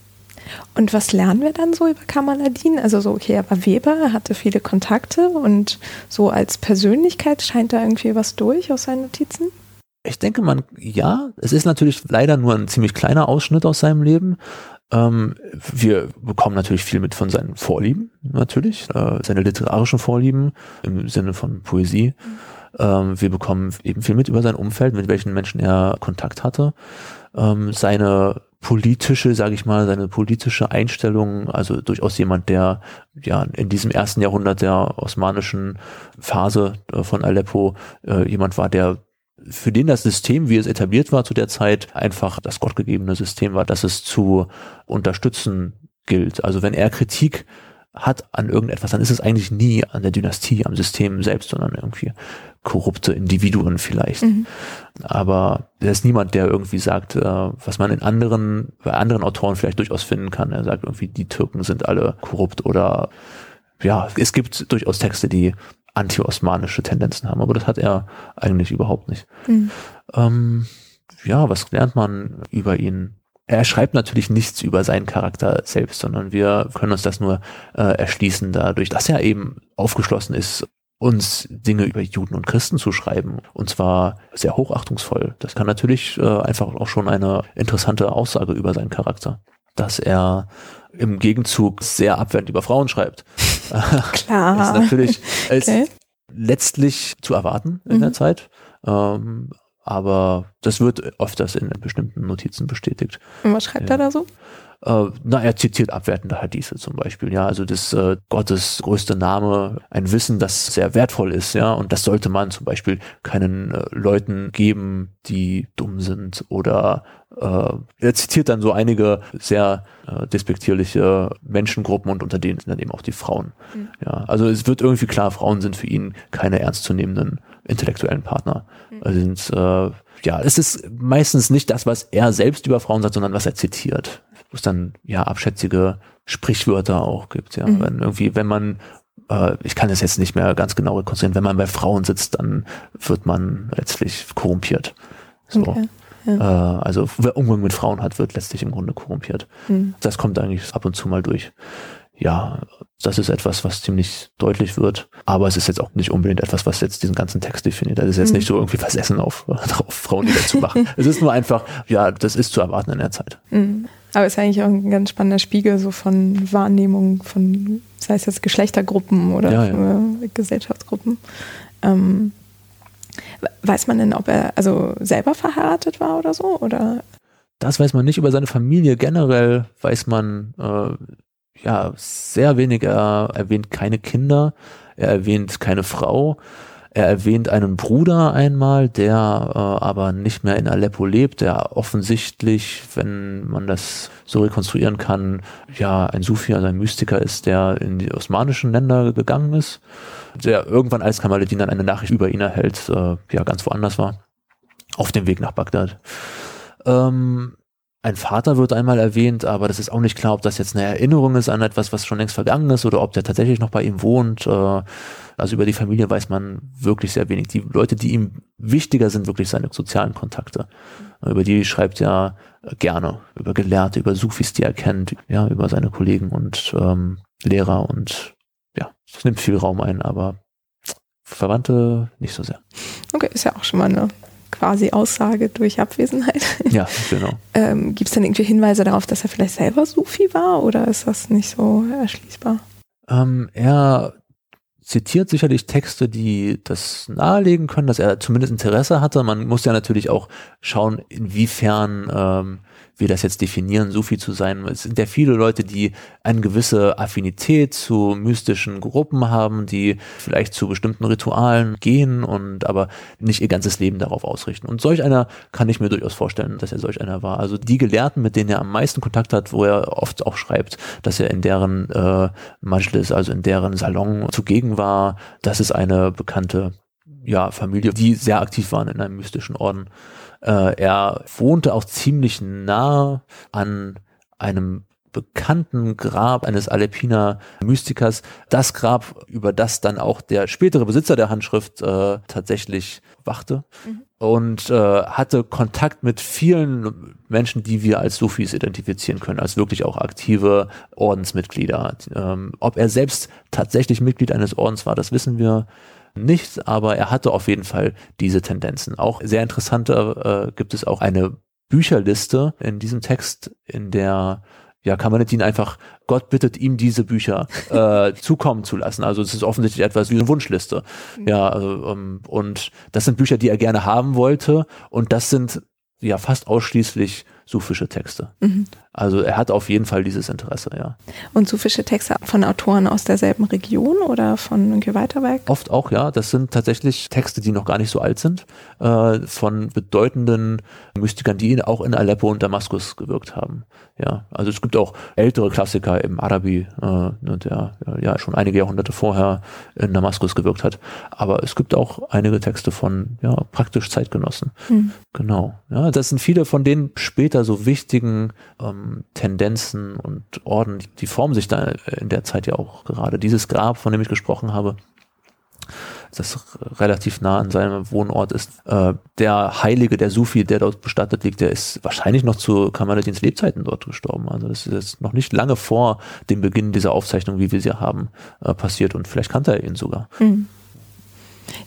Und was lernen wir dann so über Kamaladin? Also so, okay, er war Weber, er hatte viele Kontakte und so als Persönlichkeit scheint da irgendwie was durch aus seinen Notizen? Ich denke, man, ja, es ist natürlich leider nur ein ziemlich kleiner Ausschnitt aus seinem Leben. Ähm, wir bekommen natürlich viel mit von seinen Vorlieben, natürlich, äh, seine literarischen Vorlieben im Sinne von Poesie. Ähm, wir bekommen eben viel mit über sein Umfeld, mit welchen Menschen er Kontakt hatte. Ähm, seine politische, sage ich mal, seine politische Einstellung, also durchaus jemand, der ja in diesem ersten Jahrhundert der osmanischen Phase äh, von Aleppo äh, jemand war, der für den das System, wie es etabliert war zu der Zeit, einfach das gottgegebene System war, dass es zu unterstützen gilt. Also wenn er Kritik hat an irgendetwas, dann ist es eigentlich nie an der Dynastie, am System selbst, sondern irgendwie korrupte Individuen vielleicht. Mhm. Aber er ist niemand, der irgendwie sagt, äh, was man in anderen, bei anderen Autoren vielleicht durchaus finden kann. Er sagt irgendwie, die Türken sind alle korrupt oder ja, es gibt durchaus Texte, die anti-osmanische Tendenzen haben, aber das hat er eigentlich überhaupt nicht. Mhm. Ähm, ja, was lernt man über ihn? Er schreibt natürlich nichts über seinen Charakter selbst, sondern wir können uns das nur äh, erschließen dadurch, dass er eben aufgeschlossen ist, uns Dinge über Juden und Christen zu schreiben. Und zwar sehr hochachtungsvoll. Das kann natürlich äh, einfach auch schon eine interessante Aussage über seinen Charakter. Dass er im Gegenzug sehr abwertend über Frauen schreibt. Klar. ist natürlich ist okay. letztlich zu erwarten in mhm. der Zeit. Ähm, aber das wird öfters in bestimmten Notizen bestätigt. Und was schreibt ja. er da so? Äh, na, er zitiert abwertende Hadithe zum Beispiel, ja, also das äh, Gottes größte Name, ein Wissen, das sehr wertvoll ist, ja, und das sollte man zum Beispiel keinen äh, Leuten geben, die dumm sind oder äh, er zitiert dann so einige sehr äh, despektierliche Menschengruppen und unter denen sind dann eben auch die Frauen. Mhm. Ja, also es wird irgendwie klar, Frauen sind für ihn keine ernstzunehmenden intellektuellen Partner. Mhm. Also sind, äh, ja, es ist meistens nicht das, was er selbst über Frauen sagt, sondern was er zitiert. Wo es dann ja abschätzige Sprichwörter auch gibt. Ja, mhm. wenn irgendwie, wenn man äh, ich kann es jetzt nicht mehr ganz genau rekonstruieren, wenn man bei Frauen sitzt, dann wird man letztlich korrumpiert. So. Okay. Ja. Äh, also wer Umgang mit Frauen hat, wird letztlich im Grunde korrumpiert. Mhm. Das kommt eigentlich ab und zu mal durch. Ja, das ist etwas, was ziemlich deutlich wird. Aber es ist jetzt auch nicht unbedingt etwas, was jetzt diesen ganzen Text definiert. Das ist jetzt mhm. nicht so irgendwie versessen auf, auf Frauen wieder zu machen. es ist nur einfach, ja, das ist zu erwarten in der Zeit. Mhm. Aber es ist eigentlich auch ein ganz spannender Spiegel so von Wahrnehmung von, sei es jetzt Geschlechtergruppen oder ja, ja. Gesellschaftsgruppen. Ähm, Weiß man denn, ob er also selber verheiratet war oder so? Oder? Das weiß man nicht. Über seine Familie generell weiß man äh, ja sehr wenig. Er erwähnt keine Kinder, er erwähnt keine Frau. Er erwähnt einen Bruder einmal, der äh, aber nicht mehr in Aleppo lebt, der offensichtlich, wenn man das so rekonstruieren kann, ja ein Sufi, also ein Mystiker ist, der in die osmanischen Länder gegangen ist, der irgendwann als Kamaluddin dann eine Nachricht über ihn erhält, äh, ja ganz woanders war, auf dem Weg nach Bagdad. Ähm, ein Vater wird einmal erwähnt, aber das ist auch nicht klar, ob das jetzt eine Erinnerung ist an etwas, was schon längst vergangen ist oder ob der tatsächlich noch bei ihm wohnt. Äh, also über die Familie weiß man wirklich sehr wenig. Die Leute, die ihm wichtiger sind, wirklich seine sozialen Kontakte. Über die schreibt er gerne, über Gelehrte, über Sufis, die er kennt, ja, über seine Kollegen und ähm, Lehrer und ja, es nimmt viel Raum ein, aber Verwandte nicht so sehr. Okay, ist ja auch schon mal eine quasi Aussage durch Abwesenheit. Ja, genau. ähm, Gibt es denn irgendwie Hinweise darauf, dass er vielleicht selber Sufi war oder ist das nicht so erschließbar? Ähm, er zitiert sicherlich Texte, die das nahelegen können, dass er zumindest Interesse hatte. Man muss ja natürlich auch schauen, inwiefern ähm, wir das jetzt definieren, Sufi zu sein. Es sind ja viele Leute, die eine gewisse Affinität zu mystischen Gruppen haben, die vielleicht zu bestimmten Ritualen gehen und aber nicht ihr ganzes Leben darauf ausrichten. Und solch einer kann ich mir durchaus vorstellen, dass er solch einer war. Also die Gelehrten, mit denen er am meisten Kontakt hat, wo er oft auch schreibt, dass er in deren äh, Majlis, also in deren Salon zugegen war, das ist eine bekannte ja, Familie, die sehr aktiv waren in einem mystischen Orden. Äh, er wohnte auch ziemlich nah an einem bekannten Grab eines Alepiner Mystikers. Das Grab, über das dann auch der spätere Besitzer der Handschrift äh, tatsächlich wachte mhm. Und äh, hatte Kontakt mit vielen Menschen, die wir als Sufis identifizieren können, als wirklich auch aktive Ordensmitglieder. Ähm, ob er selbst tatsächlich Mitglied eines Ordens war, das wissen wir nicht, aber er hatte auf jeden Fall diese Tendenzen. Auch sehr interessant äh, gibt es auch eine Bücherliste in diesem Text, in der ja, Kamanetin einfach, Gott bittet ihm diese Bücher äh, zukommen zu lassen. Also es ist offensichtlich etwas wie eine Wunschliste. Mhm. Ja, also, um, und das sind Bücher, die er gerne haben wollte und das sind ja fast ausschließlich sufische Texte. Mhm. Also er hat auf jeden Fall dieses Interesse, ja. Und sufische Texte von Autoren aus derselben Region oder von irgendwie weiter weg? Oft auch, ja. Das sind tatsächlich Texte, die noch gar nicht so alt sind, äh, von bedeutenden Mystikern, die auch in Aleppo und Damaskus gewirkt haben. Ja, also es gibt auch ältere Klassiker im Arabi, äh, der ja schon einige Jahrhunderte vorher in Damaskus gewirkt hat. Aber es gibt auch einige Texte von ja praktisch Zeitgenossen. Mhm. Genau. Ja, das sind viele von den später so wichtigen ähm, Tendenzen und Orden, die formen sich da in der Zeit ja auch gerade. Dieses Grab, von dem ich gesprochen habe, das relativ nah an seinem Wohnort ist. Äh, der Heilige, der Sufi, der dort bestattet liegt, der ist wahrscheinlich noch zu Kamaluddins Lebzeiten dort gestorben. Also das ist jetzt noch nicht lange vor dem Beginn dieser Aufzeichnung, wie wir sie haben, äh, passiert und vielleicht kannte er ihn sogar. Mhm.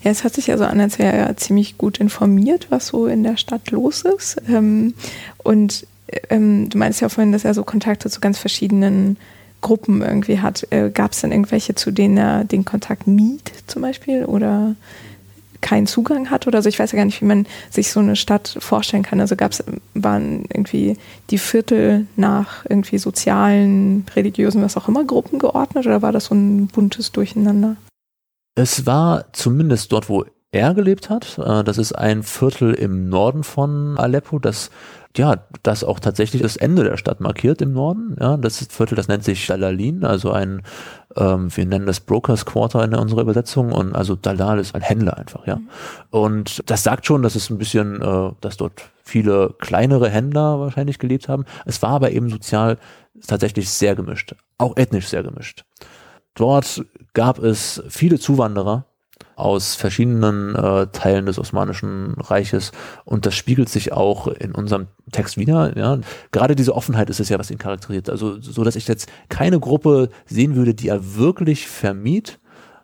Ja, es hört sich ja so an, als wäre er ziemlich gut informiert, was so in der Stadt los ist. Ähm, und ähm, du meinst ja vorhin, dass er so Kontakte zu ganz verschiedenen Gruppen irgendwie hat. Äh, Gab es denn irgendwelche, zu denen er den Kontakt mied zum Beispiel oder keinen Zugang hat oder so? Ich weiß ja gar nicht, wie man sich so eine Stadt vorstellen kann. Also gab es, waren irgendwie die Viertel nach irgendwie sozialen, religiösen, was auch immer Gruppen geordnet oder war das so ein buntes Durcheinander? Es war zumindest dort, wo er gelebt hat. Äh, das ist ein Viertel im Norden von Aleppo, das ja, das auch tatsächlich das Ende der Stadt markiert im Norden. Ja, das Viertel, das nennt sich Dalalin, also ein, ähm, wir nennen das Brokers Quarter in unserer Übersetzung und also Dalal ist ein Händler einfach, ja. Und das sagt schon, dass es ein bisschen, äh, dass dort viele kleinere Händler wahrscheinlich gelebt haben. Es war aber eben sozial tatsächlich sehr gemischt, auch ethnisch sehr gemischt. Dort gab es viele Zuwanderer, aus verschiedenen äh, Teilen des Osmanischen Reiches und das spiegelt sich auch in unserem Text wieder. Ja. Gerade diese Offenheit ist es ja, was ihn charakterisiert. Also so, dass ich jetzt keine Gruppe sehen würde, die er wirklich vermied,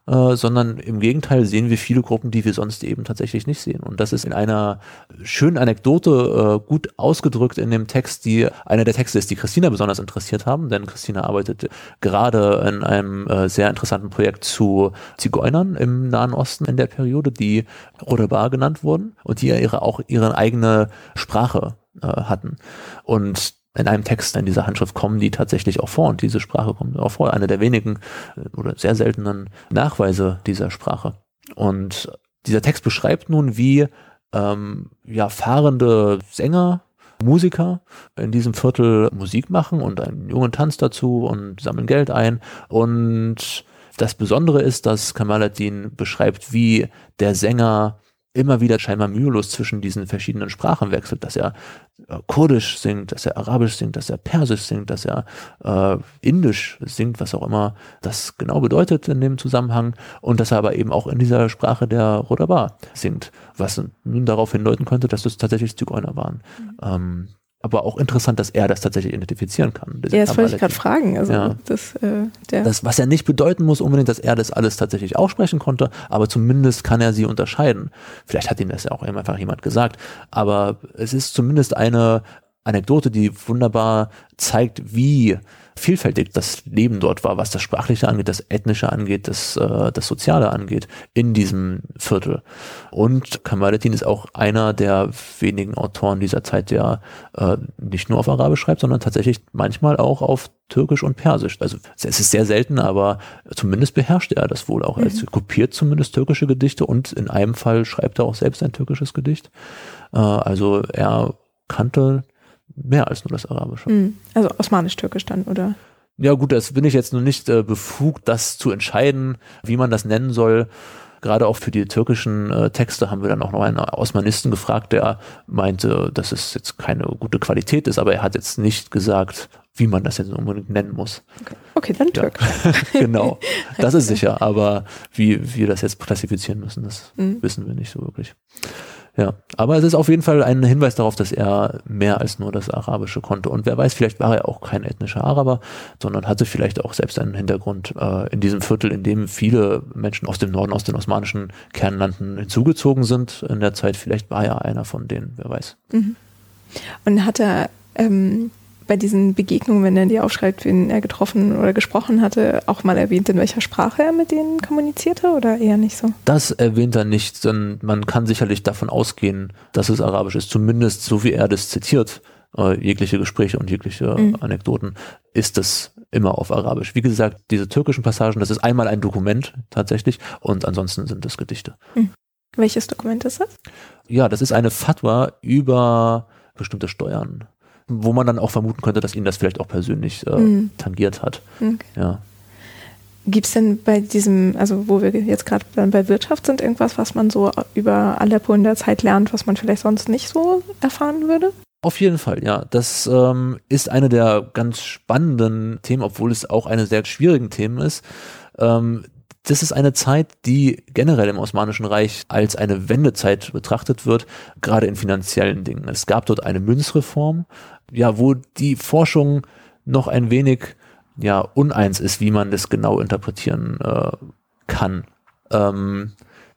äh, sondern im Gegenteil sehen wir viele Gruppen, die wir sonst eben tatsächlich nicht sehen. Und das ist in einer schönen Anekdote äh, gut ausgedrückt in dem Text, die einer der Texte ist, die Christina besonders interessiert haben, denn Christina arbeitet gerade in einem äh, sehr interessanten Projekt zu Zigeunern im Nahen Osten in der Periode, die Rodebar genannt wurden und die ja ihre, auch ihre eigene Sprache äh, hatten. Und in einem Text in dieser Handschrift kommen die tatsächlich auch vor und diese Sprache kommt auch vor. Eine der wenigen äh, oder sehr seltenen Nachweise dieser Sprache. Und dieser Text beschreibt nun, wie ähm, ja, fahrende Sänger, Musiker in diesem Viertel Musik machen und einen jungen Tanz dazu und sammeln Geld ein. Und das Besondere ist, dass Kamaladin beschreibt, wie der Sänger immer wieder scheinbar mühelos zwischen diesen verschiedenen Sprachen wechselt, dass er äh, Kurdisch singt, dass er Arabisch singt, dass er Persisch singt, dass er äh, Indisch singt, was auch immer das genau bedeutet in dem Zusammenhang und dass er aber eben auch in dieser Sprache der Rodabar singt, was nun darauf hindeuten könnte, dass das tatsächlich Zigeuner waren. Mhm. Ähm, aber auch interessant, dass er das tatsächlich identifizieren kann. Ja, das wollte ich gerade fragen. Also ja. das, äh, das, was ja nicht bedeuten muss unbedingt, dass er das alles tatsächlich aussprechen konnte, aber zumindest kann er sie unterscheiden. Vielleicht hat ihm das ja auch einfach jemand gesagt, aber es ist zumindest eine Anekdote, die wunderbar zeigt, wie vielfältig das Leben dort war, was das Sprachliche angeht, das Ethnische angeht, das, äh, das Soziale angeht, in diesem Viertel. Und Kamaluddin ist auch einer der wenigen Autoren dieser Zeit, der äh, nicht nur auf Arabisch schreibt, sondern tatsächlich manchmal auch auf Türkisch und Persisch. Also es ist sehr selten, aber zumindest beherrscht er das wohl auch. Mhm. Er kopiert zumindest türkische Gedichte und in einem Fall schreibt er auch selbst ein türkisches Gedicht. Äh, also er kannte mehr als nur das Arabische. Mhm. Also osmanisch-türkisch dann, oder? Ja gut, das bin ich jetzt noch nicht äh, befugt, das zu entscheiden, wie man das nennen soll. Gerade auch für die türkischen äh, Texte haben wir dann auch noch einen Osmanisten gefragt, der meinte, dass es jetzt keine gute Qualität ist, aber er hat jetzt nicht gesagt, wie man das jetzt unbedingt nennen muss. Okay, okay dann türkisch. Ja. genau, das ist sicher, aber wie wir das jetzt klassifizieren müssen, das mhm. wissen wir nicht so wirklich. Ja, aber es ist auf jeden Fall ein Hinweis darauf, dass er mehr als nur das Arabische konnte. Und wer weiß, vielleicht war er auch kein ethnischer Araber, sondern hatte vielleicht auch selbst einen Hintergrund äh, in diesem Viertel, in dem viele Menschen aus dem Norden, aus den osmanischen Kernlanden hinzugezogen sind in der Zeit. Vielleicht war er einer von denen, wer weiß. Mhm. Und hat er ähm, bei diesen Begegnungen, wenn er die aufschreibt, wen er getroffen oder gesprochen hatte, auch mal erwähnt, in welcher Sprache er mit denen kommunizierte oder eher nicht so? Das erwähnt er nicht, denn man kann sicherlich davon ausgehen, dass es Arabisch ist. Zumindest so wie er das zitiert, äh, jegliche Gespräche und jegliche mhm. Anekdoten, ist es immer auf Arabisch. Wie gesagt, diese türkischen Passagen, das ist einmal ein Dokument tatsächlich und ansonsten sind es Gedichte. Mhm. Welches Dokument ist das? Ja, das ist eine Fatwa über bestimmte Steuern wo man dann auch vermuten könnte, dass ihn das vielleicht auch persönlich äh, mhm. tangiert hat. Okay. Ja. Gibt es denn bei diesem, also wo wir jetzt gerade bei Wirtschaft sind, irgendwas, was man so über Aleppo in der Zeit lernt, was man vielleicht sonst nicht so erfahren würde? Auf jeden Fall, ja. Das ähm, ist eine der ganz spannenden Themen, obwohl es auch eine sehr schwierigen Themen ist. Ähm, das ist eine Zeit, die generell im Osmanischen Reich als eine Wendezeit betrachtet wird, gerade in finanziellen Dingen. Es gab dort eine Münzreform, ja, wo die Forschung noch ein wenig ja uneins ist, wie man das genau interpretieren äh, kann. Ähm,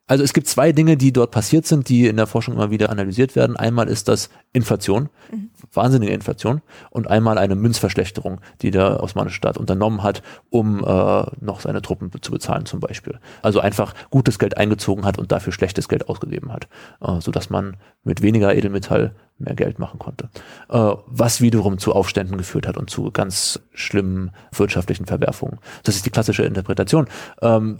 also es gibt zwei Dinge, die dort passiert sind, die in der Forschung immer wieder analysiert werden. Einmal ist das Inflation, mhm. wahnsinnige Inflation, und einmal eine Münzverschlechterung, die der osmanische Staat unternommen hat, um äh, noch seine Truppen zu bezahlen zum Beispiel. Also einfach gutes Geld eingezogen hat und dafür schlechtes Geld ausgegeben hat, äh, sodass man mit weniger Edelmetall mehr Geld machen konnte. Äh, was wiederum zu Aufständen geführt hat und zu ganz schlimmen wirtschaftlichen Verwerfungen. Das ist die klassische Interpretation. Ähm,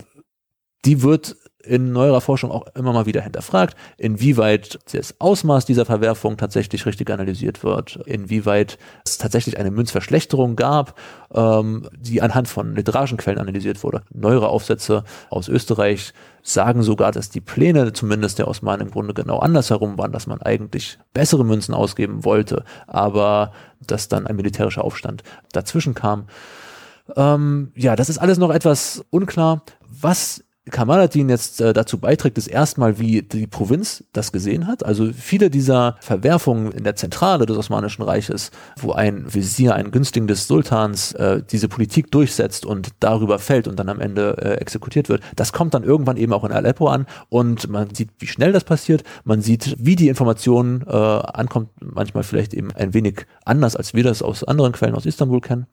die wird in neuerer Forschung auch immer mal wieder hinterfragt, inwieweit das Ausmaß dieser Verwerfung tatsächlich richtig analysiert wird, inwieweit es tatsächlich eine Münzverschlechterung gab, ähm, die anhand von literarischen Quellen analysiert wurde. Neuere Aufsätze aus Österreich sagen sogar, dass die Pläne zumindest der Osmanen im Grunde genau andersherum waren, dass man eigentlich bessere Münzen ausgeben wollte, aber dass dann ein militärischer Aufstand dazwischen kam. Ähm, ja, das ist alles noch etwas unklar. Was Kamaladin jetzt äh, dazu beiträgt, ist erstmal, wie die Provinz das gesehen hat. Also viele dieser Verwerfungen in der Zentrale des Osmanischen Reiches, wo ein Visier, ein Günstling des Sultans äh, diese Politik durchsetzt und darüber fällt und dann am Ende äh, exekutiert wird, das kommt dann irgendwann eben auch in Aleppo an und man sieht, wie schnell das passiert, man sieht, wie die Information äh, ankommt, manchmal vielleicht eben ein wenig anders, als wir das aus anderen Quellen aus Istanbul kennen.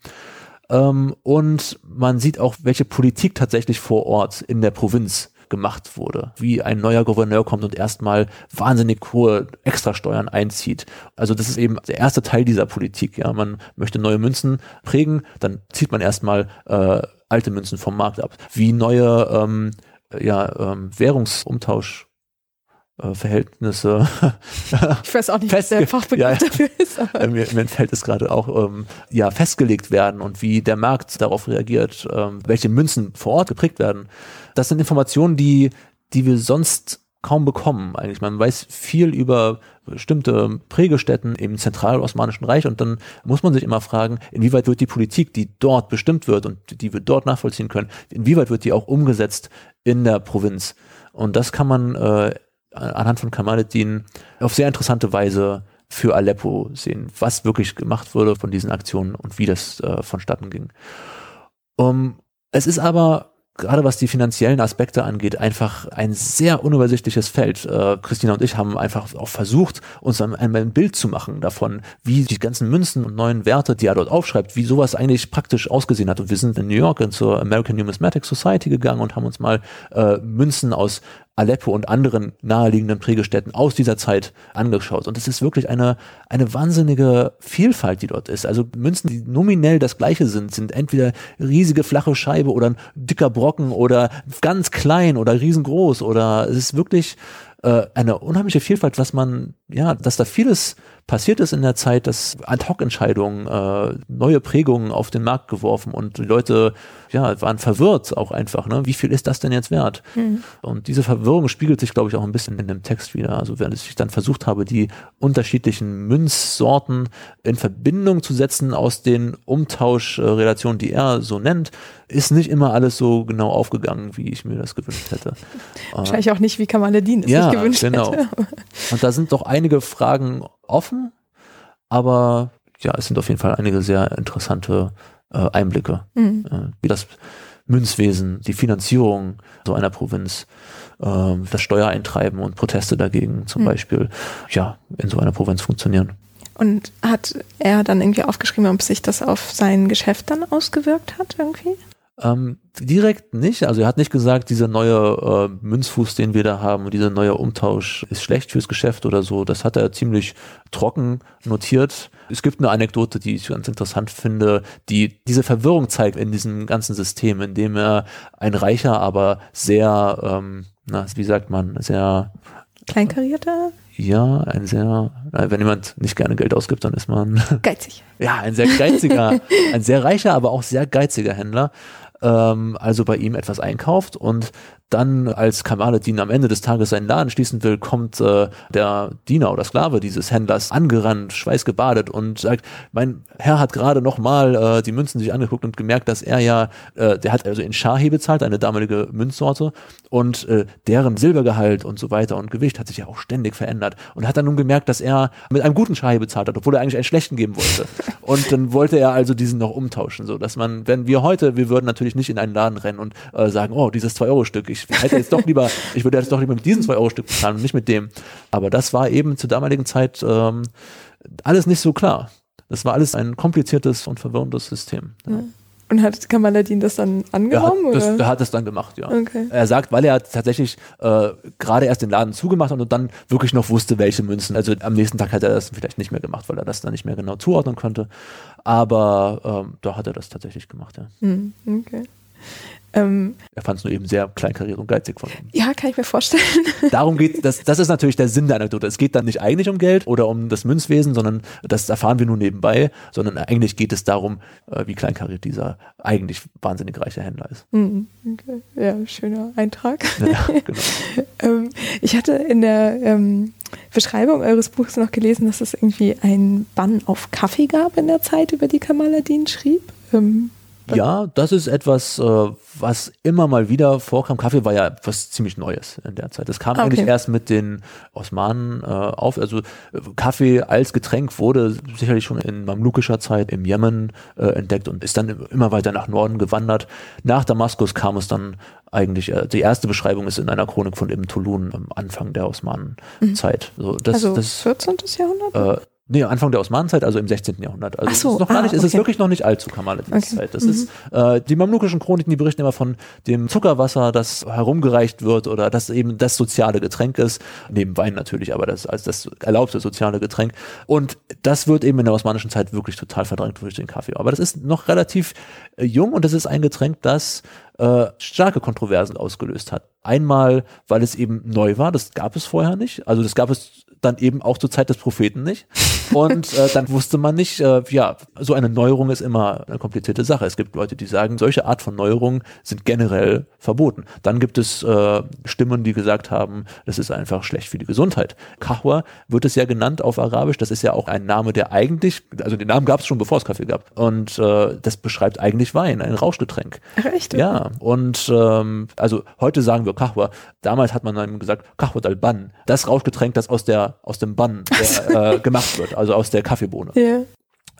Ähm, und man sieht auch, welche Politik tatsächlich vor Ort in der Provinz gemacht wurde, wie ein neuer Gouverneur kommt und erstmal wahnsinnig hohe Extrasteuern einzieht. Also das ist eben der erste Teil dieser Politik. Ja, man möchte neue Münzen prägen, dann zieht man erstmal äh, alte Münzen vom Markt ab. Wie neue ähm, ja, ähm, Währungsumtausch äh, Verhältnisse. ich weiß auch nicht, was der Fachbegriff ja, dafür ist. Aber. Mir, mir fällt es gerade auch, ähm, ja, festgelegt werden und wie der Markt darauf reagiert, ähm, welche Münzen vor Ort geprägt werden. Das sind Informationen, die, die wir sonst kaum bekommen eigentlich. Man weiß viel über bestimmte Prägestätten im zentralosmanischen Reich und dann muss man sich immer fragen, inwieweit wird die Politik, die dort bestimmt wird und die wir dort nachvollziehen können, inwieweit wird die auch umgesetzt in der Provinz. Und das kann man äh, anhand von Kamaluddin auf sehr interessante Weise für Aleppo sehen, was wirklich gemacht wurde von diesen Aktionen und wie das äh, vonstatten ging. Um, es ist aber gerade was die finanziellen Aspekte angeht, einfach ein sehr unübersichtliches Feld. Äh, Christina und ich haben einfach auch versucht, uns ein, ein, Bild zu machen davon, wie die ganzen Münzen und neuen Werte, die er dort aufschreibt, wie sowas eigentlich praktisch ausgesehen hat. Und wir sind in New York zur American Numismatic Society gegangen und haben uns mal äh, Münzen aus Aleppo und anderen naheliegenden Prägestätten aus dieser Zeit angeschaut. Und es ist wirklich eine, eine wahnsinnige Vielfalt, die dort ist. Also Münzen, die nominell das gleiche sind, sind entweder riesige flache Scheibe oder ein dicker Brocken oder ganz klein oder riesengroß oder es ist wirklich äh, eine unheimliche Vielfalt, was man, ja, dass da vieles passiert ist in der Zeit, dass Ad-Hoc-Entscheidungen, äh, neue Prägungen auf den Markt geworfen und die Leute ja, waren verwirrt auch einfach. Ne? Wie viel ist das denn jetzt wert? Mhm. Und diese Verwirrung spiegelt sich, glaube ich, auch ein bisschen in dem Text wieder. Also wenn ich dann versucht habe, die unterschiedlichen Münzsorten in Verbindung zu setzen aus den Umtauschrelationen, die er so nennt, ist nicht immer alles so genau aufgegangen, wie ich mir das gewünscht hätte. Wahrscheinlich auch nicht, wie Kamaladin es ja, sich gewünscht genau. hätte. Und da sind doch einige Fragen offen, aber ja, es sind auf jeden Fall einige sehr interessante äh, Einblicke, mhm. äh, wie das Münzwesen, die Finanzierung so einer Provinz, äh, das Steuereintreiben und Proteste dagegen zum mhm. Beispiel, ja, in so einer Provinz funktionieren. Und hat er dann irgendwie aufgeschrieben, ob sich das auf sein Geschäft dann ausgewirkt hat irgendwie? Ähm, direkt nicht. Also er hat nicht gesagt, dieser neue äh, Münzfuß, den wir da haben, dieser neue Umtausch ist schlecht fürs Geschäft oder so. Das hat er ziemlich trocken notiert. Es gibt eine Anekdote, die ich ganz interessant finde, die diese Verwirrung zeigt in diesem ganzen System, in dem er ein reicher, aber sehr, ähm, na, wie sagt man, sehr Kleinkarierter? Ja, ein sehr, wenn jemand nicht gerne Geld ausgibt, dann ist man geizig. Ja, ein sehr geiziger, ein sehr reicher, aber auch sehr geiziger Händler ähm, also bei ihm etwas einkauft und dann, als Kamaluddin am Ende des Tages seinen Laden schließen will, kommt äh, der Diener oder Sklave dieses Händlers angerannt, schweißgebadet und sagt, mein Herr hat gerade nochmal äh, die Münzen sich angeguckt und gemerkt, dass er ja, äh, der hat also in Shahi bezahlt, eine damalige Münzsorte und äh, deren Silbergehalt und so weiter und Gewicht hat sich ja auch ständig verändert und hat dann nun gemerkt, dass er mit einem guten Shahi bezahlt hat, obwohl er eigentlich einen schlechten geben wollte. Und dann wollte er also diesen noch umtauschen, so dass man, wenn wir heute, wir würden natürlich nicht in einen Laden rennen und äh, sagen, oh, dieses 2-Euro-Stück, ich hätte jetzt doch lieber, ich würde jetzt doch lieber mit diesem 2-Euro-Stück bezahlen und nicht mit dem. Aber das war eben zur damaligen Zeit ähm, alles nicht so klar. Das war alles ein kompliziertes und verwirrendes System. Ja. Und hat Kamaladin das dann angenommen? Er hat, das, er hat das dann gemacht, ja. Okay. Er sagt, weil er tatsächlich äh, gerade erst den Laden zugemacht hat und dann wirklich noch wusste, welche Münzen. Also am nächsten Tag hat er das vielleicht nicht mehr gemacht, weil er das dann nicht mehr genau zuordnen konnte. Aber ähm, da hat er das tatsächlich gemacht, ja. Hm, okay. Ähm, er fand es nur eben sehr kleinkariert und geizig von ihm. Ja, kann ich mir vorstellen. Darum geht das, das ist natürlich der Sinn der Anekdote. Es geht dann nicht eigentlich um Geld oder um das Münzwesen, sondern das erfahren wir nur nebenbei, sondern eigentlich geht es darum, äh, wie kleinkariert dieser eigentlich wahnsinnig reiche Händler ist. Mhm, okay. Ja, schöner Eintrag. Ja, genau. ähm, ich hatte in der ähm, Beschreibung eures Buchs noch gelesen, dass es irgendwie einen Bann auf Kaffee gab in der Zeit, über die Kamaladin schrieb. Ja, das ist etwas, äh, was immer mal wieder vorkam. Kaffee war ja etwas ziemlich Neues in der Zeit. Das kam okay. eigentlich erst mit den Osmanen äh, auf. Also Kaffee als Getränk wurde sicherlich schon in mamlukischer Zeit im Jemen äh, entdeckt und ist dann immer weiter nach Norden gewandert. Nach Damaskus kam es dann eigentlich, die erste Beschreibung ist in einer Chronik von Ibn Tulun am Anfang der Osmanenzeit. Mhm. So, das, also das, 14. Jahrhundert? Äh, Nee, Anfang der Osmanenzeit, also im 16. Jahrhundert. Also so, es ist noch gar nicht, ah, okay. es ist wirklich noch nicht allzu Kamaladins okay. Zeit. Das mhm. ist äh, die mamlukischen Chroniken, die berichten immer von dem Zuckerwasser, das herumgereicht wird oder das eben das soziale Getränk ist, neben Wein natürlich, aber das als das erlaubte soziale Getränk. Und das wird eben in der osmanischen Zeit wirklich total verdrängt durch den Kaffee. Aber das ist noch relativ äh, jung und das ist ein Getränk, das äh, starke Kontroversen ausgelöst hat. Einmal, weil es eben neu war, das gab es vorher nicht. Also das gab es dann eben auch zur Zeit des Propheten nicht. Und äh, dann wusste man nicht, äh, ja, so eine Neuerung ist immer eine komplizierte Sache. Es gibt Leute, die sagen, solche Art von Neuerungen sind generell verboten. Dann gibt es äh, Stimmen, die gesagt haben, das ist einfach schlecht für die Gesundheit. Kahwa wird es ja genannt auf Arabisch. Das ist ja auch ein Name, der eigentlich, also den Namen gab es schon, bevor es Kaffee gab. Und äh, das beschreibt eigentlich Wein, ein Rauschgetränk. Ach, echt? Ja, und ähm, also heute sagen wir Kahwa. Damals hat man dann gesagt, Kahwa al-Ban. Das Rauschgetränk, das aus der aus dem Bann der, äh, gemacht wird, also aus der Kaffeebohne. Ja.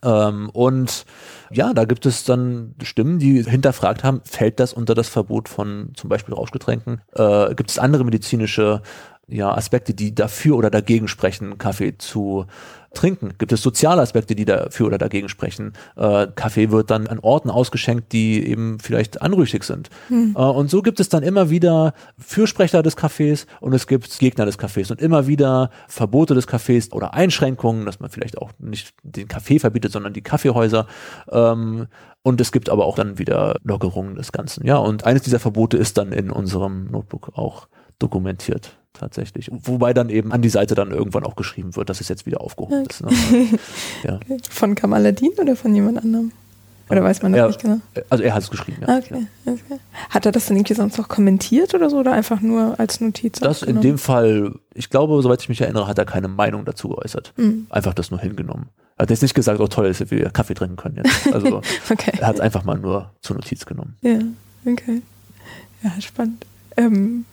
Ähm, und ja, da gibt es dann Stimmen, die hinterfragt haben, fällt das unter das Verbot von zum Beispiel Rauschgetränken? Äh, gibt es andere medizinische ja, Aspekte, die dafür oder dagegen sprechen, Kaffee zu trinken? Gibt es soziale Aspekte, die dafür oder dagegen sprechen? Äh, Kaffee wird dann an Orten ausgeschenkt, die eben vielleicht anrüchig sind. Hm. Äh, und so gibt es dann immer wieder Fürsprecher des Kaffees und es gibt Gegner des Kaffees und immer wieder Verbote des Kaffees oder Einschränkungen, dass man vielleicht auch nicht den Kaffee verbietet, sondern die Kaffeehäuser. Ähm, und es gibt aber auch dann wieder Lockerungen des Ganzen. Ja, und eines dieser Verbote ist dann in unserem Notebook auch dokumentiert tatsächlich. Wobei dann eben an die Seite dann irgendwann auch geschrieben wird, dass es jetzt wieder aufgehoben okay. ist. Ne? ja. Von Kamaladin oder von jemand anderem? Oder weiß man das er, nicht genau? Also er hat es geschrieben, ja. Okay. okay. Hat er das dann irgendwie sonst noch kommentiert oder so oder einfach nur als Notiz? Das in dem Fall, ich glaube, soweit ich mich erinnere, hat er keine Meinung dazu geäußert. Mhm. Einfach das nur hingenommen. Er hat jetzt nicht gesagt, oh toll, dass wir Kaffee trinken können jetzt. Also okay. er hat es einfach mal nur zur Notiz genommen. Ja, okay. Ja, spannend. Ähm,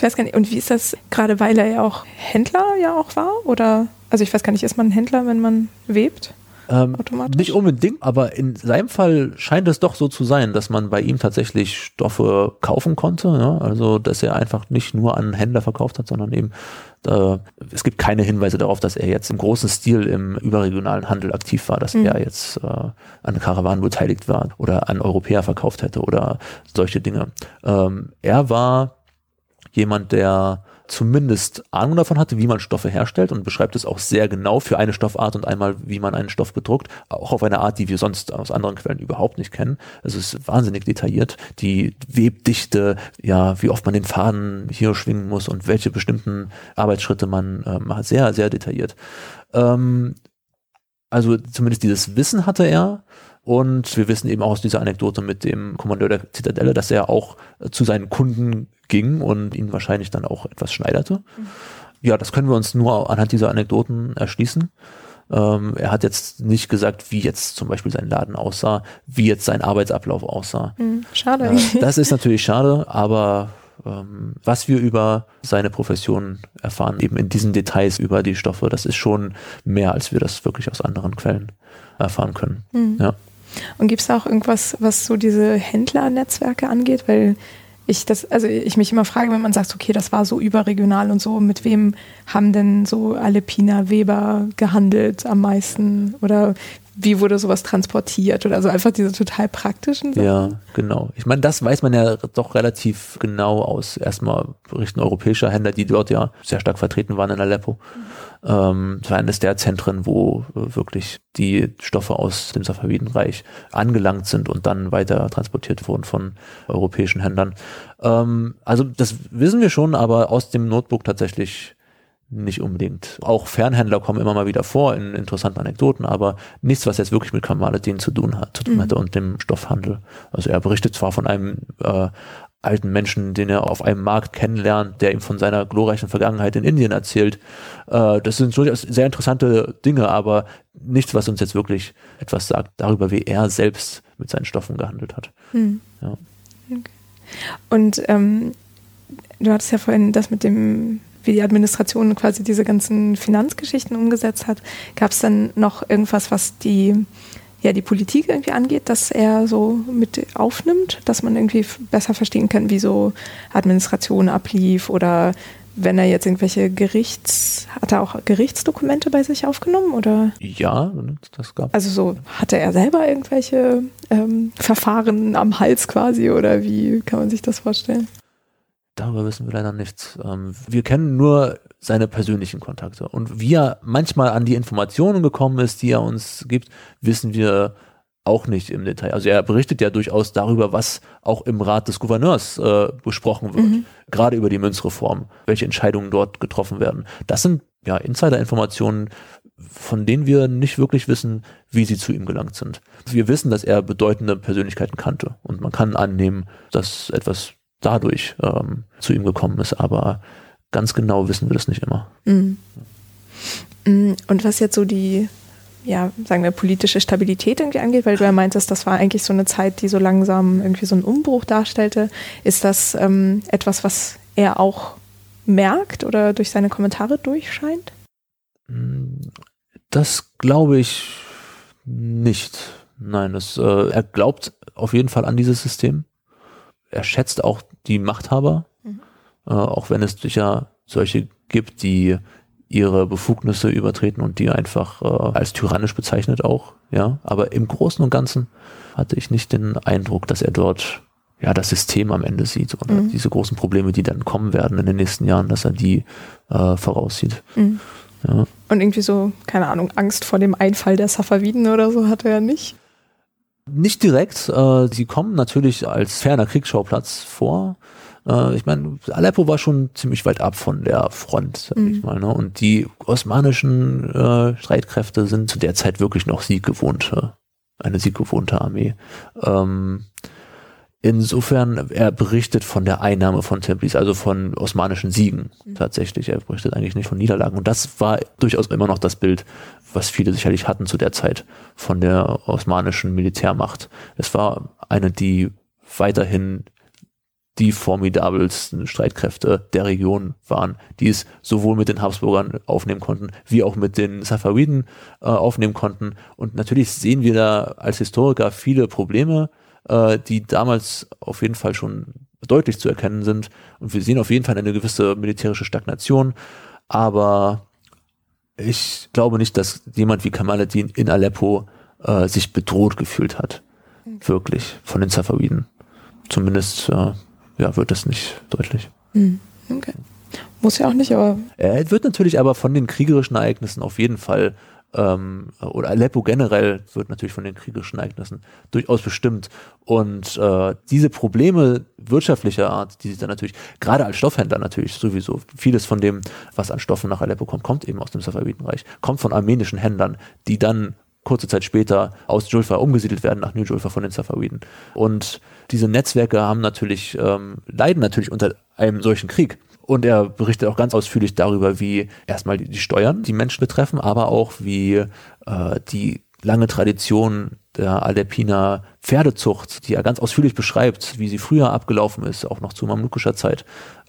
ich weiß gar nicht, und wie ist das, gerade weil er ja auch Händler ja auch war? Oder, also ich weiß gar nicht, ist man ein Händler, wenn man webt? Ähm, nicht unbedingt, aber in seinem Fall scheint es doch so zu sein, dass man bei ihm tatsächlich Stoffe kaufen konnte. Ja? Also, dass er einfach nicht nur an Händler verkauft hat, sondern eben, äh, es gibt keine Hinweise darauf, dass er jetzt im großen Stil im überregionalen Handel aktiv war, dass mhm. er jetzt äh, an Karawanen beteiligt war oder an Europäer verkauft hätte oder solche Dinge. Ähm, er war jemand, der zumindest Ahnung davon hatte, wie man Stoffe herstellt und beschreibt es auch sehr genau für eine Stoffart und einmal, wie man einen Stoff bedruckt, auch auf eine Art, die wir sonst aus anderen Quellen überhaupt nicht kennen. Es ist wahnsinnig detailliert. Die Webdichte, ja, wie oft man den Faden hier schwingen muss und welche bestimmten Arbeitsschritte man äh, macht, sehr, sehr detailliert. Ähm, also zumindest dieses Wissen hatte er und wir wissen eben auch aus dieser Anekdote mit dem Kommandeur der Zitadelle, dass er auch äh, zu seinen Kunden ging und ihn wahrscheinlich dann auch etwas schneiderte. Mhm. Ja, das können wir uns nur anhand dieser Anekdoten erschließen. Ähm, er hat jetzt nicht gesagt, wie jetzt zum Beispiel sein Laden aussah, wie jetzt sein Arbeitsablauf aussah. Mhm, schade. Äh, das ist natürlich schade, aber ähm, was wir über seine Profession erfahren, eben in diesen Details über die Stoffe, das ist schon mehr, als wir das wirklich aus anderen Quellen erfahren können. Mhm. Ja. Und gibt es da auch irgendwas, was so diese Händlernetzwerke angeht? Weil ich das, also ich mich immer frage, wenn man sagt, okay, das war so überregional und so, mit wem haben denn so Alepina Weber gehandelt am meisten? Oder wie wurde sowas transportiert oder so einfach diese total praktischen Sachen. Ja, genau. Ich meine, das weiß man ja doch relativ genau aus erstmal Berichten europäischer Händler, die dort ja sehr stark vertreten waren in Aleppo. Mhm. Ähm, das war eines der Zentren, wo wirklich die Stoffe aus dem Safavidenreich angelangt sind und dann weiter transportiert wurden von europäischen Händlern. Ähm, also das wissen wir schon, aber aus dem Notebook tatsächlich nicht unbedingt. Auch Fernhändler kommen immer mal wieder vor in interessanten Anekdoten, aber nichts, was jetzt wirklich mit Kamaladin zu tun hat, zu tun mhm. hatte und dem Stoffhandel. Also er berichtet zwar von einem äh, alten Menschen, den er auf einem Markt kennenlernt, der ihm von seiner glorreichen Vergangenheit in Indien erzählt. Äh, das sind durchaus sehr interessante Dinge, aber nichts, was uns jetzt wirklich etwas sagt darüber, wie er selbst mit seinen Stoffen gehandelt hat. Mhm. Ja. Okay. Und ähm, du hattest ja vorhin das mit dem wie die Administration quasi diese ganzen Finanzgeschichten umgesetzt hat. Gab es dann noch irgendwas, was die, ja, die Politik irgendwie angeht, dass er so mit aufnimmt, dass man irgendwie besser verstehen kann, wie so Administration ablief oder wenn er jetzt irgendwelche Gerichts, hat er auch Gerichtsdokumente bei sich aufgenommen oder? Ja, das gab. Also so hatte er selber irgendwelche ähm, Verfahren am Hals quasi oder wie kann man sich das vorstellen? Darüber wissen wir leider nichts. Ähm, wir kennen nur seine persönlichen Kontakte. Und wie er manchmal an die Informationen gekommen ist, die er uns gibt, wissen wir auch nicht im Detail. Also er berichtet ja durchaus darüber, was auch im Rat des Gouverneurs äh, besprochen wird, mhm. gerade über die Münzreform, welche Entscheidungen dort getroffen werden. Das sind ja Insider-Informationen, von denen wir nicht wirklich wissen, wie sie zu ihm gelangt sind. Wir wissen, dass er bedeutende Persönlichkeiten kannte und man kann annehmen, dass etwas dadurch ähm, zu ihm gekommen ist, aber ganz genau wissen wir das nicht immer. Mhm. mhm. Und was jetzt so die, ja, sagen wir, politische Stabilität irgendwie angeht, weil du ja meintest, das war eigentlich so eine Zeit, die so langsam irgendwie so einen Umbruch darstellte, ist das ähm, etwas, was er auch merkt oder durch seine Kommentare durchscheint? Das glaube ich nicht. Nein, das, äh, er glaubt auf jeden Fall an dieses System. Er schätzt auch die Machthaber, mhm. äh, auch wenn es sicher solche gibt, die ihre Befugnisse übertreten und die einfach äh, als tyrannisch bezeichnet auch. Ja, aber im Großen und Ganzen hatte ich nicht den Eindruck, dass er dort ja das System am Ende sieht oder mhm. diese großen Probleme, die dann kommen werden in den nächsten Jahren, dass er die äh, voraussieht. Mhm. Ja. Und irgendwie so, keine Ahnung, Angst vor dem Einfall der Safaviden oder so hatte er nicht? Nicht direkt. Äh, sie kommen natürlich als ferner Kriegsschauplatz vor. Äh, ich meine, Aleppo war schon ziemlich weit ab von der Front, sag mhm. ich mal. Ne? Und die osmanischen äh, Streitkräfte sind zu der Zeit wirklich noch sieggewohnte, eine sieggewohnte Armee. Ähm, Insofern, er berichtet von der Einnahme von Templis, also von osmanischen Siegen mhm. tatsächlich. Er berichtet eigentlich nicht von Niederlagen. Und das war durchaus immer noch das Bild, was viele sicherlich hatten zu der Zeit von der osmanischen Militärmacht. Es war eine, die weiterhin die formidabelsten Streitkräfte der Region waren, die es sowohl mit den Habsburgern aufnehmen konnten, wie auch mit den Safawiden äh, aufnehmen konnten. Und natürlich sehen wir da als Historiker viele Probleme, äh, die damals auf jeden Fall schon deutlich zu erkennen sind. Und wir sehen auf jeden Fall eine gewisse militärische Stagnation. Aber ich glaube nicht, dass jemand wie Kamaladin in Aleppo äh, sich bedroht gefühlt hat. Okay. Wirklich von den Safawiden. Zumindest äh, ja, wird das nicht deutlich. Hm, okay. Muss ja auch nicht, aber. Er wird natürlich aber von den kriegerischen Ereignissen auf jeden Fall ähm, oder Aleppo generell wird natürlich von den kriegerischen Ereignissen durchaus bestimmt. Und äh, diese Probleme wirtschaftlicher Art, die sich dann natürlich, gerade als Stoffhändler natürlich sowieso, vieles von dem, was an Stoffen nach Aleppo kommt, kommt eben aus dem Safavidenreich, kommt von armenischen Händlern, die dann kurze Zeit später aus Julfa umgesiedelt werden nach New Julfa von den Safawiden. Und diese Netzwerke haben natürlich, ähm, leiden natürlich unter einem solchen Krieg. Und er berichtet auch ganz ausführlich darüber, wie erstmal die, Steuern die Menschen betreffen, aber auch wie äh, die lange Tradition der Alepiner Pferdezucht, die er ganz ausführlich beschreibt, wie sie früher abgelaufen ist, auch noch zu mamlukischer Zeit,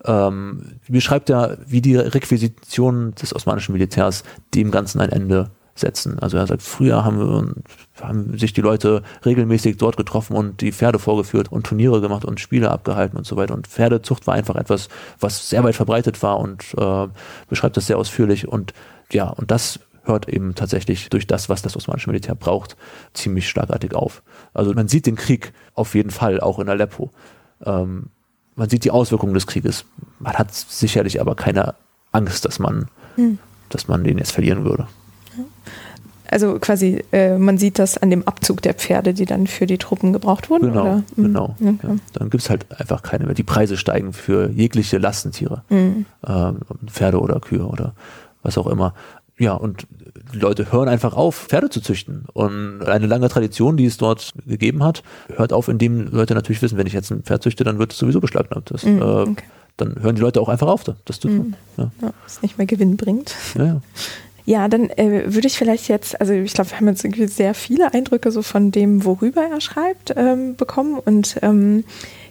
ähm, beschreibt er, wie die Requisitionen des osmanischen Militärs dem Ganzen ein Ende setzen. Also er sagt, früher haben, wir, haben sich die Leute regelmäßig dort getroffen und die Pferde vorgeführt und Turniere gemacht und Spiele abgehalten und so weiter. Und Pferdezucht war einfach etwas, was sehr weit verbreitet war und äh, beschreibt das sehr ausführlich. Und ja, und das hört eben tatsächlich durch das, was das osmanische Militär braucht, ziemlich schlagartig auf. Also man sieht den Krieg auf jeden Fall auch in Aleppo. Ähm, man sieht die Auswirkungen des Krieges. Man hat sicherlich aber keine Angst, dass man, hm. dass man den jetzt verlieren würde. Also quasi, äh, man sieht das an dem Abzug der Pferde, die dann für die Truppen gebraucht wurden? Genau, oder? Mhm. genau. Okay. Ja, dann gibt es halt einfach keine mehr. Die Preise steigen für jegliche Lastentiere. Mhm. Ähm, Pferde oder Kühe oder was auch immer. Ja, und die Leute hören einfach auf, Pferde zu züchten. Und eine lange Tradition, die es dort gegeben hat, hört auf, indem Leute natürlich wissen, wenn ich jetzt ein Pferd züchte, dann wird es sowieso beschlagnahmt. Das, mhm, okay. äh, dann hören die Leute auch einfach auf, das zu tun. Mhm. Ja. Ja, was nicht mehr Gewinn bringt. Ja, ja. Ja, dann äh, würde ich vielleicht jetzt, also ich glaube, wir haben jetzt irgendwie sehr viele Eindrücke so von dem, worüber er schreibt, ähm, bekommen. Und ähm,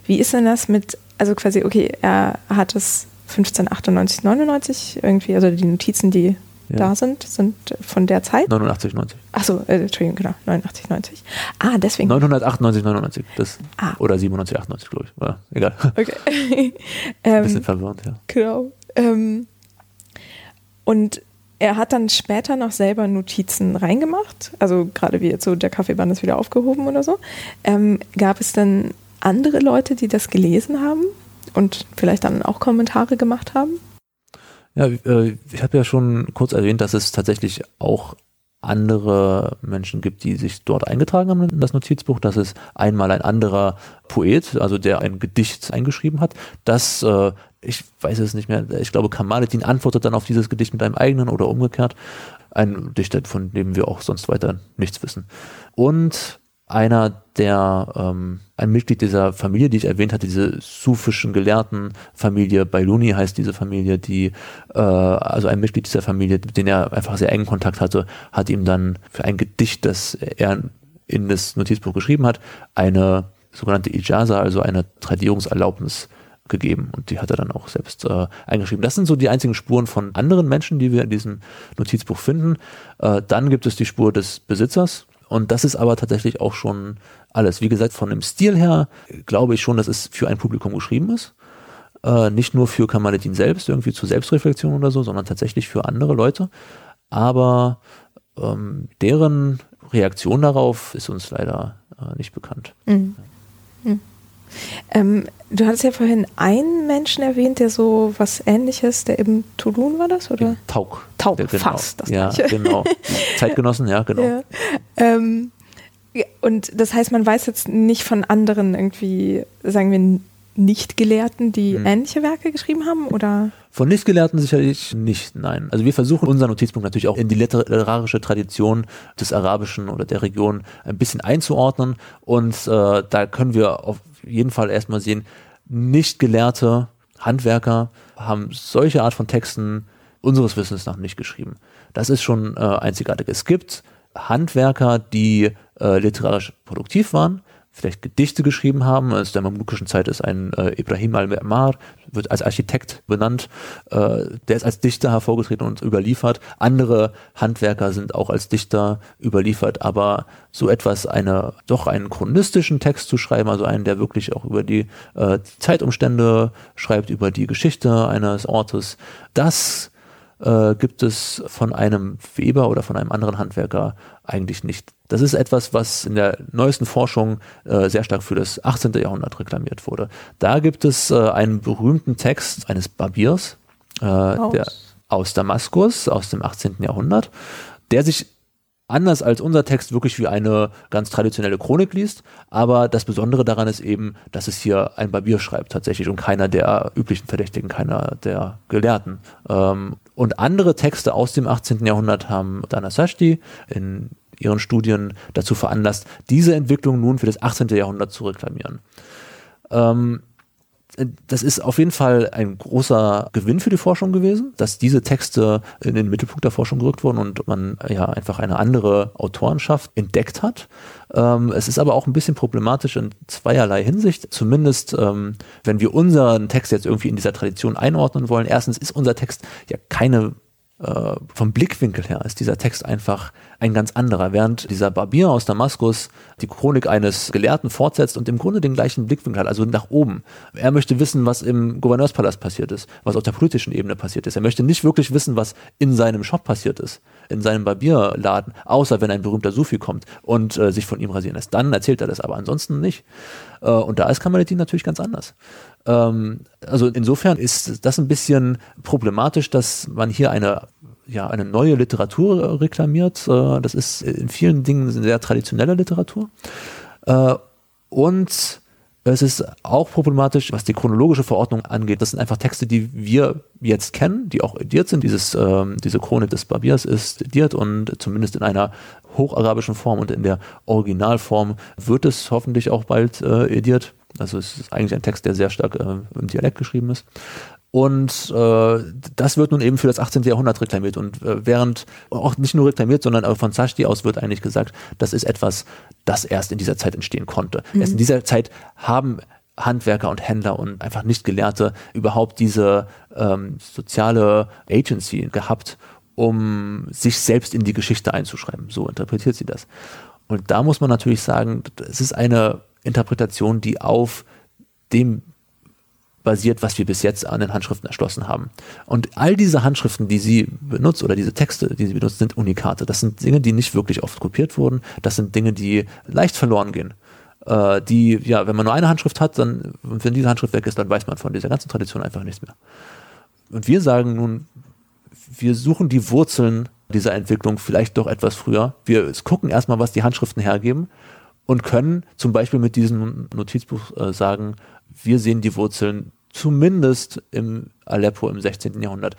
wie ist denn das mit, also quasi, okay, er hat es 1598, 99 irgendwie, also die Notizen, die ja. da sind, sind von der Zeit. 89, 90. Achso, äh, Entschuldigung, genau, 89, 90. Ah, deswegen. 998, 99. Das, ah. Oder 97, 98, glaube ich. Ja, egal. Okay. Ein bisschen ähm, verwirrend, ja. Genau. Ähm, und er hat dann später noch selber Notizen reingemacht, also gerade wie jetzt so der Kaffeeband ist wieder aufgehoben oder so. Ähm, gab es dann andere Leute, die das gelesen haben und vielleicht dann auch Kommentare gemacht haben? Ja, äh, ich habe ja schon kurz erwähnt, dass es tatsächlich auch andere Menschen gibt, die sich dort eingetragen haben in das Notizbuch. Das ist einmal ein anderer Poet, also der ein Gedicht eingeschrieben hat. Das, äh, ich weiß es nicht mehr, ich glaube, Kamaledin antwortet dann auf dieses Gedicht mit einem eigenen oder umgekehrt. Ein Dichter, von dem wir auch sonst weiter nichts wissen. Und einer der, ähm, ein Mitglied dieser Familie, die ich erwähnt hatte, diese sufischen Gelehrtenfamilie, Bailuni heißt diese Familie, die, äh, also ein Mitglied dieser Familie, mit dem er einfach sehr engen Kontakt hatte, hat ihm dann für ein Gedicht, das er in das Notizbuch geschrieben hat, eine sogenannte Ijaza, also eine Tradierungserlaubnis gegeben und die hat er dann auch selbst äh, eingeschrieben. Das sind so die einzigen Spuren von anderen Menschen, die wir in diesem Notizbuch finden. Äh, dann gibt es die Spur des Besitzers, und das ist aber tatsächlich auch schon alles. Wie gesagt, von dem Stil her glaube ich schon, dass es für ein Publikum geschrieben ist. Äh, nicht nur für Kamaledin selbst, irgendwie zur Selbstreflexion oder so, sondern tatsächlich für andere Leute. Aber ähm, deren Reaktion darauf ist uns leider äh, nicht bekannt. Mhm. Mhm. Ähm, du hattest ja vorhin einen Menschen erwähnt, der so was ähnliches, der eben Tulun war das, oder? Tauk. Tauk, der, genau. fast das ja, gleiche. genau. Zeitgenossen, ja, genau. Ja. Ähm, und das heißt, man weiß jetzt nicht von anderen irgendwie, sagen wir, Nicht-Gelehrten, die hm. ähnliche Werke geschrieben haben, oder? Von Nichtgelehrten sicherlich nicht, nein. Also wir versuchen unseren Notizpunkt natürlich auch in die literarische Tradition des Arabischen oder der Region ein bisschen einzuordnen und äh, da können wir auf jeden Fall erstmal sehen, nicht gelehrte Handwerker haben solche Art von Texten unseres Wissens nach nicht geschrieben. Das ist schon äh, einzigartig. Es gibt Handwerker, die äh, literarisch produktiv waren, vielleicht Gedichte geschrieben haben. Aus der mamlukischen Zeit ist ein äh, Ibrahim al-Mi'mar, wird als Architekt benannt, äh, der ist als Dichter hervorgetreten und überliefert. Andere Handwerker sind auch als Dichter überliefert, aber so etwas, eine, doch einen chronistischen Text zu schreiben, also einen, der wirklich auch über die, äh, Zeitumstände schreibt, über die Geschichte eines Ortes, das äh, gibt es von einem Weber oder von einem anderen Handwerker eigentlich nicht. Das ist etwas, was in der neuesten Forschung äh, sehr stark für das 18. Jahrhundert reklamiert wurde. Da gibt es äh, einen berühmten Text eines Barbiers äh, aus. Der, aus Damaskus aus dem 18. Jahrhundert, der sich anders als unser Text wirklich wie eine ganz traditionelle Chronik liest. Aber das Besondere daran ist eben, dass es hier ein Barbier schreibt tatsächlich und keiner der üblichen Verdächtigen, keiner der Gelehrten. Ähm, und andere Texte aus dem 18. Jahrhundert haben Dana Sashti in ihren Studien dazu veranlasst, diese Entwicklung nun für das 18. Jahrhundert zu reklamieren. Ähm, das ist auf jeden Fall ein großer Gewinn für die Forschung gewesen, dass diese Texte in den Mittelpunkt der Forschung gerückt wurden und man ja einfach eine andere Autorenschaft entdeckt hat. Ähm, es ist aber auch ein bisschen problematisch in zweierlei Hinsicht. Zumindest, ähm, wenn wir unseren Text jetzt irgendwie in dieser Tradition einordnen wollen. Erstens ist unser Text ja keine äh, vom Blickwinkel her ist dieser Text einfach ein ganz anderer. Während dieser Barbier aus Damaskus die Chronik eines Gelehrten fortsetzt und im Grunde den gleichen Blickwinkel hat, also nach oben. Er möchte wissen, was im Gouverneurspalast passiert ist, was auf der politischen Ebene passiert ist. Er möchte nicht wirklich wissen, was in seinem Shop passiert ist, in seinem Barbierladen, außer wenn ein berühmter Sufi kommt und äh, sich von ihm rasieren lässt. Dann erzählt er das, aber ansonsten nicht. Äh, und da ist Kamaledin natürlich ganz anders. Ähm, also insofern ist das ein bisschen problematisch, dass man hier eine ja, eine neue Literatur reklamiert. Äh, das ist in vielen Dingen sehr traditionelle Literatur. Äh, und es ist auch problematisch, was die chronologische Verordnung angeht. Das sind einfach Texte, die wir jetzt kennen, die auch ediert sind. Dieses, ähm, diese Chronik des Barbiers ist ediert und zumindest in einer hocharabischen Form und in der Originalform wird es hoffentlich auch bald äh, ediert. Also es ist eigentlich ein Text, der sehr stark äh, im Dialekt geschrieben ist. Und äh, das wird nun eben für das 18. Jahrhundert reklamiert. Und äh, während auch nicht nur reklamiert, sondern auch von Zashti aus wird eigentlich gesagt, das ist etwas, das erst in dieser Zeit entstehen konnte. Mhm. Erst in dieser Zeit haben Handwerker und Händler und einfach nicht Gelehrte überhaupt diese ähm, soziale Agency gehabt, um sich selbst in die Geschichte einzuschreiben. So interpretiert sie das. Und da muss man natürlich sagen, es ist eine Interpretation, die auf dem basiert, was wir bis jetzt an den Handschriften erschlossen haben. Und all diese Handschriften, die sie benutzt oder diese Texte, die sie benutzt, sind Unikate. Das sind Dinge, die nicht wirklich oft kopiert wurden. Das sind Dinge, die leicht verloren gehen. Äh, die, ja, wenn man nur eine Handschrift hat, dann, wenn diese Handschrift weg ist, dann weiß man von dieser ganzen Tradition einfach nichts mehr. Und wir sagen nun, wir suchen die Wurzeln dieser Entwicklung vielleicht doch etwas früher. Wir gucken erstmal, was die Handschriften hergeben und können zum Beispiel mit diesem Notizbuch äh, sagen, wir sehen die Wurzeln zumindest im Aleppo im 16. Jahrhundert,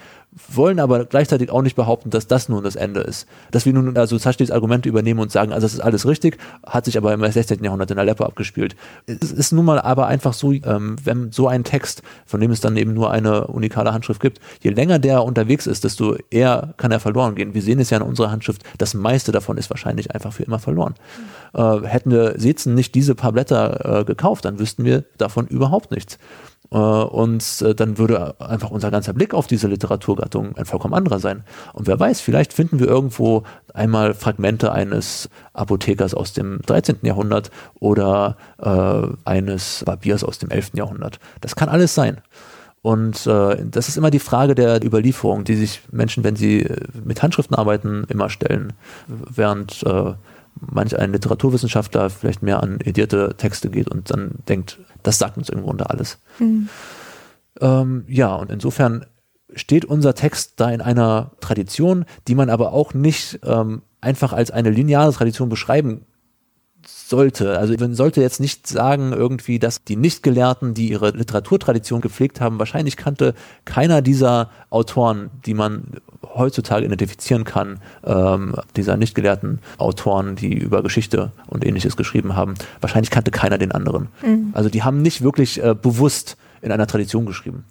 wollen aber gleichzeitig auch nicht behaupten, dass das nun das Ende ist. Dass wir nun also Sachtes Argumente übernehmen und sagen, also das ist alles richtig, hat sich aber im 16. Jahrhundert in Aleppo abgespielt. Es ist nun mal aber einfach so, ähm, wenn so ein Text, von dem es dann eben nur eine unikale Handschrift gibt, je länger der unterwegs ist, desto eher kann er verloren gehen. Wir sehen es ja in unserer Handschrift, das meiste davon ist wahrscheinlich einfach für immer verloren. Mhm. Äh, hätten wir Sezen nicht diese paar Blätter äh, gekauft, dann wüssten wir davon überhaupt nichts. Äh, und äh, dann würde einfach unser ganzer Blick auf diese Literaturgattung ein vollkommen anderer sein. Und wer weiß, vielleicht finden wir irgendwo einmal Fragmente eines Apothekers aus dem 13. Jahrhundert oder äh, eines Barbiers aus dem 11. Jahrhundert. Das kann alles sein. Und äh, das ist immer die Frage der Überlieferung, die sich Menschen, wenn sie mit Handschriften arbeiten, immer stellen. Während äh, manch ein Literaturwissenschaftler vielleicht mehr an edierte Texte geht und dann denkt, das sagt uns irgendwo unter alles. Mhm. Ähm, ja, und insofern steht unser Text da in einer Tradition, die man aber auch nicht ähm, einfach als eine lineare Tradition beschreiben sollte. Also man sollte jetzt nicht sagen irgendwie, dass die Nichtgelehrten, die ihre Literaturtradition gepflegt haben, wahrscheinlich kannte keiner dieser Autoren, die man heutzutage identifizieren kann, ähm, dieser nicht gelehrten Autoren, die über Geschichte und ähnliches geschrieben haben, wahrscheinlich kannte keiner den anderen. Mhm. Also die haben nicht wirklich äh, bewusst in einer Tradition geschrieben.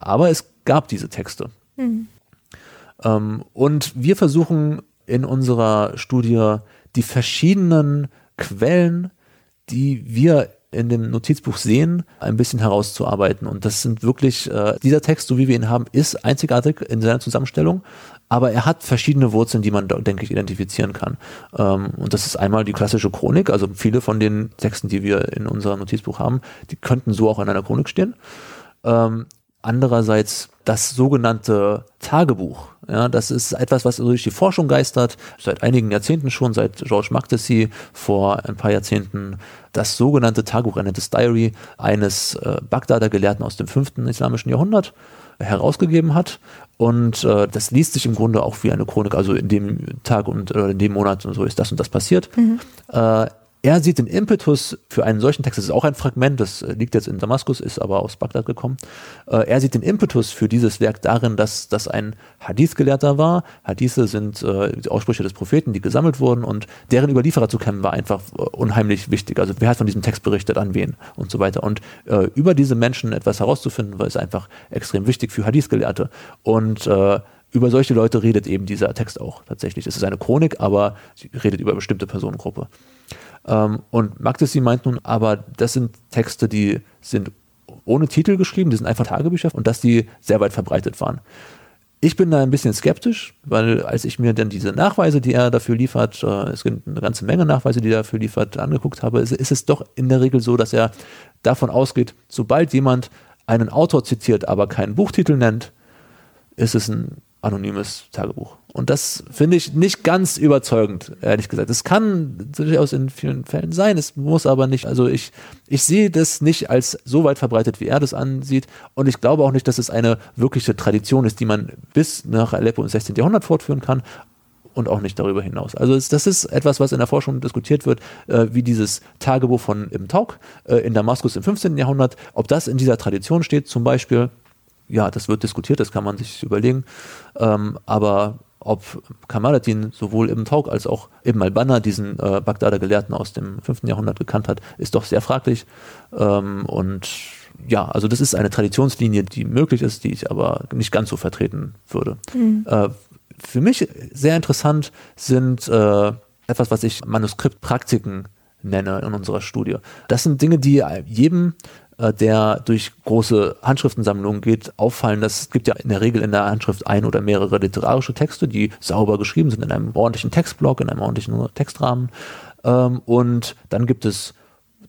Aber es gab diese Texte. Mhm. Ähm, und wir versuchen in unserer Studie die verschiedenen Quellen, die wir in dem Notizbuch sehen, ein bisschen herauszuarbeiten. Und das sind wirklich, äh, dieser Text, so wie wir ihn haben, ist einzigartig in seiner Zusammenstellung, aber er hat verschiedene Wurzeln, die man, denke ich, identifizieren kann. Ähm, und das ist einmal die klassische Chronik, also viele von den Texten, die wir in unserem Notizbuch haben, die könnten so auch in einer Chronik stehen. Ähm, andererseits das sogenannte Tagebuch. Ja, das ist etwas, was durch die Forschung geistert, seit einigen Jahrzehnten schon, seit George Magdessy vor ein paar Jahrzehnten, das sogenannte Tagebuch, das Diary eines äh, Bagdader Gelehrten aus dem fünften islamischen Jahrhundert herausgegeben hat. Und äh, das liest sich im Grunde auch wie eine Chronik, also in dem Tag und äh, in dem Monat und so ist das und das passiert. Mhm. Äh, er sieht den Impetus für einen solchen Text, das ist auch ein Fragment, das äh, liegt jetzt in Damaskus, ist aber aus Bagdad gekommen. Äh, er sieht den Impetus für dieses Werk darin, dass das ein Hadith-Gelehrter war. Hadithe sind äh, Aussprüche des Propheten, die gesammelt wurden und deren Überlieferer zu kennen, war einfach unheimlich wichtig. Also wer hat von diesem Text berichtet, an wen und so weiter. Und äh, über diese Menschen etwas herauszufinden, war es einfach extrem wichtig für Hadith-Gelehrte. Und äh, über solche Leute redet eben dieser Text auch tatsächlich. Es ist eine Chronik, aber sie redet über eine bestimmte Personengruppe. Ähm, und Magdesi meint nun aber, das sind Texte, die sind ohne Titel geschrieben, die sind einfach Tagebücher und dass die sehr weit verbreitet waren. Ich bin da ein bisschen skeptisch, weil als ich mir dann diese Nachweise, die er dafür liefert, äh, es gibt eine ganze Menge Nachweise, die er dafür liefert, angeguckt habe, ist, ist es doch in der Regel so, dass er davon ausgeht, sobald jemand einen Autor zitiert, aber keinen Buchtitel nennt, ist es ein anonymes Tagebuch. Und das finde ich nicht ganz überzeugend, ehrlich gesagt. Es kann durchaus in vielen Fällen sein, es muss aber nicht. Also ich, ich sehe das nicht als so weit verbreitet, wie er das ansieht. Und ich glaube auch nicht, dass es eine wirkliche Tradition ist, die man bis nach Aleppo im 16. Jahrhundert fortführen kann und auch nicht darüber hinaus. Also das ist etwas, was in der Forschung diskutiert wird, äh, wie dieses Tagebuch von Ibn Tauk äh, in Damaskus im 15. Jahrhundert, ob das in dieser Tradition steht zum Beispiel ja, das wird diskutiert, das kann man sich überlegen. Ähm, aber ob Kamaluddin sowohl Ibn Tauk als auch Ibn al-Banna diesen äh, Bagdader Gelehrten aus dem 5. Jahrhundert gekannt hat, ist doch sehr fraglich. Ähm, und ja, also das ist eine Traditionslinie, die möglich ist, die ich aber nicht ganz so vertreten würde. Mhm. Äh, für mich sehr interessant sind äh, etwas, was ich Manuskriptpraktiken nenne in unserer Studie. Das sind Dinge, die jedem äh, der durch große Handschriftensammlungen geht, auffallen, dass es gibt ja in der Regel in der Handschrift ein oder mehrere literarische Texte, die sauber geschrieben sind in einem ordentlichen Textblock, in einem ordentlichen Textrahmen. Ähm, und dann gibt es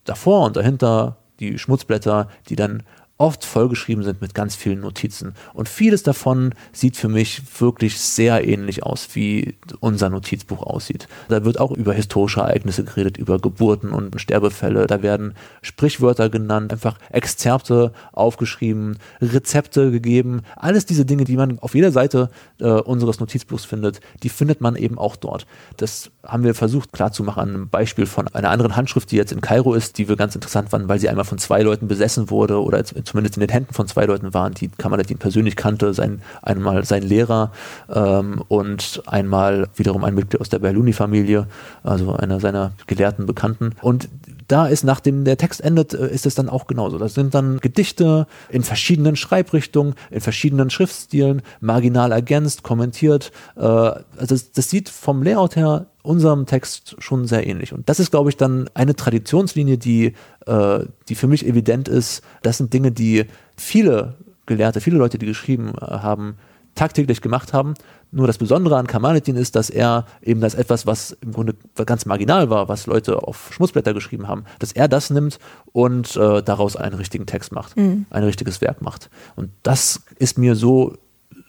davor und dahinter die Schmutzblätter, die dann oft vollgeschrieben sind mit ganz vielen Notizen. Und vieles davon sieht für mich wirklich sehr ähnlich aus, wie unser Notizbuch aussieht. Da wird auch über historische Ereignisse geredet, über Geburten und Sterbefälle. Da werden Sprichwörter genannt, einfach Exzerpte aufgeschrieben, Rezepte gegeben. Alles diese Dinge, die man auf jeder Seite äh, unseres Notizbuchs findet, die findet man eben auch dort. Das haben wir versucht klarzumachen an einem Beispiel von einer anderen Handschrift, die jetzt in Kairo ist, die wir ganz interessant fanden, weil sie einmal von zwei Leuten besessen wurde oder zumindest in den Händen von zwei Leuten waren, die Kamaladin persönlich kannte, sein, einmal sein Lehrer ähm, und einmal wiederum ein Mitglied aus der Berluni-Familie, also einer seiner gelehrten Bekannten. Und da ist, nachdem der Text endet, äh, ist es dann auch genauso. Das sind dann Gedichte in verschiedenen Schreibrichtungen, in verschiedenen Schriftstilen, marginal ergänzt, kommentiert. Äh, also das, das sieht vom Layout her unserem Text schon sehr ähnlich. Und das ist, glaube ich, dann eine Traditionslinie, die, äh, die für mich evident ist. Das sind Dinge, die viele Gelehrte, viele Leute, die geschrieben haben, tagtäglich gemacht haben. Nur das Besondere an Kamaluddin ist, dass er eben das etwas, was im Grunde ganz marginal war, was Leute auf Schmutzblätter geschrieben haben, dass er das nimmt und äh, daraus einen richtigen Text macht, mhm. ein richtiges Werk macht. Und das ist mir so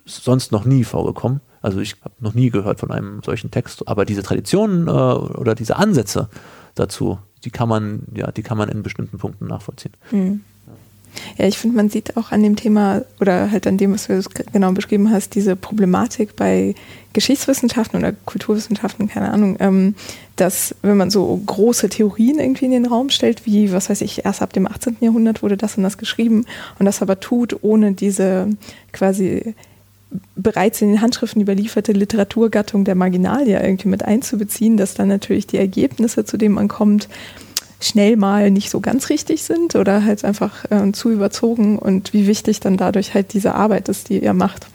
sonst noch nie vorgekommen. Also ich habe noch nie gehört von einem solchen Text, aber diese Traditionen äh, oder diese Ansätze dazu, die kann man, ja, die kann man in bestimmten Punkten nachvollziehen. Mhm. Ja, ich finde, man sieht auch an dem Thema oder halt an dem, was du genau beschrieben hast, diese Problematik bei Geschichtswissenschaften oder Kulturwissenschaften, keine Ahnung, ähm, dass wenn man so große Theorien irgendwie in den Raum stellt, wie, was weiß ich, erst ab dem 18. Jahrhundert wurde das und das geschrieben und das aber tut, ohne diese quasi bereits in den Handschriften überlieferte Literaturgattung der Marginalia irgendwie mit einzubeziehen, dass dann natürlich die Ergebnisse, zu denen man kommt, schnell mal nicht so ganz richtig sind oder halt einfach äh, zu überzogen und wie wichtig dann dadurch halt diese Arbeit ist, die ihr macht.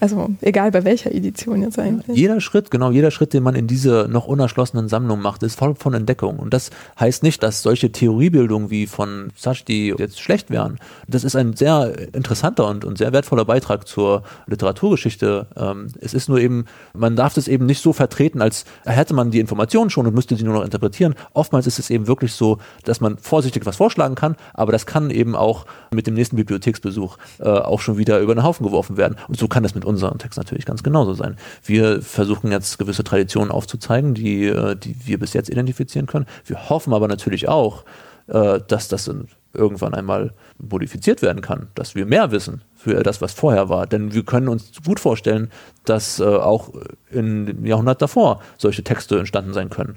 Also egal bei welcher Edition jetzt eigentlich. Jeder Schritt, genau, jeder Schritt, den man in diese noch unerschlossenen Sammlung macht, ist voll von Entdeckung. Und das heißt nicht, dass solche Theoriebildungen wie von Sachdi jetzt schlecht wären. Das ist ein sehr interessanter und, und sehr wertvoller Beitrag zur Literaturgeschichte. Ähm, es ist nur eben, man darf das eben nicht so vertreten, als hätte man die Informationen schon und müsste sie nur noch interpretieren. Oftmals ist es eben wirklich so, dass man vorsichtig was vorschlagen kann, aber das kann eben auch mit dem nächsten Bibliotheksbesuch äh, auch schon wieder über den Haufen geworfen werden. Und so kann das mit uns unserem Text natürlich ganz genauso sein. Wir versuchen jetzt gewisse Traditionen aufzuzeigen, die, äh, die wir bis jetzt identifizieren können. Wir hoffen aber natürlich auch, äh, dass das irgendwann einmal modifiziert werden kann, dass wir mehr wissen für das, was vorher war. Denn wir können uns gut vorstellen, dass äh, auch im Jahrhundert davor solche Texte entstanden sein können.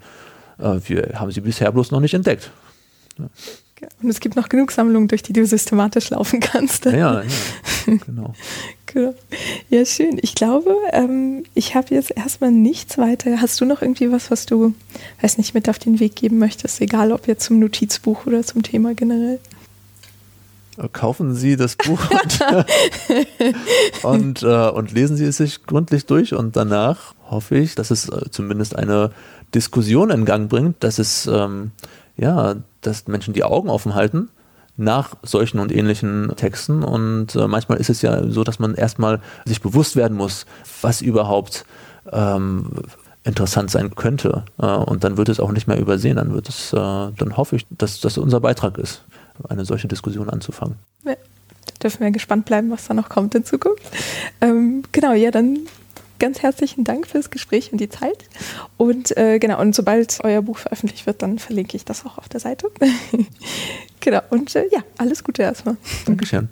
Wir haben sie bisher bloß noch nicht entdeckt. Ja. Und es gibt noch genug Sammlungen, durch die du systematisch laufen kannst. Ja, ja, genau. genau. Ja, schön. Ich glaube, ähm, ich habe jetzt erstmal nichts weiter. Hast du noch irgendwie was, was du, weiß nicht, mit auf den Weg geben möchtest? Egal, ob jetzt zum Notizbuch oder zum Thema generell. Äh, kaufen Sie das Buch und, und, äh, und, lesen Sie es sich gründlich durch und danach hoffe ich, dass es äh, zumindest eine Diskussion in Gang bringt, dass es ähm, ja, dass Menschen die Augen offen halten nach solchen und ähnlichen Texten. Und äh, manchmal ist es ja so, dass man erstmal sich bewusst werden muss, was überhaupt ähm, interessant sein könnte. Äh, und dann wird es auch nicht mehr übersehen. Dann wird es, äh, dann hoffe ich, dass das unser Beitrag ist, eine solche Diskussion anzufangen. Ja, da dürfen wir gespannt bleiben, was da noch kommt in Zukunft. Ähm, genau, ja, dann ganz herzlichen Dank fürs Gespräch und die Zeit. Und äh, genau, und sobald euer Buch veröffentlicht wird, dann verlinke ich das auch auf der Seite. genau, und äh, ja, alles Gute erstmal. Dankeschön.